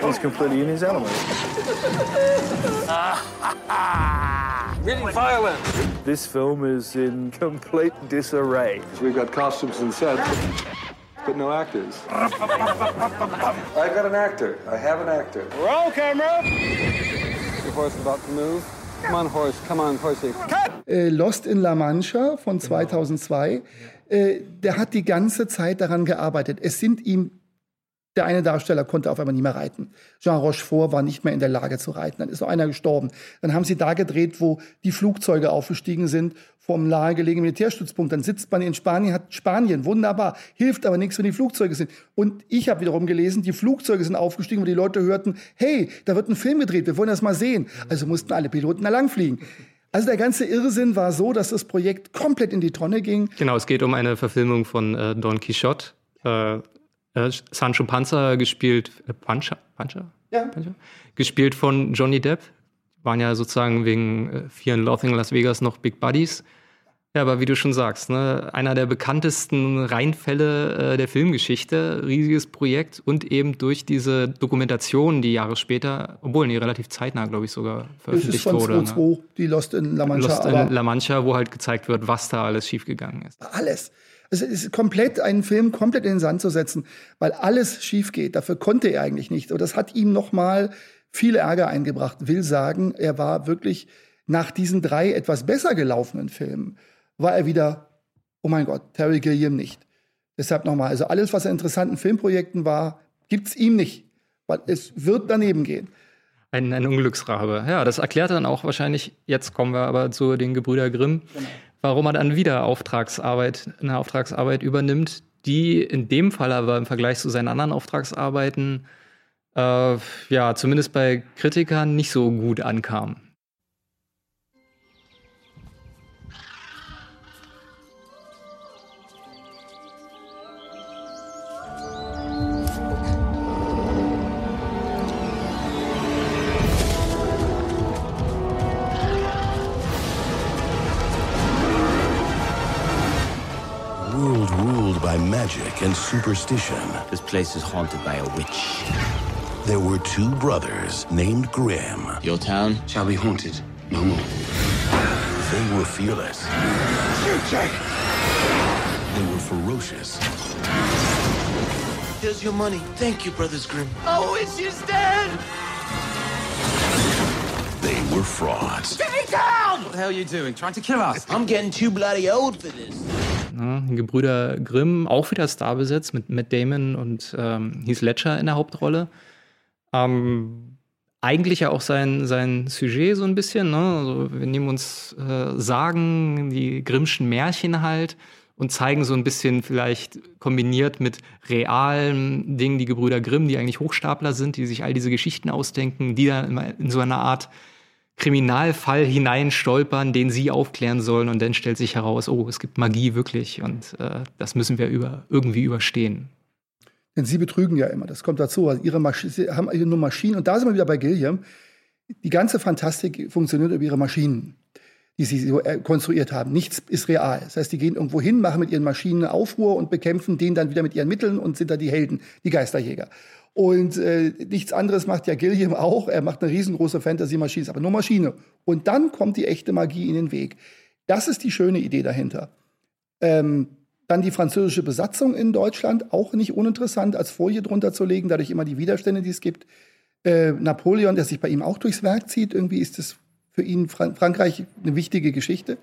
is completely in his element. really violent. This film is in complete disarray. We've got costumes and sets, but no actors. I've got an actor. I have an actor. Roll camera. Horse about to move. Come on, horse. Come on, horsey. Äh, Lost in La Mancha von 2002. Äh, der hat die ganze Zeit daran gearbeitet. Es sind ihm der eine Darsteller konnte auf einmal nicht mehr reiten. Jean Rochefort war nicht mehr in der Lage zu reiten. Dann ist noch einer gestorben. Dann haben sie da gedreht, wo die Flugzeuge aufgestiegen sind vom nahegelegenen Militärstützpunkt. Dann sitzt man in Spanien, hat Spanien, wunderbar, hilft aber nichts, wenn die Flugzeuge sind. Und ich habe wiederum gelesen, die Flugzeuge sind aufgestiegen, wo die Leute hörten, hey, da wird ein Film gedreht, wir wollen das mal sehen. Also mussten alle Piloten da langfliegen. Also der ganze Irrsinn war so, dass das Projekt komplett in die Tonne ging. Genau, es geht um eine Verfilmung von äh, Don Quixote. Äh, äh, Sancho Panza gespielt, äh, Pancha, Pancha? Ja. Pancha? Gespielt von Johnny Depp. Waren ja sozusagen wegen äh, Fear and Loathing Las Vegas noch Big Buddies. Ja, aber wie du schon sagst, ne, einer der bekanntesten Reinfälle äh, der Filmgeschichte, riesiges Projekt und eben durch diese Dokumentation, die Jahre später, obwohl nee, relativ zeitnah, glaube ich, sogar veröffentlicht das ist von wurde. 2, ne? die Lost in La Mancha. Lost in La Mancha, wo halt gezeigt wird, was da alles schiefgegangen ist. Alles. Es ist komplett, einen Film komplett in den Sand zu setzen, weil alles schief geht. Dafür konnte er eigentlich nicht. Und das hat ihm nochmal viel Ärger eingebracht. Will sagen, er war wirklich nach diesen drei etwas besser gelaufenen Filmen, war er wieder, oh mein Gott, Terry Gilliam nicht. Deshalb nochmal, also alles, was in interessanten Filmprojekten war, gibt's ihm nicht. Weil es wird daneben gehen. Ein, ein Unglücksrabe. Ja, das erklärt dann auch wahrscheinlich, jetzt kommen wir aber zu den Gebrüder Grimm, genau. warum er dann wieder Auftragsarbeit, eine Auftragsarbeit übernimmt, die in dem Fall aber im Vergleich zu seinen anderen Auftragsarbeiten äh, ja zumindest bei Kritikern nicht so gut ankam. Magic and superstition. This place is haunted by a witch. There were two brothers named Grimm. Your town shall be haunted no more. They were fearless. Shoot, Jake! They were ferocious. Here's your money. Thank you, Brothers Grimm. Oh, it's just dead! They were frauds. Get me down! What the hell are you doing? Trying to kill us? I'm getting too bloody old for this. Ne? Gebrüder Grimm, auch wieder Star besetzt mit Matt Damon und ähm, Heath Ledger in der Hauptrolle. Ähm, eigentlich ja auch sein, sein Sujet so ein bisschen. Ne? Also wir nehmen uns äh, Sagen, die Grimmschen Märchen halt und zeigen so ein bisschen vielleicht kombiniert mit realen Dingen die Gebrüder Grimm, die eigentlich Hochstapler sind, die sich all diese Geschichten ausdenken, die dann in so einer Art Kriminalfall hineinstolpern, den sie aufklären sollen und dann stellt sich heraus, oh, es gibt Magie wirklich und äh, das müssen wir über, irgendwie überstehen. Denn sie betrügen ja immer, das kommt dazu. Also ihre Masch sie haben nur Maschinen und da sind wir wieder bei Gilliam. Die ganze Fantastik funktioniert über ihre Maschinen, die sie so äh, konstruiert haben. Nichts ist real. Das heißt, die gehen irgendwo hin, machen mit ihren Maschinen Aufruhr und bekämpfen den dann wieder mit ihren Mitteln und sind da die Helden, die Geisterjäger. Und äh, nichts anderes macht ja Gilliam auch. Er macht eine riesengroße Fantasy-Maschine, aber nur Maschine. Und dann kommt die echte Magie in den Weg. Das ist die schöne Idee dahinter. Ähm, dann die französische Besatzung in Deutschland, auch nicht uninteressant, als Folie drunter zu legen, dadurch immer die Widerstände, die es gibt. Äh, Napoleon, der sich bei ihm auch durchs Werk zieht, irgendwie ist das für ihn Fra Frankreich eine wichtige Geschichte.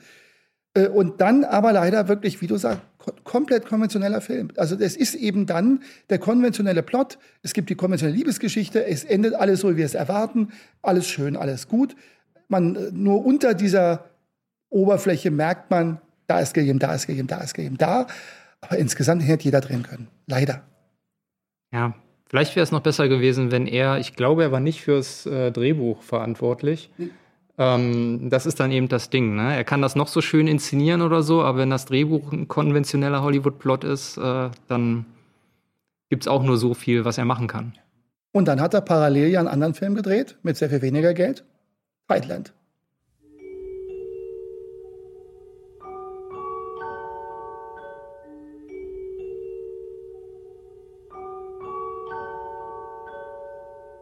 Äh, und dann aber leider wirklich, wie du sagst, komplett konventioneller Film. Also es ist eben dann der konventionelle Plot. Es gibt die konventionelle Liebesgeschichte. Es endet alles so, wie wir es erwarten. Alles schön, alles gut. Man äh, nur unter dieser Oberfläche merkt man, da ist Gilliam, da ist Gilliam, da ist Gilliam, da. Aber insgesamt hätte jeder drehen können. Leider. Ja, vielleicht wäre es noch besser gewesen, wenn er, ich glaube, er war nicht fürs äh, Drehbuch verantwortlich. Nee ähm, das ist dann eben das Ding. Ne? Er kann das noch so schön inszenieren oder so, aber wenn das Drehbuch ein konventioneller Hollywood-Plot ist, äh, dann gibt es auch nur so viel, was er machen kann. Und dann hat er parallel ja einen anderen Film gedreht, mit sehr viel weniger Geld. Tideland.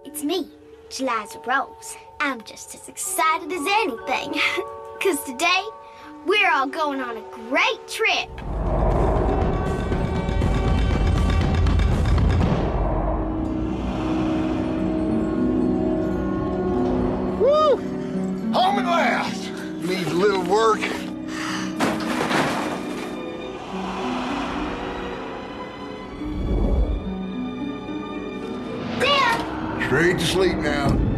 It's me, Jeliza Rose. I'm just as excited as anything. Because today, we're all going on a great trip. Woo! Home at last. Needs a little work. Dad! Straight to sleep now.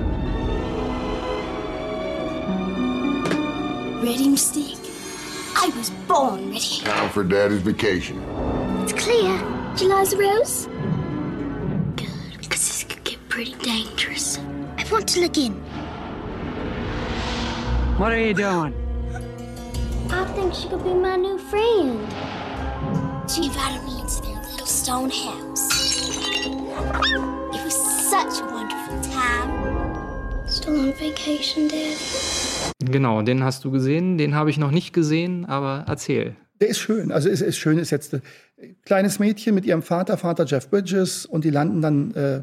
Ready, Mystique? I was born ready. Time for Daddy's vacation. It's clear. Jeliza Rose? Good, because this could get pretty dangerous. I want to look in. What are you doing? I think she could be my new friend. She invited me into their little stone house. It was such a wonderful time. Still on vacation, Dad? Genau, den hast du gesehen, den habe ich noch nicht gesehen, aber erzähl. Der ist schön. Also es ist schön, ist jetzt ein kleines Mädchen mit ihrem Vater, Vater Jeff Bridges, und die landen dann äh,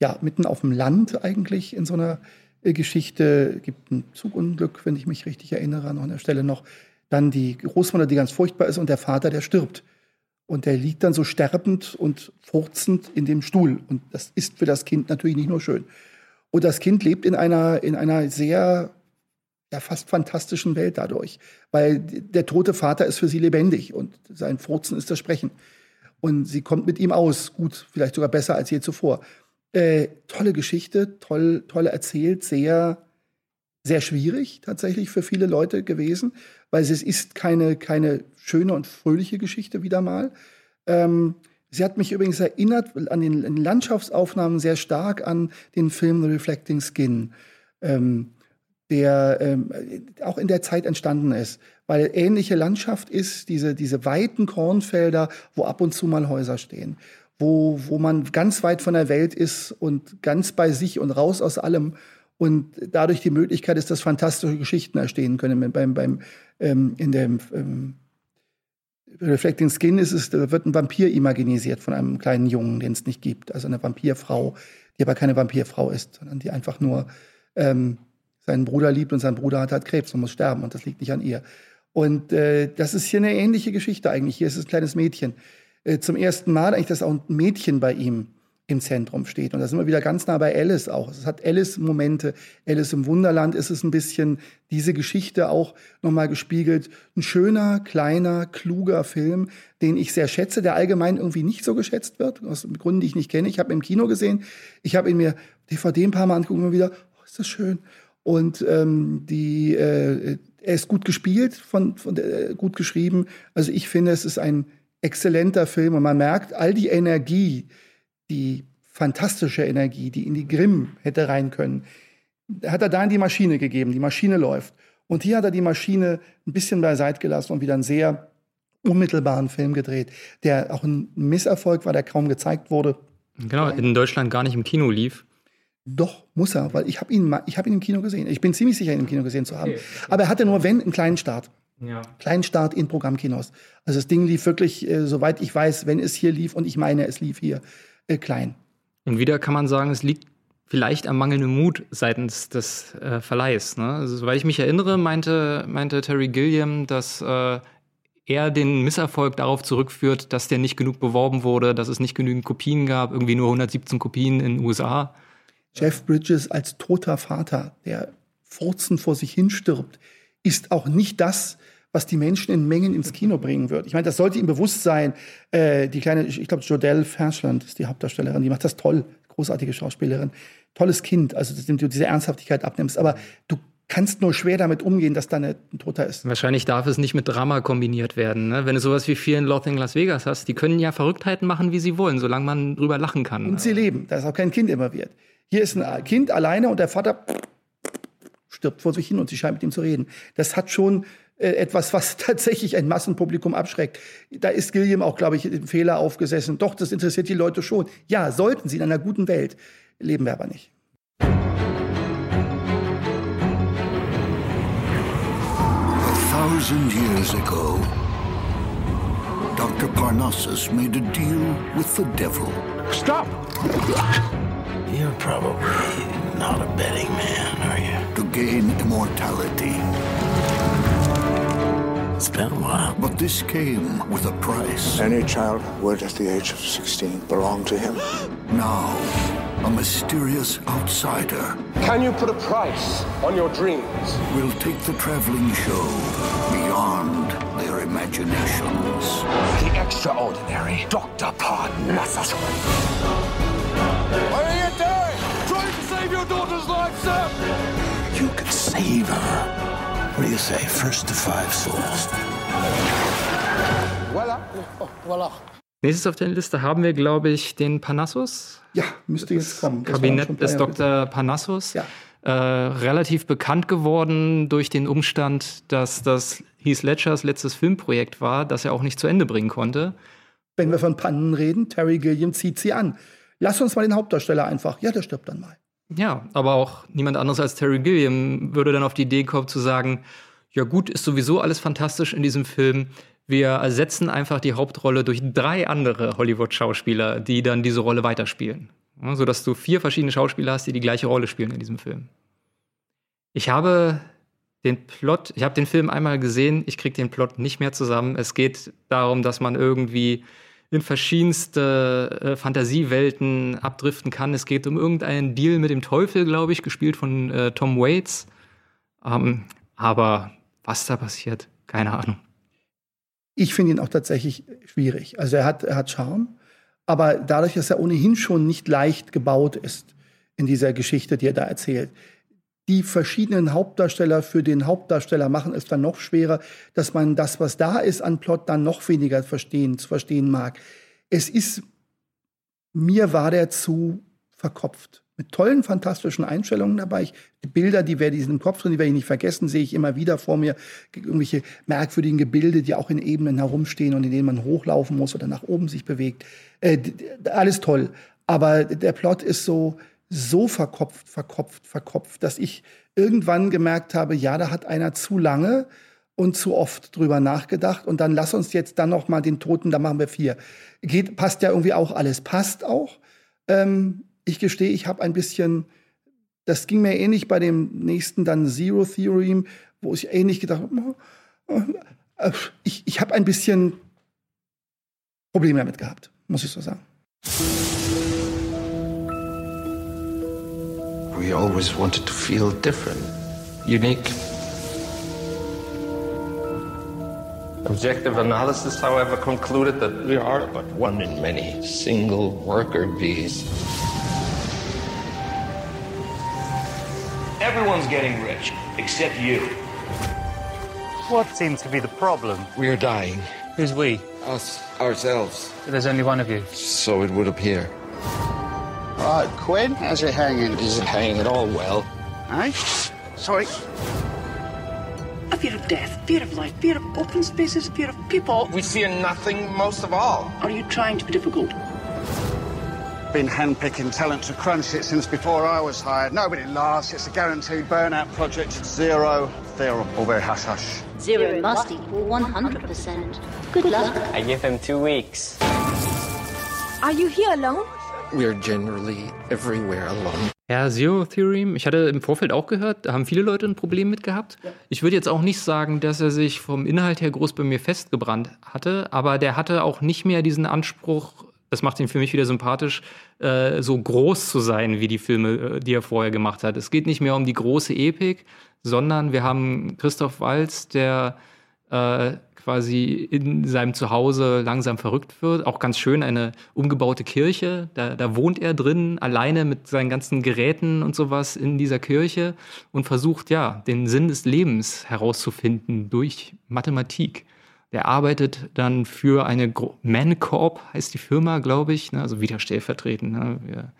ja mitten auf dem Land eigentlich in so einer äh, Geschichte. Gibt ein Zugunglück, wenn ich mich richtig erinnere, noch an der Stelle noch. Dann die Großmutter, die ganz furchtbar ist, und der Vater, der stirbt Und der liegt dann so sterbend und furzend in dem Stuhl. Und das ist für das Kind natürlich nicht nur schön. Und das Kind lebt in einer, in einer sehr, ja, fast fantastischen Welt dadurch. Weil der tote Vater ist für sie lebendig und sein Furzen ist das Sprechen. Und sie kommt mit ihm aus. Gut, vielleicht sogar besser als je zuvor. Äh, tolle Geschichte, toll, toll erzählt, sehr, sehr schwierig tatsächlich für viele Leute gewesen, weil es ist keine, keine schöne und fröhliche Geschichte wieder mal. Ähm, sie hat mich übrigens erinnert an den, an den, Landschaftsaufnahmen sehr stark an den Film The Reflecting Skin, ähm, der ähm, auch in der Zeit entstanden ist, weil ähnliche Landschaft ist, diese, diese weiten Kornfelder, wo ab und zu mal Häuser stehen wo, wo man ganz weit von der Welt ist und ganz bei sich und raus aus allem und dadurch die Möglichkeit ist, dass fantastische Geschichten entstehen können. Beim, beim, ähm, in dem ähm, Reflecting Skin ist es, wird ein Vampir imaginisiert von einem kleinen Jungen, den es nicht gibt. Also eine Vampirfrau, die aber keine Vampirfrau ist, sondern die einfach nur ähm, seinen Bruder liebt und sein Bruder hat halt Krebs und muss sterben und das liegt nicht an ihr. Und äh, das ist hier eine ähnliche Geschichte eigentlich. Hier ist es ein kleines Mädchen, äh, zum ersten Mal eigentlich, dass auch ein Mädchen bei ihm im Zentrum steht. Und da sind wir wieder ganz nah bei Alice auch. Es hat Alice-Momente. Alice im Wunderland ist es ein bisschen diese Geschichte auch nochmal gespiegelt. Ein schöner, kleiner, kluger Film, den ich sehr schätze, der allgemein irgendwie nicht so geschätzt wird, aus Gründen, die ich nicht kenne. Ich habe ihn im Kino gesehen. Ich habe ihn mir DVD ein paar Mal angeguckt und wieder, oh, ist das schön. Und ähm, die, äh, er ist gut gespielt, von, von äh, gut geschrieben. Also ich finde, es ist ein exzellenter Film und man merkt all die Energie, die fantastische Energie, die in die Grimm hätte rein können, hat er da in die Maschine gegeben. Die Maschine läuft. Und hier hat er die Maschine ein bisschen beiseite gelassen und wieder einen sehr unmittelbaren Film gedreht, der auch ein Misserfolg war, der kaum gezeigt wurde. Genau, in Deutschland gar nicht im Kino lief. Doch, muss er, weil ich habe ihn, hab ihn im Kino gesehen. Ich bin ziemlich sicher, ihn im Kino gesehen zu haben. Okay. Aber er hatte nur, wenn, einen kleinen Start. Ja. Kleinstart in Programmkinos. Also das Ding lief wirklich, äh, soweit ich weiß, wenn es hier lief, und ich meine, es lief hier, äh, klein. Und wieder kann man sagen, es liegt vielleicht am mangelnden Mut seitens des äh, Verleihs. Ne? Also, soweit ich mich erinnere, meinte, meinte Terry Gilliam, dass äh, er den Misserfolg darauf zurückführt, dass der nicht genug beworben wurde, dass es nicht genügend Kopien gab, irgendwie nur 117 Kopien in den USA. Jeff Bridges als toter Vater, der Furzen vor sich hinstirbt, ist auch nicht das, was die Menschen in Mengen ins Kino bringen wird. Ich meine, das sollte ihm bewusst sein. Äh, die kleine, ich glaube, Jodelle Ferschland ist die Hauptdarstellerin, die macht das toll, großartige Schauspielerin, tolles Kind, also dass du diese Ernsthaftigkeit abnimmst. Aber du kannst nur schwer damit umgehen, dass da ein Toter ist. Wahrscheinlich darf es nicht mit Drama kombiniert werden. Ne? Wenn du sowas wie Fear in Las Vegas hast, die können ja Verrücktheiten machen, wie sie wollen, solange man drüber lachen kann. Und sie leben, dass auch kein Kind immer wird. Hier ist ein Kind alleine und der Vater stirbt vor sich hin und sie scheint mit ihm zu reden. Das hat schon äh, etwas, was tatsächlich ein Massenpublikum abschreckt. Da ist Gilliam auch, glaube ich, den Fehler aufgesessen. Doch, das interessiert die Leute schon. Ja, sollten sie in einer guten Welt. Leben wir aber nicht. Thousand years ago, Dr. Parnassus made a deal with the devil. Stop! You're probably not a betting man, are you? To gain immortality. It's been a while. But this came with a price. Any child born at the age of 16 belonged to him. Now, a mysterious outsider. Can you put a price on your dreams? We'll take the traveling show beyond their imaginations. The extraordinary Dr. Parnassus. What are you doing? Trying to save your daughter's life, sir! You could save her. What do you say? First to five souls. Voilà. Oh, voilà. Nächstes auf der Liste haben wir, glaube ich, den Parnassus. Ja, müsste jetzt kommen. Das Kabinett des Dr. Parnassus. Ja. Äh, relativ bekannt geworden durch den Umstand, dass das Heath Ledgers letztes Filmprojekt war, das er auch nicht zu Ende bringen konnte. Wenn wir von Pannen reden, Terry Gilliam zieht sie an. Lass uns mal den Hauptdarsteller einfach. Ja, der stirbt dann mal. Ja, aber auch niemand anderes als Terry Gilliam würde dann auf die Idee kommen zu sagen, ja gut, ist sowieso alles fantastisch in diesem Film. Wir ersetzen einfach die Hauptrolle durch drei andere Hollywood-Schauspieler, die dann diese Rolle weiterspielen. Ja, sodass du vier verschiedene Schauspieler hast, die die gleiche Rolle spielen in diesem Film. Ich habe den Plot, ich habe den Film einmal gesehen, ich kriege den Plot nicht mehr zusammen. Es geht darum, dass man irgendwie in verschiedenste äh, Fantasiewelten abdriften kann. Es geht um irgendeinen Deal mit dem Teufel, glaube ich, gespielt von äh, Tom Waits. Ähm, aber was da passiert, keine Ahnung. Ich finde ihn auch tatsächlich schwierig. Also er hat, er hat Charme, aber dadurch, dass er ohnehin schon nicht leicht gebaut ist in dieser Geschichte, die er da erzählt, die verschiedenen Hauptdarsteller für den Hauptdarsteller machen es dann noch schwerer, dass man das, was da ist an Plot, dann noch weniger verstehen, zu verstehen mag. Es ist, mir war der zu verkopft. Mit tollen, fantastischen Einstellungen dabei. Ich, die Bilder, die werde ich im Kopf drin, die werde ich nicht vergessen, sehe ich immer wieder vor mir. Irgendwelche merkwürdigen Gebilde, die auch in Ebenen herumstehen und in denen man hochlaufen muss oder nach oben sich bewegt. Äh, alles toll. Aber der Plot ist so, so verkopft, verkopft, verkopft, dass ich irgendwann gemerkt habe, ja, da hat einer zu lange und zu oft drüber nachgedacht und dann lass uns jetzt dann noch mal den Toten, da machen wir vier. Geht, passt ja irgendwie auch alles, passt auch. Ähm, ich gestehe, ich habe ein bisschen, das ging mir ähnlich bei dem nächsten dann Zero Theorem, wo ich ähnlich gedacht habe, oh, äh, ich, ich habe ein bisschen Probleme damit gehabt, muss ich so sagen. We always wanted to feel different, unique. Objective analysis, however, concluded that we are but one in many single worker bees. Everyone's getting rich, except you. What seems to be the problem? We are dying. Who's we? Us, ourselves. There's only one of you. So it would appear. Right, Quinn, how's it hanging? Is it hanging at all well? Eh? Sorry. A fear of death, fear of life, fear of open spaces, fear of people. We fear nothing most of all. Are you trying to be difficult? Been handpicking talent to crunch it since before I was hired. Nobody lasts. It's a guaranteed burnout project. Zero theorem. All very hush hush. Zero must equal 100%. Good luck. I give him two weeks. Are you here alone? We are generally everywhere alone. Ja, Zero Theorem, ich hatte im Vorfeld auch gehört, da haben viele Leute ein Problem mit gehabt. Ja. Ich würde jetzt auch nicht sagen, dass er sich vom Inhalt her groß bei mir festgebrannt hatte, aber der hatte auch nicht mehr diesen Anspruch, das macht ihn für mich wieder sympathisch, äh, so groß zu sein wie die Filme, äh, die er vorher gemacht hat. Es geht nicht mehr um die große Epik, sondern wir haben Christoph Walz, der äh, quasi in seinem Zuhause langsam verrückt wird. Auch ganz schön eine umgebaute Kirche. Da, da wohnt er drin, alleine mit seinen ganzen Geräten und sowas in dieser Kirche und versucht ja, den Sinn des Lebens herauszufinden durch Mathematik. Der arbeitet dann für eine Mancorp, heißt die Firma, glaube ich, ne? also wieder stellvertretend. Ne?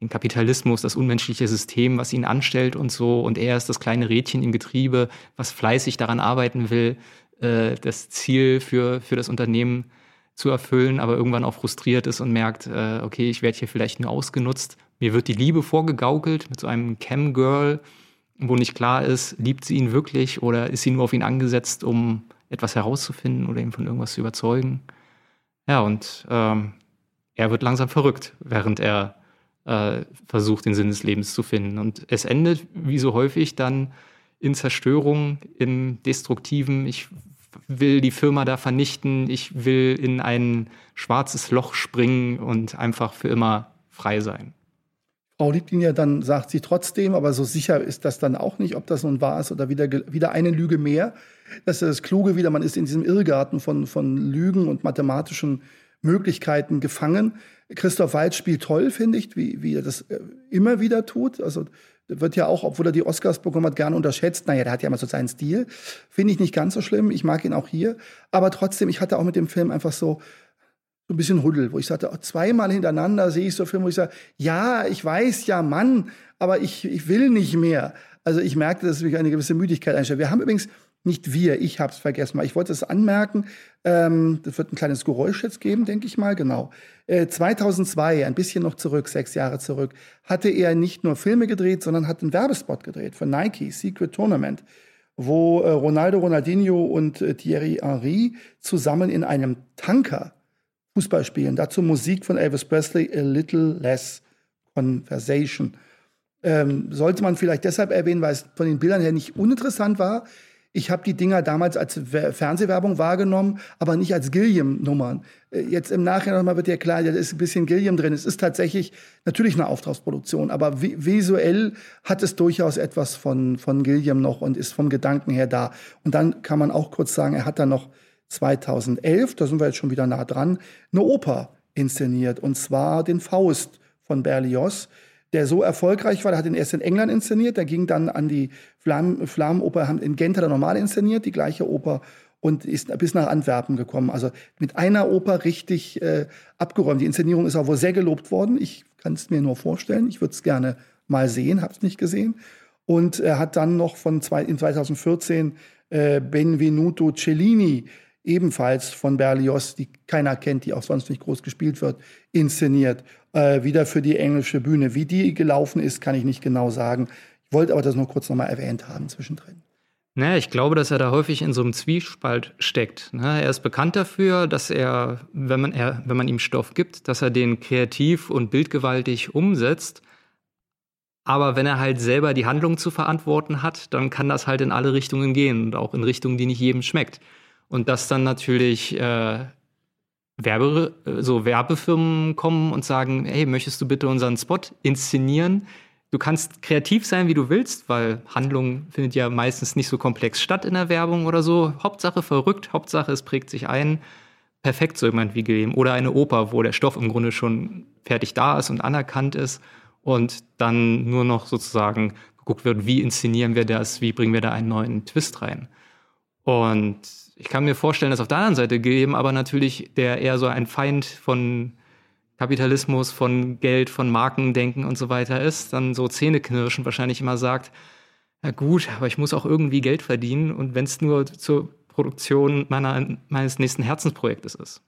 Den Kapitalismus, das unmenschliche System, was ihn anstellt und so. Und er ist das kleine Rädchen im Getriebe, was fleißig daran arbeiten will, äh, das Ziel für, für das Unternehmen zu erfüllen, aber irgendwann auch frustriert ist und merkt, äh, okay, ich werde hier vielleicht nur ausgenutzt. Mir wird die Liebe vorgegaukelt mit so einem Cam-Girl, wo nicht klar ist, liebt sie ihn wirklich oder ist sie nur auf ihn angesetzt, um etwas herauszufinden oder ihn von irgendwas zu überzeugen. Ja, und ähm, er wird langsam verrückt, während er äh, versucht, den Sinn des Lebens zu finden. Und es endet, wie so häufig, dann in Zerstörung, in Destruktiven. Ich will die Firma da vernichten, ich will in ein schwarzes Loch springen und einfach für immer frei sein. Frau ja dann, sagt sie trotzdem, aber so sicher ist das dann auch nicht, ob das nun wahr ist oder wieder, wieder eine Lüge mehr. Das ist das Kluge wieder, man ist in diesem Irrgarten von, von Lügen und mathematischen Möglichkeiten gefangen. Christoph Waltz spielt toll, finde ich, wie, wie er das äh, immer wieder tut. Also wird ja auch, obwohl er die Oscars bekommen hat, gerne unterschätzt. Naja, der hat ja immer so seinen Stil. Finde ich nicht ganz so schlimm. Ich mag ihn auch hier. Aber trotzdem, ich hatte auch mit dem Film einfach so, ein bisschen Huddel, wo ich sagte, oh, zweimal hintereinander sehe ich so Filme, wo ich sage, ja, ich weiß, ja, Mann, aber ich, ich will nicht mehr. Also ich merkte, dass mich eine gewisse Müdigkeit einstellt. Wir haben übrigens nicht wir, ich habe es vergessen mal. Ich wollte es anmerken. Ähm, das wird ein kleines Geräusch jetzt geben, denke ich mal. Genau. Äh, 2002, ein bisschen noch zurück, sechs Jahre zurück, hatte er nicht nur Filme gedreht, sondern hat einen Werbespot gedreht für Nike, Secret Tournament, wo äh, Ronaldo Ronaldinho und äh, Thierry Henry zusammen in einem Tanker Fußball spielen. Dazu Musik von Elvis Presley, A Little Less Conversation. Ähm, sollte man vielleicht deshalb erwähnen, weil es von den Bildern her nicht uninteressant war. Ich habe die Dinger damals als Fernsehwerbung wahrgenommen, aber nicht als Gilliam-Nummern. Äh, jetzt im Nachhinein wird ja klar, da ist ein bisschen Gilliam drin. Es ist tatsächlich natürlich eine Auftragsproduktion, aber visuell hat es durchaus etwas von, von Gilliam noch und ist vom Gedanken her da. Und dann kann man auch kurz sagen, er hat dann noch 2011, da sind wir jetzt schon wieder nah dran, eine Oper inszeniert, und zwar den Faust von Berlioz der so erfolgreich war. Der hat ihn erst in England inszeniert, der ging dann an die Flammenoper in Gent hat normal inszeniert, die gleiche Oper und ist bis nach Antwerpen gekommen. Also mit einer Oper richtig äh, abgeräumt. Die Inszenierung ist auch wohl sehr gelobt worden. Ich kann es mir nur vorstellen. Ich würde es gerne mal sehen, habe es nicht gesehen. Und er hat dann noch von zwei, in 2014 äh, Benvenuto Cellini ebenfalls von Berlioz, die keiner kennt, die auch sonst nicht groß gespielt wird, inszeniert. Äh, wieder für die englische Bühne. Wie die gelaufen ist, kann ich nicht genau sagen. Ich wollte aber das nur kurz nochmal erwähnt haben zwischendrin. Naja, ich glaube, dass er da häufig in so einem Zwiespalt steckt. Ne? Er ist bekannt dafür, dass er wenn, man, er, wenn man ihm Stoff gibt, dass er den kreativ und bildgewaltig umsetzt. Aber wenn er halt selber die Handlung zu verantworten hat, dann kann das halt in alle Richtungen gehen und auch in Richtungen, die nicht jedem schmeckt. Und dass dann natürlich äh, Werbe, so Werbefirmen kommen und sagen, hey, möchtest du bitte unseren Spot inszenieren? Du kannst kreativ sein, wie du willst, weil Handlung findet ja meistens nicht so komplex statt in der Werbung oder so. Hauptsache verrückt, Hauptsache es prägt sich ein. Perfekt so jemand wie Game. Oder eine Oper, wo der Stoff im Grunde schon fertig da ist und anerkannt ist und dann nur noch sozusagen geguckt wird, wie inszenieren wir das, wie bringen wir da einen neuen Twist rein. Und ich kann mir vorstellen, dass auf der anderen Seite Gilliam aber natürlich der eher so ein Feind von Kapitalismus, von Geld, von Markendenken und so weiter ist, dann so Zähneknirschen wahrscheinlich immer sagt, na gut, aber ich muss auch irgendwie Geld verdienen und wenn es nur zur Produktion meiner, meines nächsten Herzensprojektes ist.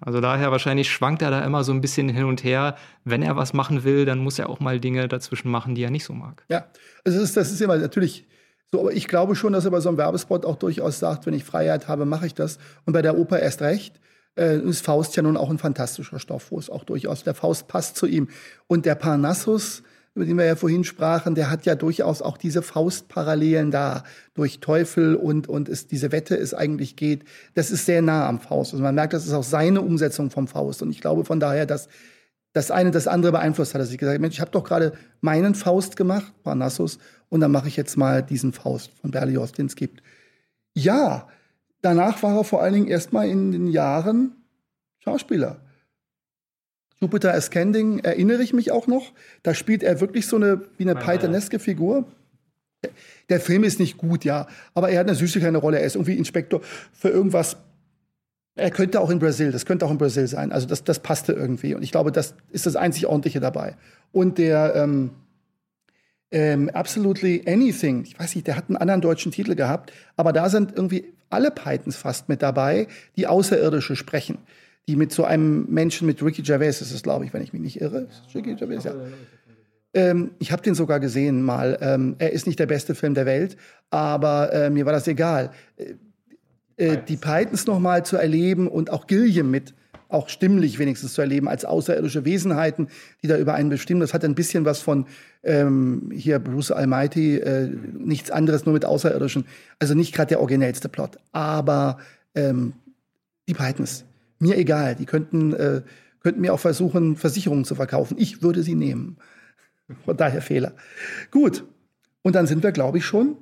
Also daher wahrscheinlich schwankt er da immer so ein bisschen hin und her. Wenn er was machen will, dann muss er auch mal Dinge dazwischen machen, die er nicht so mag. Ja, also das ist, das ist immer natürlich so, aber ich glaube schon, dass er bei so einem Werbespot auch durchaus sagt, wenn ich Freiheit habe, mache ich das. Und bei der Oper erst recht. Äh, ist Faust ja nun auch ein fantastischer Stoff, wo es auch durchaus, der Faust passt zu ihm. Und der Parnassus, über den wir ja vorhin sprachen, der hat ja durchaus auch diese Faustparallelen da. Durch Teufel und, und ist, diese Wette es eigentlich geht. Das ist sehr nah am Faust. Also man merkt, das ist auch seine Umsetzung vom Faust. Und ich glaube von daher, dass das eine das andere beeinflusst hat, dass ich gesagt habe, Mensch, ich habe doch gerade meinen Faust gemacht, Parnassus, und dann mache ich jetzt mal diesen Faust von Berlioz, den es gibt. Ja, danach war er vor allen Dingen erstmal in den Jahren Schauspieler. Jupiter Ascending erinnere ich mich auch noch. Da spielt er wirklich so eine wie eine Pythoneske Figur. Der Film ist nicht gut, ja, aber er hat eine süße kleine Rolle. Er ist irgendwie Inspektor für irgendwas. Er könnte auch in Brasil, das könnte auch in Brasil sein. Also das, das passte irgendwie. Und ich glaube, das ist das einzig Ordentliche dabei. Und der, ähm, ähm, Absolutely Anything. Ich weiß nicht, der hat einen anderen deutschen Titel gehabt, aber da sind irgendwie alle Pythons fast mit dabei, die Außerirdische sprechen. Die mit so einem Menschen, mit Ricky Gervais ist es, glaube ich, wenn ich mich nicht irre. Ricky Gervais, ja. Ähm, ich habe den sogar gesehen mal. Ähm, er ist nicht der beste Film der Welt, aber äh, mir war das egal. Äh, äh, die Pythons noch mal zu erleben und auch Gilliam mit auch stimmlich wenigstens zu erleben, als außerirdische Wesenheiten, die da über einen bestimmen. Das hat ein bisschen was von ähm, hier Bruce Almighty, äh, nichts anderes, nur mit Außerirdischen. Also nicht gerade der originellste Plot. Aber ähm, die Pythons, mir egal. Die könnten, äh, könnten mir auch versuchen, Versicherungen zu verkaufen. Ich würde sie nehmen. Von daher Fehler. Gut. Und dann sind wir, glaube ich, schon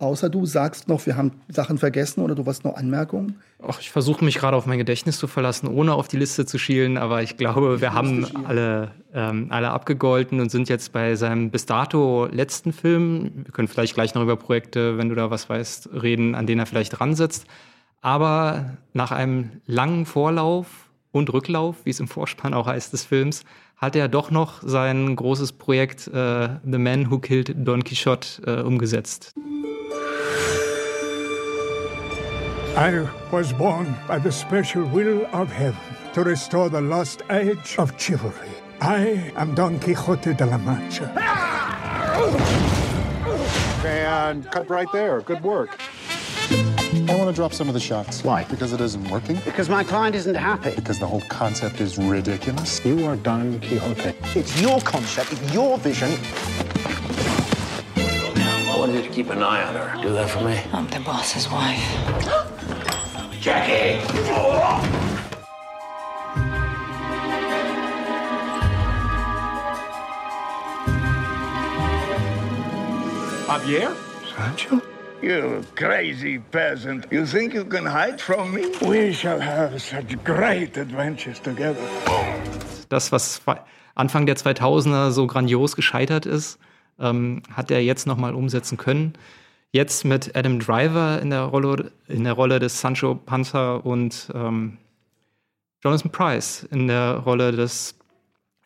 Außer du sagst noch, wir haben Sachen vergessen oder du hast noch Anmerkungen? Ach, ich versuche mich gerade auf mein Gedächtnis zu verlassen, ohne auf die Liste zu schielen, aber ich glaube, ich wir haben alle, ähm, alle abgegolten und sind jetzt bei seinem bis dato letzten Film. Wir können vielleicht gleich noch über Projekte, wenn du da was weißt, reden, an denen er vielleicht dran sitzt. Aber nach einem langen Vorlauf und Rücklauf, wie es im Vorspann auch heißt des Films, hat er doch noch sein großes Projekt äh, The Man Who Killed Don Quixote äh, umgesetzt. I was born by the special will of heaven to restore the lost age of chivalry. I am Don Quixote de la Mancha. And cut right there. Good work. I want to drop some of the shots. Why? Because it isn't working. Because my client isn't happy. Because the whole concept is ridiculous. You are Don Quixote. It's your concept, it's your vision. I want you to keep an eye on her. Do that for me. I'm the boss's wife. Jackie! Javier? Sancho? You crazy peasant. You think you can hide from me? We shall have such great adventures together. Das, was Anfang der 2000er so grandios gescheitert ist, ähm, hat er jetzt nochmal umsetzen können. Jetzt mit Adam Driver in der Rolle, in der Rolle des Sancho Panza und ähm, Jonathan Price in der Rolle des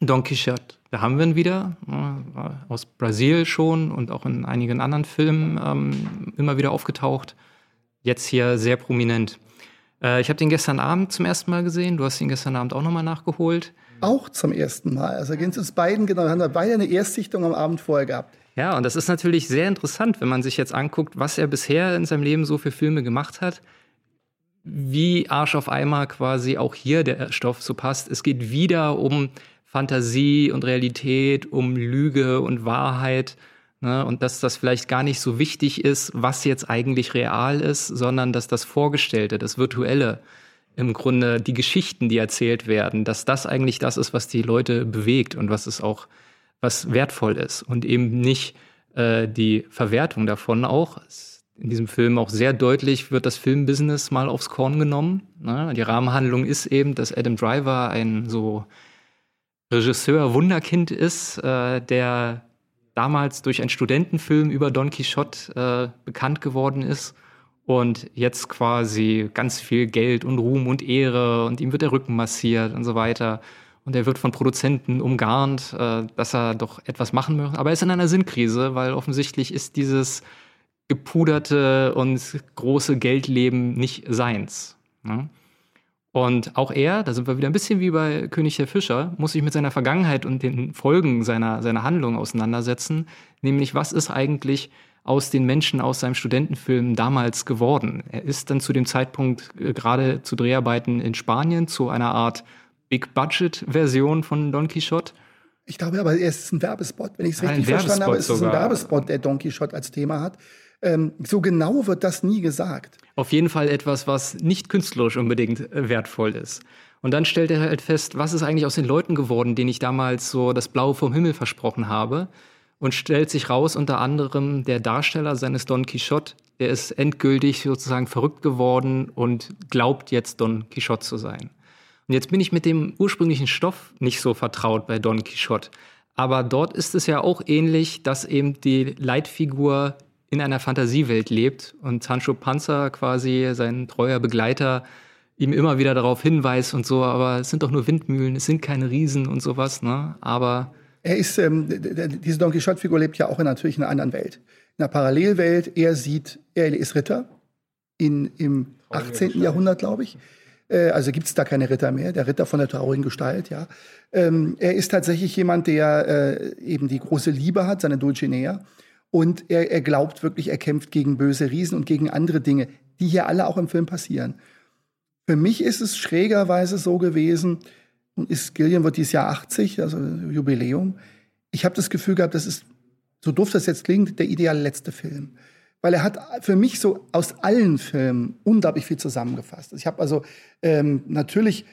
Don Quixote. Da haben wir ihn wieder, äh, aus Brasil schon und auch in einigen anderen Filmen ähm, immer wieder aufgetaucht. Jetzt hier sehr prominent. Äh, ich habe den gestern Abend zum ersten Mal gesehen. Du hast ihn gestern Abend auch nochmal nachgeholt. Auch zum ersten Mal. Also gehen es uns beiden genau. Wir haben beide eine Erstsichtung am Abend vorher gehabt. Ja, und das ist natürlich sehr interessant, wenn man sich jetzt anguckt, was er bisher in seinem Leben so für Filme gemacht hat. Wie Arsch auf Eimer quasi auch hier der Stoff so passt. Es geht wieder um Fantasie und Realität, um Lüge und Wahrheit. Ne? Und dass das vielleicht gar nicht so wichtig ist, was jetzt eigentlich real ist, sondern dass das Vorgestellte, das Virtuelle, im Grunde die Geschichten, die erzählt werden, dass das eigentlich das ist, was die Leute bewegt und was es auch, was wertvoll ist und eben nicht äh, die Verwertung davon auch. In diesem Film auch sehr deutlich wird das Filmbusiness mal aufs Korn genommen. Ne? Die Rahmenhandlung ist eben, dass Adam Driver ein so Regisseur Wunderkind ist, äh, der damals durch einen Studentenfilm über Don Quixote äh, bekannt geworden ist und jetzt quasi ganz viel Geld und Ruhm und Ehre und ihm wird der Rücken massiert und so weiter. Und er wird von Produzenten umgarnt, äh, dass er doch etwas machen möchte. Aber er ist in einer Sinnkrise, weil offensichtlich ist dieses gepuderte und große Geldleben nicht seins. Ne? Und auch er, da sind wir wieder ein bisschen wie bei König der Fischer, muss sich mit seiner Vergangenheit und den Folgen seiner, seiner Handlung auseinandersetzen. Nämlich, was ist eigentlich aus den Menschen aus seinem Studentenfilm damals geworden? Er ist dann zu dem Zeitpunkt äh, gerade zu Dreharbeiten in Spanien zu einer Art Big-Budget-Version von Don Quixote. Ich glaube aber, er ist ein Werbespot. Wenn ich es richtig verstanden habe, ist es ein Werbespot, der Don Quixote als Thema hat. Ähm, so genau wird das nie gesagt. Auf jeden Fall etwas, was nicht künstlerisch unbedingt äh, wertvoll ist. Und dann stellt er halt fest, was ist eigentlich aus den Leuten geworden, denen ich damals so das Blaue vom Himmel versprochen habe. Und stellt sich raus, unter anderem der Darsteller seines Don Quixote, der ist endgültig sozusagen verrückt geworden und glaubt jetzt Don Quixote zu sein. Und jetzt bin ich mit dem ursprünglichen Stoff nicht so vertraut bei Don Quixote. Aber dort ist es ja auch ähnlich, dass eben die Leitfigur in einer Fantasiewelt lebt und Sancho Panza quasi sein treuer Begleiter ihm immer wieder darauf hinweist und so, aber es sind doch nur Windmühlen, es sind keine Riesen und sowas, ne? Aber er ist, ähm, diese Don Quixote-Figur lebt ja auch in natürlich einer anderen Welt. In einer Parallelwelt. Er sieht, er ist Ritter in, im 18. Jahrhundert, glaube ich. Äh, also gibt es da keine Ritter mehr, der Ritter von der traurigen Gestalt, ja. Ähm, er ist tatsächlich jemand, der äh, eben die große Liebe hat, seine Dulcinea und er, er glaubt wirklich, er kämpft gegen böse Riesen und gegen andere Dinge, die hier alle auch im Film passieren. Für mich ist es schrägerweise so gewesen, ist Gillian wird dieses Jahr 80, also Jubiläum. Ich habe das Gefühl gehabt, das ist, so doof das jetzt klingt, der ideale letzte Film. Weil er hat für mich so aus allen Filmen unglaublich viel zusammengefasst. Ich habe also ähm, natürlich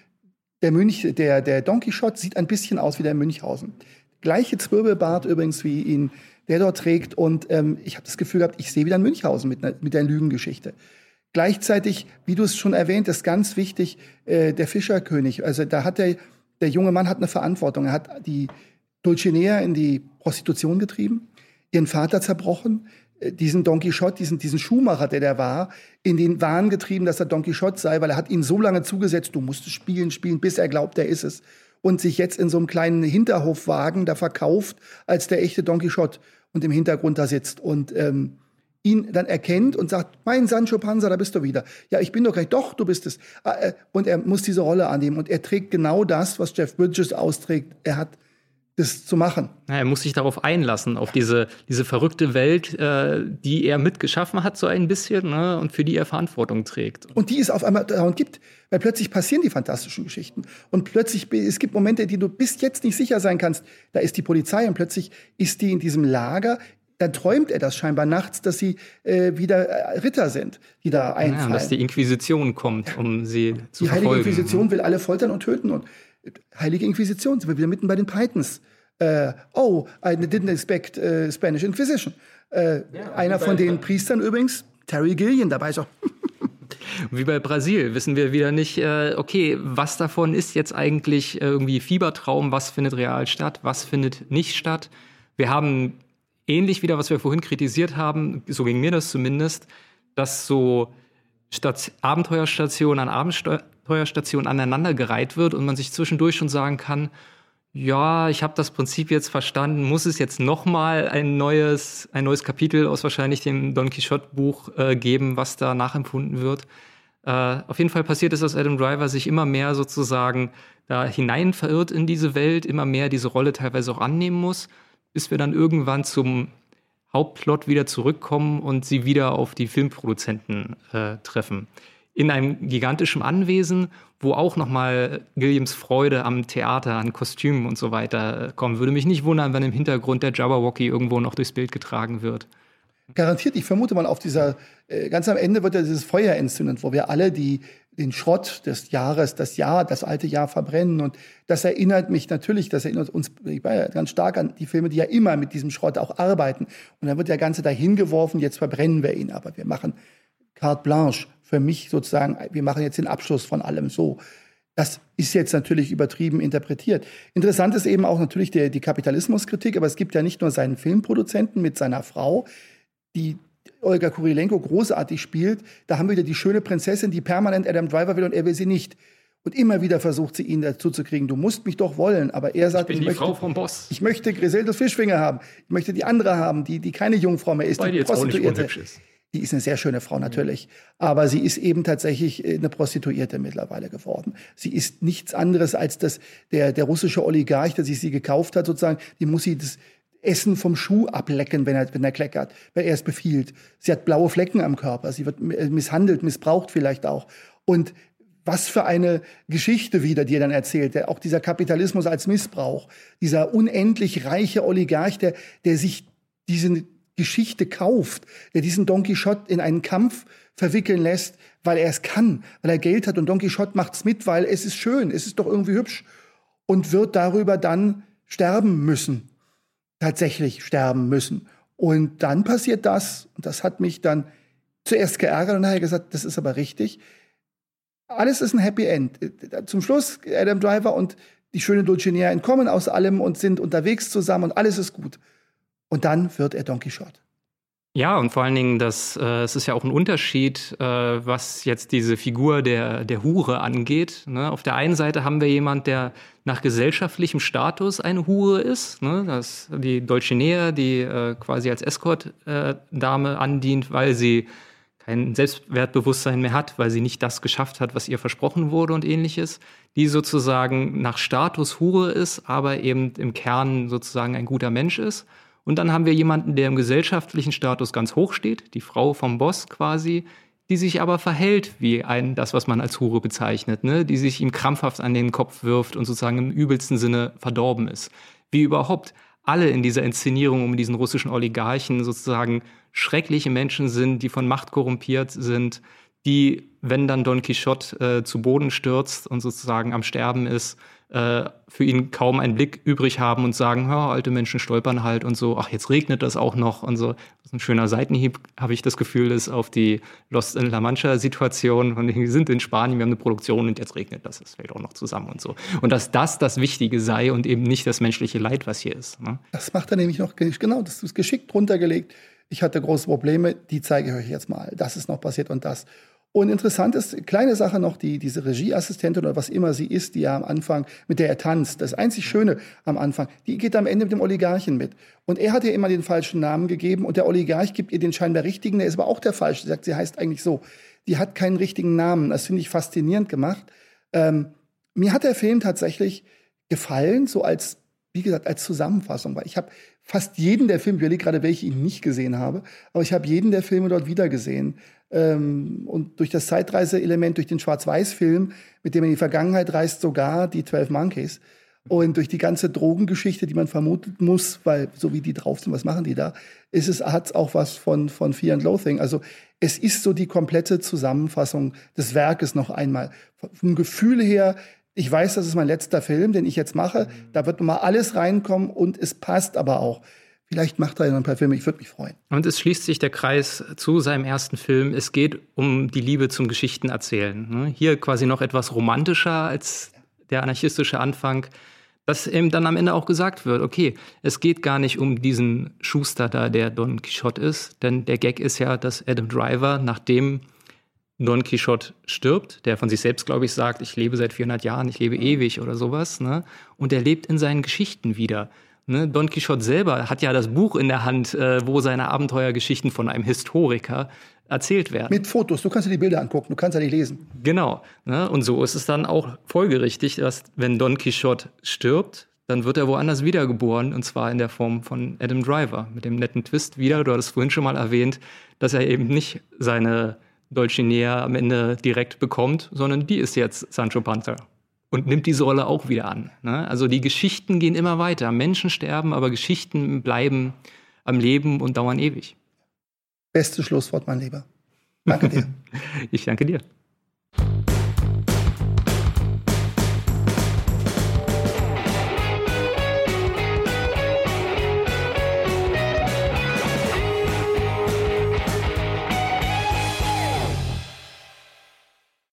der Münch, der, der Don Quixote sieht ein bisschen aus wie der Münchhausen. Gleiche Zwirbelbart übrigens wie ihn der dort trägt. Und ähm, ich habe das Gefühl gehabt, ich sehe wieder ein Münchhausen mit, ne, mit der Lügengeschichte. Gleichzeitig, wie du es schon erwähnt hast, ganz wichtig, äh, der Fischerkönig. Also da hat der, der junge Mann hat eine Verantwortung. Er hat die Dulcinea in die Prostitution getrieben, ihren Vater zerbrochen, äh, diesen Don Quixote, diesen, diesen Schuhmacher, der der war, in den Wahn getrieben, dass er Don Quixote sei, weil er hat ihn so lange zugesetzt, du musst spielen, spielen, bis er glaubt, er ist es. Und sich jetzt in so einem kleinen Hinterhofwagen da verkauft als der echte Don Quixote und im Hintergrund da sitzt und ähm, ihn dann erkennt und sagt, mein Sancho Panza, da bist du wieder. Ja, ich bin doch gleich, doch, du bist es. Ah, äh, und er muss diese Rolle annehmen und er trägt genau das, was Jeff Bridges austrägt. Er hat das zu machen. Ja, er muss sich darauf einlassen, auf diese, diese verrückte Welt, äh, die er mitgeschaffen hat, so ein bisschen, ne, und für die er Verantwortung trägt. Und die es auf einmal dauernd gibt, weil plötzlich passieren die fantastischen Geschichten. Und plötzlich, es gibt Momente, die du bis jetzt nicht sicher sein kannst. Da ist die Polizei und plötzlich ist die in diesem Lager. dann träumt er das scheinbar nachts, dass sie äh, wieder äh, Ritter sind, die da einfallen. Ja, dass die Inquisition kommt, um sie zu die verfolgen. Die Heilige Inquisition will alle foltern und töten. Und Heilige Inquisition, sind wir wieder mitten bei den Pythons. Äh, oh, I didn't expect uh, Spanish Inquisition. Äh, ja, einer von den Priestern übrigens, Terry Gillian, dabei ist auch. Wie bei Brasil wissen wir wieder nicht, äh, okay, was davon ist jetzt eigentlich irgendwie Fiebertraum, was findet real statt, was findet nicht statt. Wir haben ähnlich wieder, was wir vorhin kritisiert haben, so ging mir das zumindest, dass so Stat Abenteuerstation an Abenteuerstation aneinandergereiht wird und man sich zwischendurch schon sagen kann, ja, ich habe das Prinzip jetzt verstanden. Muss es jetzt noch mal ein neues, ein neues Kapitel aus wahrscheinlich dem Don Quixote Buch äh, geben, was da nachempfunden wird? Äh, auf jeden Fall passiert es, dass Adam Driver sich immer mehr sozusagen da hinein verirrt in diese Welt, immer mehr diese Rolle teilweise auch annehmen muss, bis wir dann irgendwann zum Hauptplot wieder zurückkommen und sie wieder auf die Filmproduzenten äh, treffen in einem gigantischen Anwesen, wo auch nochmal Gilliams Freude am Theater, an Kostümen und so weiter äh, kommen. Würde mich nicht wundern, wenn im Hintergrund der Jabberwocky irgendwo noch durchs Bild getragen wird. Garantiert, ich vermute mal auf dieser, äh, ganz am Ende wird ja dieses Feuer entzündet, wo wir alle die, den Schrott des Jahres, das Jahr, das alte Jahr verbrennen. Und das erinnert mich natürlich, das erinnert uns ganz stark an die Filme, die ja immer mit diesem Schrott auch arbeiten. Und dann wird der Ganze dahin geworfen, jetzt verbrennen wir ihn. Aber wir machen carte blanche für mich sozusagen, wir machen jetzt den Abschluss von allem so. Das ist jetzt natürlich übertrieben interpretiert. Interessant ist eben auch natürlich der, die Kapitalismuskritik, aber es gibt ja nicht nur seinen Filmproduzenten mit seiner Frau, die Olga Kurilenko großartig spielt. Da haben wir wieder die schöne Prinzessin, die permanent Adam Driver will und er will sie nicht. Und immer wieder versucht sie ihn dazu zu kriegen, du musst mich doch wollen. Aber er sagt, ich, ich möchte, Frau vom Boss. ich möchte Griselda Fischfinger haben. Ich möchte die andere haben, die, die keine Jungfrau mehr ist, Weil die, die Prostituierte. Ist. Die ist eine sehr schöne Frau natürlich, aber sie ist eben tatsächlich äh, eine Prostituierte mittlerweile geworden. Sie ist nichts anderes als das, der, der russische Oligarch, der sich sie gekauft hat, sozusagen, die muss sie das Essen vom Schuh ablecken, wenn er, wenn er kleckert, weil er es befiehlt. Sie hat blaue Flecken am Körper, sie wird äh, misshandelt, missbraucht vielleicht auch. Und was für eine Geschichte wieder, die er dann erzählt. Der, auch dieser Kapitalismus als Missbrauch, dieser unendlich reiche Oligarch, der, der sich diesen Geschichte kauft, der diesen Don Quixote in einen Kampf verwickeln lässt, weil er es kann, weil er Geld hat und Don Quixote macht's mit, weil es ist schön, es ist doch irgendwie hübsch und wird darüber dann sterben müssen, tatsächlich sterben müssen. Und dann passiert das, und das hat mich dann zuerst geärgert und nachher gesagt, das ist aber richtig. Alles ist ein Happy End. Zum Schluss Adam Driver und die schöne Dulcinea entkommen aus allem und sind unterwegs zusammen und alles ist gut. Und dann wird er Don Quixote. Ja, und vor allen Dingen, das, äh, es ist ja auch ein Unterschied, äh, was jetzt diese Figur der, der Hure angeht. Ne? Auf der einen Seite haben wir jemand, der nach gesellschaftlichem Status eine Hure ist. Ne? Das die Dolcinea, die äh, quasi als Escort-Dame andient, weil sie kein Selbstwertbewusstsein mehr hat, weil sie nicht das geschafft hat, was ihr versprochen wurde und ähnliches, die sozusagen nach Status Hure ist, aber eben im Kern sozusagen ein guter Mensch ist. Und dann haben wir jemanden, der im gesellschaftlichen Status ganz hoch steht, die Frau vom Boss quasi, die sich aber verhält wie ein, das, was man als Hure bezeichnet, ne? die sich ihm krampfhaft an den Kopf wirft und sozusagen im übelsten Sinne verdorben ist. Wie überhaupt alle in dieser Inszenierung um diesen russischen Oligarchen sozusagen schreckliche Menschen sind, die von Macht korrumpiert sind, die, wenn dann Don Quixote äh, zu Boden stürzt und sozusagen am Sterben ist, äh, für ihn kaum einen Blick übrig haben und sagen, ja, alte Menschen stolpern halt und so, ach, jetzt regnet das auch noch und so. Das ist ein schöner Seitenhieb, habe ich das Gefühl, ist auf die Lost in La Mancha-Situation. Wir sind in Spanien, wir haben eine Produktion und jetzt regnet das, das fällt auch noch zusammen und so. Und dass das das Wichtige sei und eben nicht das menschliche Leid, was hier ist. Ne? Das macht er nämlich noch, genau, das ist geschickt runtergelegt. Ich hatte große Probleme, die zeige ich euch jetzt mal. Das ist noch passiert und das. Und interessant ist, kleine Sache noch, die, diese Regieassistentin oder was immer sie ist, die ja am Anfang, mit der er tanzt, das einzig Schöne am Anfang, die geht am Ende mit dem Oligarchen mit. Und er hat ihr immer den falschen Namen gegeben und der Oligarch gibt ihr den scheinbar richtigen, der ist aber auch der falsche. Sagt, sie heißt eigentlich so. Die hat keinen richtigen Namen. Das finde ich faszinierend gemacht. Ähm, mir hat der Film tatsächlich gefallen, so als, wie gesagt, als Zusammenfassung, weil ich habe fast jeden der Filme, ich überlege gerade, welche ich nicht gesehen habe, aber ich habe jeden der Filme dort wieder gesehen. Ähm, und durch das Zeitreise-Element, durch den Schwarz-Weiß-Film, mit dem er in die Vergangenheit reist, sogar die 12 Monkeys. Und durch die ganze Drogengeschichte, die man vermuten muss, weil so wie die drauf sind, was machen die da, ist es, hat es auch was von, von Fear and Loathing. Also es ist so die komplette Zusammenfassung des Werkes noch einmal. Vom Gefühl her, ich weiß, das ist mein letzter Film, den ich jetzt mache. Da wird mal alles reinkommen und es passt aber auch. Vielleicht macht er ja noch ein paar Filme, ich würde mich freuen. Und es schließt sich der Kreis zu seinem ersten Film. Es geht um die Liebe zum Geschichtenerzählen. Ne? Hier quasi noch etwas romantischer als der anarchistische Anfang dass eben dann am Ende auch gesagt wird, okay, es geht gar nicht um diesen Schuster da, der Don Quixote ist, denn der Gag ist ja, dass Adam Driver, nachdem Don Quixote stirbt, der von sich selbst, glaube ich, sagt, ich lebe seit 400 Jahren, ich lebe ewig oder sowas, ne? und er lebt in seinen Geschichten wieder. Ne? Don Quixote selber hat ja das Buch in der Hand, äh, wo seine Abenteuergeschichten von einem Historiker erzählt werden. Mit Fotos, du kannst dir die Bilder angucken, du kannst ja nicht lesen. Genau. Ne? Und so ist es dann auch folgerichtig, dass wenn Don Quixote stirbt, dann wird er woanders wiedergeboren und zwar in der Form von Adam Driver. Mit dem netten Twist wieder, du hattest vorhin schon mal erwähnt, dass er eben nicht seine Dolcinea am Ende direkt bekommt, sondern die ist jetzt Sancho Panza und nimmt diese Rolle auch wieder an. Ne? Also die Geschichten gehen immer weiter. Menschen sterben, aber Geschichten bleiben am Leben und dauern ewig. Beste Schlusswort, mein Lieber. Danke dir. ich danke dir.